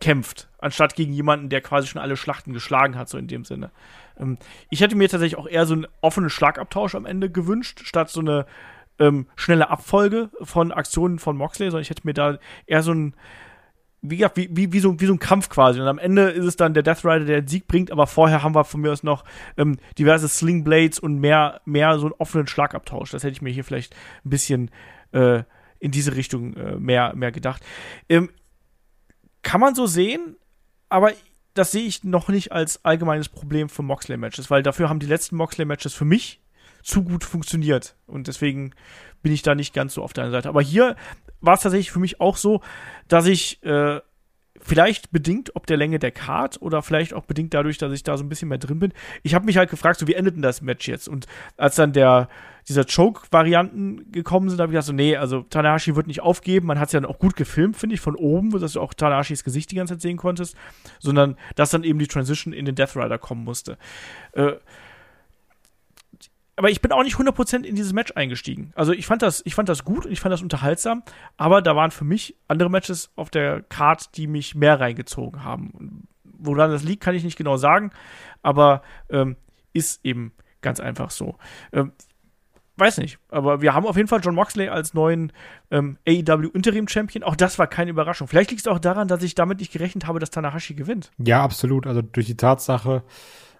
kämpft, anstatt gegen jemanden, der quasi schon alle Schlachten geschlagen hat, so in dem Sinne. Ähm, ich hätte mir tatsächlich auch eher so einen offenen Schlagabtausch am Ende gewünscht, statt so eine ähm, schnelle Abfolge von Aktionen von Moxley, sondern ich hätte mir da eher so ein wie, wie, wie, wie, so, wie so ein Kampf quasi. Und am Ende ist es dann der Death Rider, der den Sieg bringt, aber vorher haben wir von mir aus noch ähm, diverse Sling Blades und mehr, mehr so einen offenen Schlagabtausch. Das hätte ich mir hier vielleicht ein bisschen äh, in diese Richtung äh, mehr, mehr gedacht. Ähm, kann man so sehen, aber das sehe ich noch nicht als allgemeines Problem für Moxley-Matches, weil dafür haben die letzten Moxley-Matches für mich zu gut funktioniert. Und deswegen bin ich da nicht ganz so auf deiner Seite. Aber hier war es tatsächlich für mich auch so, dass ich äh, vielleicht bedingt ob der Länge der Card oder vielleicht auch bedingt dadurch, dass ich da so ein bisschen mehr drin bin. Ich habe mich halt gefragt, so wie endet denn das Match jetzt? Und als dann der dieser Choke-Varianten gekommen sind, habe ich gedacht so, nee, also Tanahashi wird nicht aufgeben. Man hat es ja dann auch gut gefilmt, finde ich, von oben, dass du auch Tanahashis Gesicht die ganze Zeit sehen konntest, sondern dass dann eben die Transition in den Death Rider kommen musste. Äh, aber ich bin auch nicht 100% in dieses Match eingestiegen. Also ich fand das, ich fand das gut und ich fand das unterhaltsam, aber da waren für mich andere Matches auf der Card, die mich mehr reingezogen haben. Woran das liegt, kann ich nicht genau sagen, aber ähm, ist eben ganz einfach so. Ähm, weiß nicht, aber wir haben auf jeden Fall John Moxley als neuen ähm, AEW Interim Champion. Auch das war keine Überraschung. Vielleicht liegt es auch daran, dass ich damit nicht gerechnet habe, dass Tanahashi gewinnt. Ja, absolut. Also durch die Tatsache,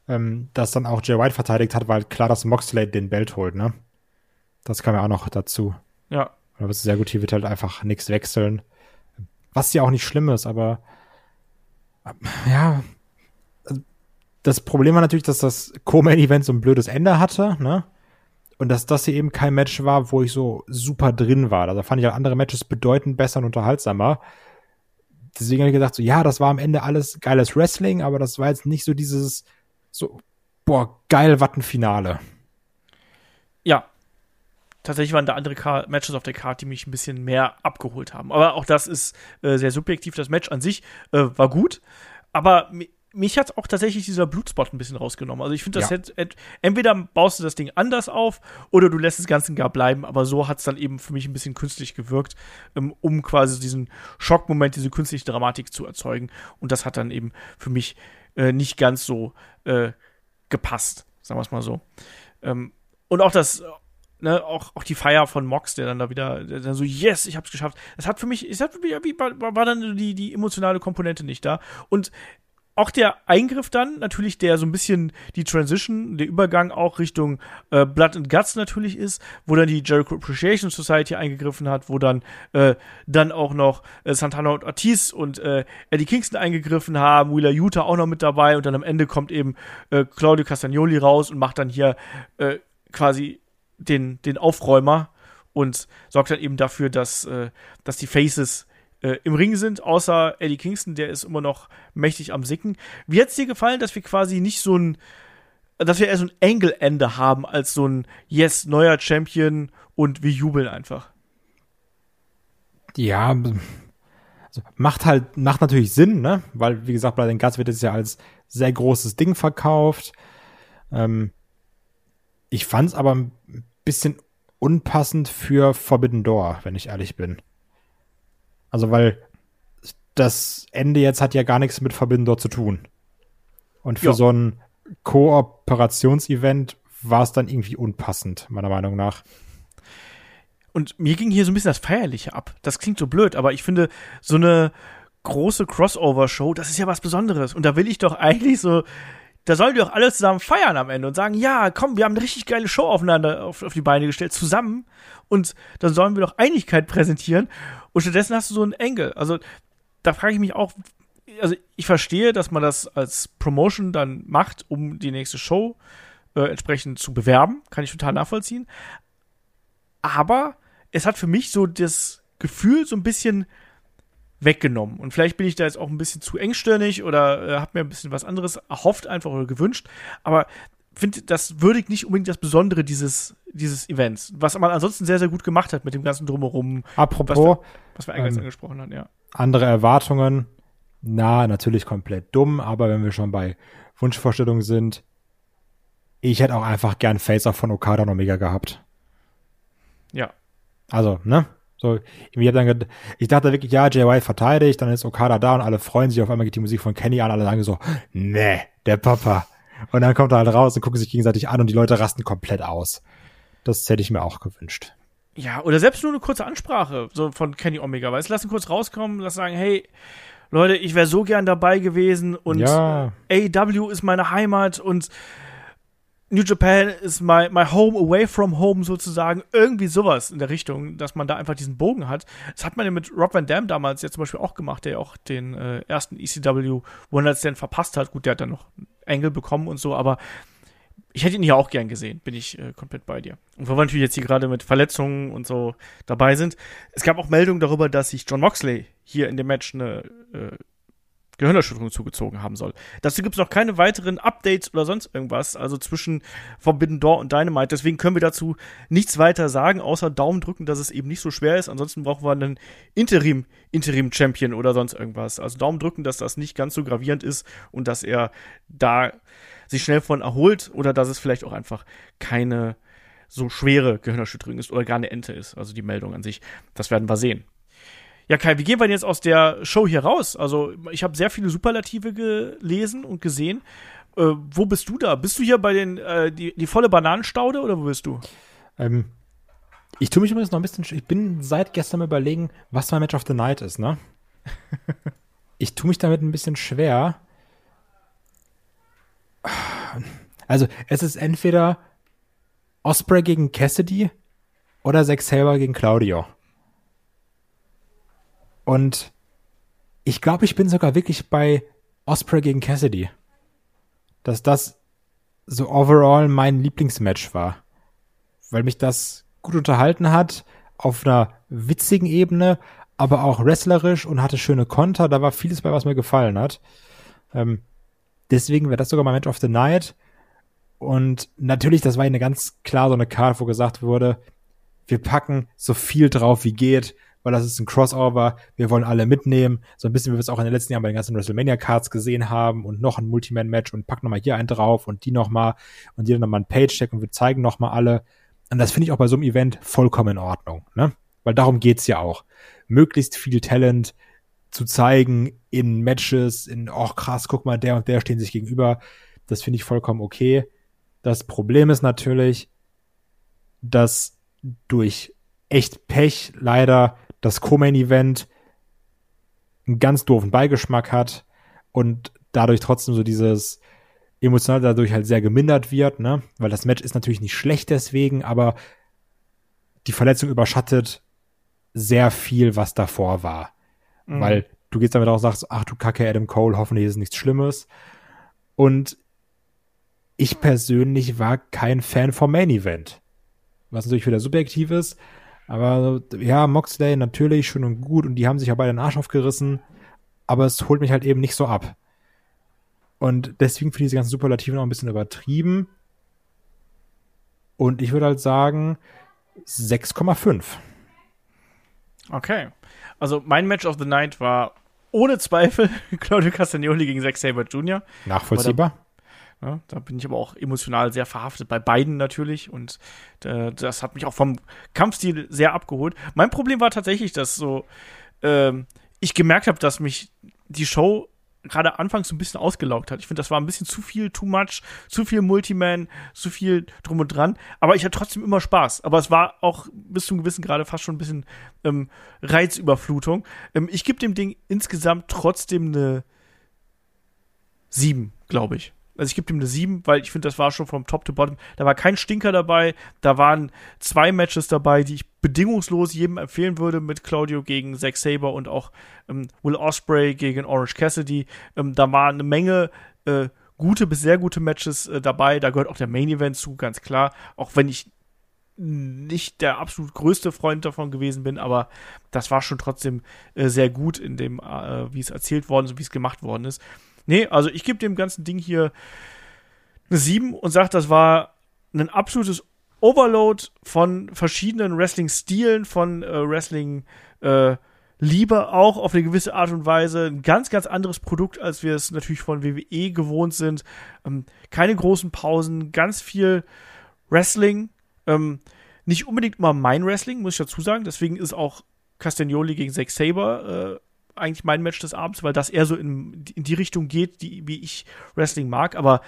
ähm, das dann auch Jay White verteidigt hat, weil klar, dass Moxley den Belt holt, ne? Das kam ja auch noch dazu. Ja. Aber es ist sehr gut, hier wird halt einfach nichts wechseln. Was ja auch nicht schlimm ist, aber ja, also, das Problem war natürlich, dass das Co-Main-Event so ein blödes Ende hatte, ne? Und dass das hier eben kein Match war, wo ich so super drin war. Da fand ich auch andere Matches bedeutend besser und unterhaltsamer. Deswegen habe ich gedacht, so, ja, das war am Ende alles geiles Wrestling, aber das war jetzt nicht so dieses, so, boah, geil, was ein Finale. Ja. Tatsächlich waren da andere Car Matches auf der Karte, die mich ein bisschen mehr abgeholt haben. Aber auch das ist äh, sehr subjektiv. Das Match an sich äh, war gut. Aber mich hat auch tatsächlich dieser Blutspot ein bisschen rausgenommen. Also ich finde, das ja. hätte, entweder baust du das Ding anders auf oder du lässt das Ganze gar bleiben, aber so hat es dann eben für mich ein bisschen künstlich gewirkt, ähm, um quasi diesen Schockmoment, diese künstliche Dramatik zu erzeugen. Und das hat dann eben für mich äh, nicht ganz so äh, gepasst, sagen wir es mal so. Ähm, und auch das, ne, auch, auch die Feier von Mox, der dann da wieder, der dann so, yes, ich hab's geschafft. Das hat für mich, es hat für mich, wie war, war dann die, die emotionale Komponente nicht da. Und auch der Eingriff dann, natürlich, der so ein bisschen die Transition, der Übergang auch Richtung äh, Blood and Guts natürlich ist, wo dann die Jericho Appreciation Society eingegriffen hat, wo dann äh, dann auch noch äh, Santana und Ortiz und äh, Eddie Kingston eingegriffen haben, Wheeler Utah auch noch mit dabei und dann am Ende kommt eben äh, Claudio Castagnoli raus und macht dann hier äh, quasi den, den Aufräumer und sorgt dann eben dafür, dass, äh, dass die Faces äh, im Ring sind, außer Eddie Kingston, der ist immer noch mächtig am Sicken. Wie hat es dir gefallen, dass wir quasi nicht so ein, dass wir eher so ein Angle-Ende haben, als so ein Yes, neuer Champion und wir jubeln einfach? Ja, also macht halt, macht natürlich Sinn, ne? Weil, wie gesagt, bei den Guts wird es ja als sehr großes Ding verkauft. Ähm, ich fand es aber ein bisschen unpassend für Forbidden Door, wenn ich ehrlich bin. Also, weil das Ende jetzt hat ja gar nichts mit Door zu tun. Und für ja. so ein Kooperationsevent war es dann irgendwie unpassend, meiner Meinung nach. Und mir ging hier so ein bisschen das Feierliche ab. Das klingt so blöd, aber ich finde, so eine große Crossover-Show, das ist ja was Besonderes. Und da will ich doch eigentlich so da sollen die auch alle zusammen feiern am Ende und sagen, ja, komm, wir haben eine richtig geile Show aufeinander auf, auf die Beine gestellt, zusammen. Und dann sollen wir doch Einigkeit präsentieren. Und stattdessen hast du so einen Engel. Also da frage ich mich auch, also ich verstehe, dass man das als Promotion dann macht, um die nächste Show äh, entsprechend zu bewerben. Kann ich total nachvollziehen. Aber es hat für mich so das Gefühl, so ein bisschen weggenommen. Und vielleicht bin ich da jetzt auch ein bisschen zu engstirnig oder äh, habe mir ein bisschen was anderes erhofft einfach oder gewünscht. Aber finde, das würdigt nicht unbedingt das Besondere dieses, dieses Events, was man ansonsten sehr, sehr gut gemacht hat mit dem ganzen Drumherum. Apropos, was wir, was wir eingangs ähm, angesprochen haben, ja. Andere Erwartungen, na, natürlich komplett dumm, aber wenn wir schon bei Wunschvorstellungen sind, ich hätte auch einfach gern Face-Off von Okada und Omega gehabt. Ja. Also, ne? So, ich, hab dann, ich dachte wirklich, ja, Jay White verteidigt, dann ist Okada da und alle freuen sich, auf einmal geht die Musik von Kenny an, alle sagen so, nee, der Papa. Und dann kommt er halt raus und gucken sich gegenseitig an und die Leute rasten komplett aus. Das hätte ich mir auch gewünscht. Ja, oder selbst nur eine kurze Ansprache so von Kenny Omega, weißt du, lass ihn kurz rauskommen, lass sagen, hey, Leute, ich wäre so gern dabei gewesen und ja. AW ist meine Heimat und New Japan is my, my home away from home sozusagen. Irgendwie sowas in der Richtung, dass man da einfach diesen Bogen hat. Das hat man ja mit Rob Van Dam damals ja zum Beispiel auch gemacht, der ja auch den äh, ersten ECW One Night Stand verpasst hat. Gut, der hat dann noch Engel bekommen und so, aber ich hätte ihn hier auch gern gesehen, bin ich äh, komplett bei dir. Und wo wir natürlich jetzt hier gerade mit Verletzungen und so dabei sind. Es gab auch Meldungen darüber, dass sich John Moxley hier in dem Match eine äh, Gehirnerschütterung zugezogen haben soll. Dazu gibt es noch keine weiteren Updates oder sonst irgendwas, also zwischen Forbidden Door und Dynamite. Deswegen können wir dazu nichts weiter sagen, außer Daumen drücken, dass es eben nicht so schwer ist. Ansonsten brauchen wir einen Interim, Interim Champion oder sonst irgendwas. Also Daumen drücken, dass das nicht ganz so gravierend ist und dass er da sich schnell von erholt oder dass es vielleicht auch einfach keine so schwere Gehirnerschütterung ist oder gar eine Ente ist. Also die Meldung an sich. Das werden wir sehen. Ja, Kai, wie gehen wir denn jetzt aus der Show hier raus? Also, ich habe sehr viele Superlative gelesen und gesehen. Äh, wo bist du da? Bist du hier bei den, äh, die, die volle Bananenstaude oder wo bist du? Ähm, ich tue mich übrigens noch ein bisschen, ich bin seit gestern überlegen, was mein Match of the Night ist, ne? ich tue mich damit ein bisschen schwer. Also, es ist entweder Osprey gegen Cassidy oder Zack Saber gegen Claudio. Und ich glaube, ich bin sogar wirklich bei Osprey gegen Cassidy. Dass das so overall mein Lieblingsmatch war. Weil mich das gut unterhalten hat, auf einer witzigen Ebene, aber auch wrestlerisch und hatte schöne Konter. Da war vieles bei, was mir gefallen hat. Ähm, deswegen wäre das sogar mein Match of the Night. Und natürlich, das war eine ganz klar so eine Karte, wo gesagt wurde, wir packen so viel drauf wie geht weil das ist ein Crossover. Wir wollen alle mitnehmen. So ein bisschen, wie wir es auch in den letzten Jahren bei den ganzen WrestleMania-Cards gesehen haben und noch ein Multiman-Match und pack nochmal hier einen drauf und die nochmal und hier nochmal ein Page-Check und wir zeigen nochmal alle. Und das finde ich auch bei so einem Event vollkommen in Ordnung, ne? Weil darum geht's ja auch. Möglichst viel Talent zu zeigen in Matches, in, oh krass, guck mal, der und der stehen sich gegenüber. Das finde ich vollkommen okay. Das Problem ist natürlich, dass durch echt Pech leider das Co-Main-Event einen ganz doofen Beigeschmack hat und dadurch trotzdem so dieses emotional dadurch halt sehr gemindert wird, ne? Weil das Match ist natürlich nicht schlecht deswegen, aber die Verletzung überschattet sehr viel, was davor war. Mhm. Weil du gehst damit auch und sagst, ach du Kacke, Adam Cole, hoffentlich ist nichts Schlimmes. Und ich persönlich war kein Fan vom Main Event. Was natürlich wieder subjektiv ist. Aber ja, Moxley natürlich schön und gut und die haben sich ja beide den Arsch aufgerissen. Aber es holt mich halt eben nicht so ab. Und deswegen finde ich diese ganzen Superlativen auch ein bisschen übertrieben. Und ich würde halt sagen 6,5. Okay. Also mein Match of the Night war ohne Zweifel Claudio Castagnoli gegen Zack Saber Jr. Nachvollziehbar. Da, ja, da bin ich aber auch emotional sehr verhaftet, bei beiden natürlich. Und äh, das hat mich auch vom Kampfstil sehr abgeholt. Mein Problem war tatsächlich, dass so äh, ich gemerkt habe, dass mich die Show gerade anfangs so ein bisschen ausgelaugt hat. Ich finde, das war ein bisschen zu viel, too much, zu viel Multiman, zu viel drum und dran. Aber ich hatte trotzdem immer Spaß. Aber es war auch bis zum gewissen Grade fast schon ein bisschen ähm, Reizüberflutung. Ähm, ich gebe dem Ding insgesamt trotzdem eine 7, glaube ich. Also ich gebe ihm eine 7, weil ich finde, das war schon vom Top to Bottom. Da war kein Stinker dabei. Da waren zwei Matches dabei, die ich bedingungslos jedem empfehlen würde, mit Claudio gegen Zack Saber und auch ähm, Will Osprey gegen Orange Cassidy. Ähm, da war eine Menge äh, gute bis sehr gute Matches äh, dabei. Da gehört auch der Main Event zu, ganz klar. Auch wenn ich nicht der absolut größte Freund davon gewesen bin, aber das war schon trotzdem äh, sehr gut in dem, äh, wie es erzählt worden ist, wie es gemacht worden ist. Nee, also ich gebe dem ganzen Ding hier eine 7 und sage, das war ein absolutes Overload von verschiedenen Wrestling-Stilen, von äh, Wrestling äh, Liebe auch auf eine gewisse Art und Weise. Ein ganz, ganz anderes Produkt, als wir es natürlich von WWE gewohnt sind. Ähm, keine großen Pausen, ganz viel Wrestling. Ähm, nicht unbedingt immer mein Wrestling, muss ich dazu sagen. Deswegen ist auch Castagnoli gegen Zack Saber äh, eigentlich mein Match des Abends, weil das eher so in, in die Richtung geht, die, wie ich Wrestling mag. Aber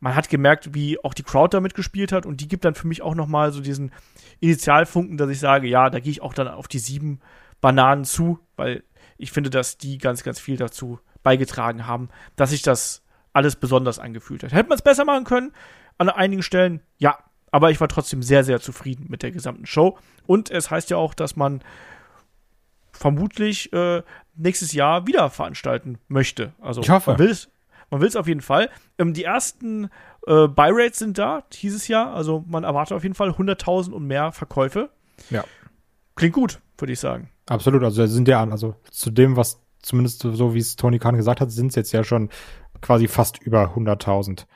man hat gemerkt, wie auch die Crowd damit gespielt hat und die gibt dann für mich auch noch mal so diesen Initialfunken, dass ich sage, ja, da gehe ich auch dann auf die sieben Bananen zu, weil ich finde, dass die ganz, ganz viel dazu beigetragen haben, dass sich das alles besonders angefühlt hat. Hätte man es besser machen können? An einigen Stellen, ja. Aber ich war trotzdem sehr, sehr zufrieden mit der gesamten Show. Und es heißt ja auch, dass man vermutlich äh, nächstes Jahr wieder veranstalten möchte. Also ich hoffe. man will es, man will es auf jeden Fall. Ähm, die ersten äh, Buy-Rates sind da dieses Jahr, also man erwartet auf jeden Fall 100.000 und mehr Verkäufe. Ja. Klingt gut, würde ich sagen. Absolut, also sind ja an, also zu dem, was zumindest so wie es Tony Khan gesagt hat, sind es jetzt ja schon quasi fast über 100.000. Und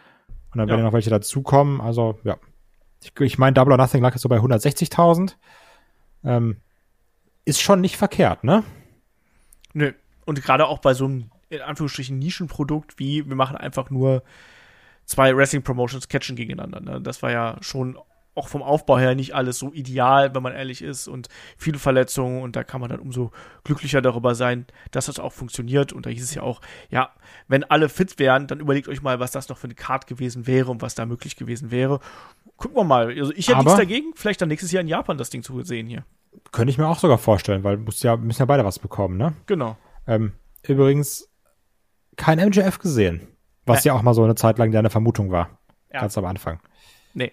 dann werden ja noch welche dazukommen, also ja. Ich, ich meine, Double or Nothing lag jetzt so bei 160.000. Ähm, ist schon nicht verkehrt, ne? Nö. Und gerade auch bei so einem, in Anführungsstrichen, Nischenprodukt wie, wir machen einfach nur zwei Wrestling-Promotions catchen gegeneinander. Ne? Das war ja schon auch vom Aufbau her nicht alles so ideal, wenn man ehrlich ist und viele Verletzungen und da kann man dann umso glücklicher darüber sein, dass das auch funktioniert und da hieß es ja auch, ja, wenn alle fit wären, dann überlegt euch mal, was das noch für eine Card gewesen wäre und was da möglich gewesen wäre. Gucken wir mal. Also ich hätte nichts dagegen, vielleicht dann nächstes Jahr in Japan das Ding zu sehen hier. Könnte ich mir auch sogar vorstellen, weil muss ja, müssen ja beide was bekommen, ne? Genau. Ähm, übrigens, kein MJF gesehen. Was ja. ja auch mal so eine Zeit lang deine Vermutung war. Ja. Ganz am Anfang. Nee.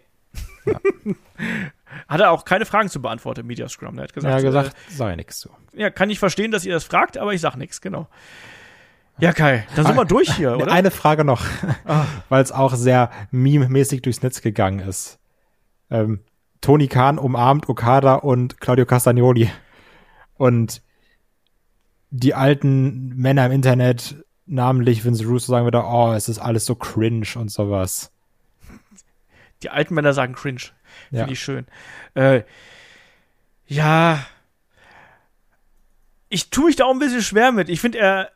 Ja. hat er auch keine Fragen zu beantworten im Media Scrum. Er hat gesagt, er hat gesagt äh, sei nichts zu. Ja, kann ich verstehen, dass ihr das fragt, aber ich sag nichts, genau. Ja, Kai, dann sind wir durch hier, oder? Eine Frage noch, ah. weil es auch sehr meme-mäßig durchs Netz gegangen ist. Ähm, Tony Khan umarmt Okada und Claudio Castagnoli. Und die alten Männer im Internet, namentlich Vince Russo, sagen wieder, oh, es ist alles so cringe und sowas. Die alten Männer sagen cringe. Finde ja. ich schön. Äh, ja. Ich tue mich da auch ein bisschen schwer mit. Ich finde, er,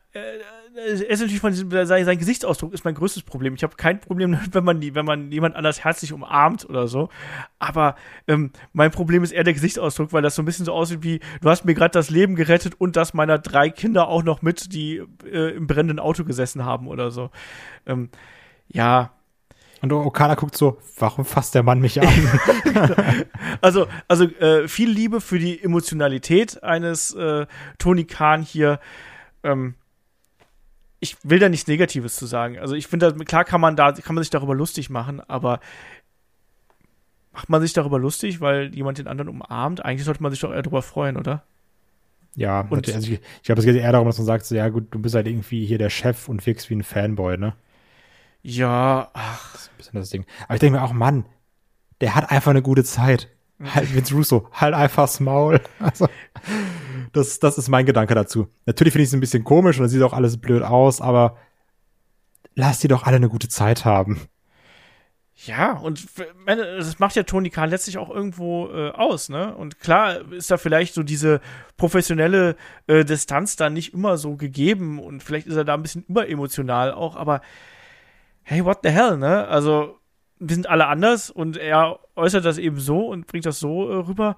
er ist natürlich von diesem, sein, sein Gesichtsausdruck ist mein größtes Problem. Ich habe kein Problem, wenn man, wenn man jemand anders herzlich umarmt oder so. Aber ähm, mein Problem ist eher der Gesichtsausdruck, weil das so ein bisschen so aussieht wie, du hast mir gerade das Leben gerettet und das meiner drei Kinder auch noch mit, die äh, im brennenden Auto gesessen haben oder so. Ähm, ja, und Okada guckt so, warum fasst der Mann mich an? also, also äh, viel Liebe für die Emotionalität eines äh, Tony Khan hier. Ähm, ich will da nichts Negatives zu sagen. Also ich finde, klar kann man da, kann man sich darüber lustig machen, aber macht man sich darüber lustig, weil jemand den anderen umarmt? Eigentlich sollte man sich doch eher darüber freuen, oder? Ja, und also ich, ich glaube, es geht eher darum, dass man sagt, so, ja gut, du bist halt irgendwie hier der Chef und wirkst wie ein Fanboy, ne? Ja, ach. Das ist ein bisschen das Ding. Aber ich denke mir auch, Mann, der hat einfach eine gute Zeit. Halt Vince Russo, halt einfach's Maul. Also, das, das ist mein Gedanke dazu. Natürlich finde ich es ein bisschen komisch und sieht auch alles blöd aus, aber lass die doch alle eine gute Zeit haben. Ja, und das macht ja Tony Khan letztlich auch irgendwo äh, aus, ne? Und klar ist da vielleicht so diese professionelle äh, Distanz da nicht immer so gegeben und vielleicht ist er da ein bisschen überemotional auch, aber hey, what the hell, ne? Also, wir sind alle anders und er äußert das eben so und bringt das so äh, rüber.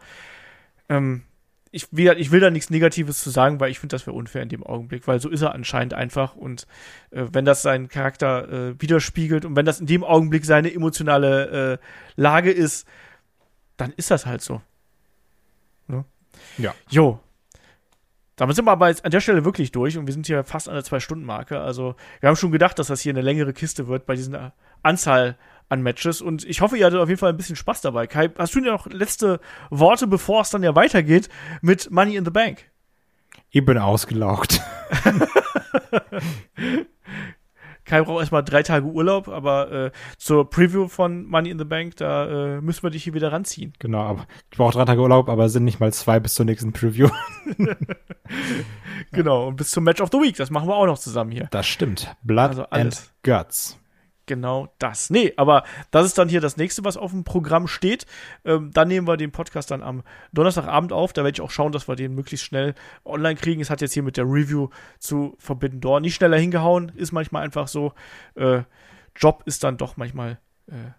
Ähm, ich, ich will da nichts Negatives zu sagen, weil ich finde, das wäre unfair in dem Augenblick, weil so ist er anscheinend einfach und äh, wenn das seinen Charakter äh, widerspiegelt und wenn das in dem Augenblick seine emotionale äh, Lage ist, dann ist das halt so. Ne? Ja. Jo. Damit sind wir aber jetzt an der Stelle wirklich durch und wir sind hier fast an der Zwei-Stunden-Marke. Also, wir haben schon gedacht, dass das hier eine längere Kiste wird bei dieser Anzahl an Matches. Und ich hoffe, ihr hattet auf jeden Fall ein bisschen Spaß dabei. Kai, hast du noch letzte Worte, bevor es dann ja weitergeht mit Money in the Bank? Ich bin ausgelaugt. Kai braucht erstmal drei Tage Urlaub, aber äh, zur Preview von Money in the Bank, da äh, müssen wir dich hier wieder ranziehen. Genau, aber ich brauche drei Tage Urlaub, aber sind nicht mal zwei bis zur nächsten Preview. genau, und bis zum Match of the Week, das machen wir auch noch zusammen hier. Das stimmt. Blood also and Guts genau das. Nee, aber das ist dann hier das nächste, was auf dem Programm steht. Ähm, dann nehmen wir den Podcast dann am Donnerstagabend auf. Da werde ich auch schauen, dass wir den möglichst schnell online kriegen. Es hat jetzt hier mit der Review zu Forbidden Door nicht schneller hingehauen. Ist manchmal einfach so. Äh, Job ist dann doch manchmal äh,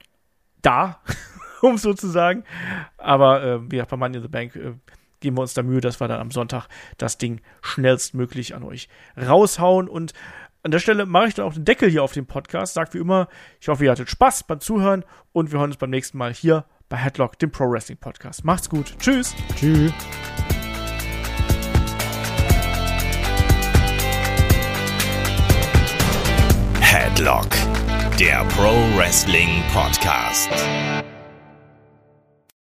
da, um so zu sagen. Aber äh, wie gesagt, bei Money in the Bank äh, geben wir uns da Mühe, dass wir dann am Sonntag das Ding schnellstmöglich an euch raushauen und an der Stelle mache ich dann auch den Deckel hier auf den Podcast. Sagt wie immer, ich hoffe, ihr hattet Spaß beim Zuhören und wir hören uns beim nächsten Mal hier bei Headlock, dem Pro Wrestling Podcast. Macht's gut. Tschüss. Tschüss. Headlock, der Pro Wrestling Podcast.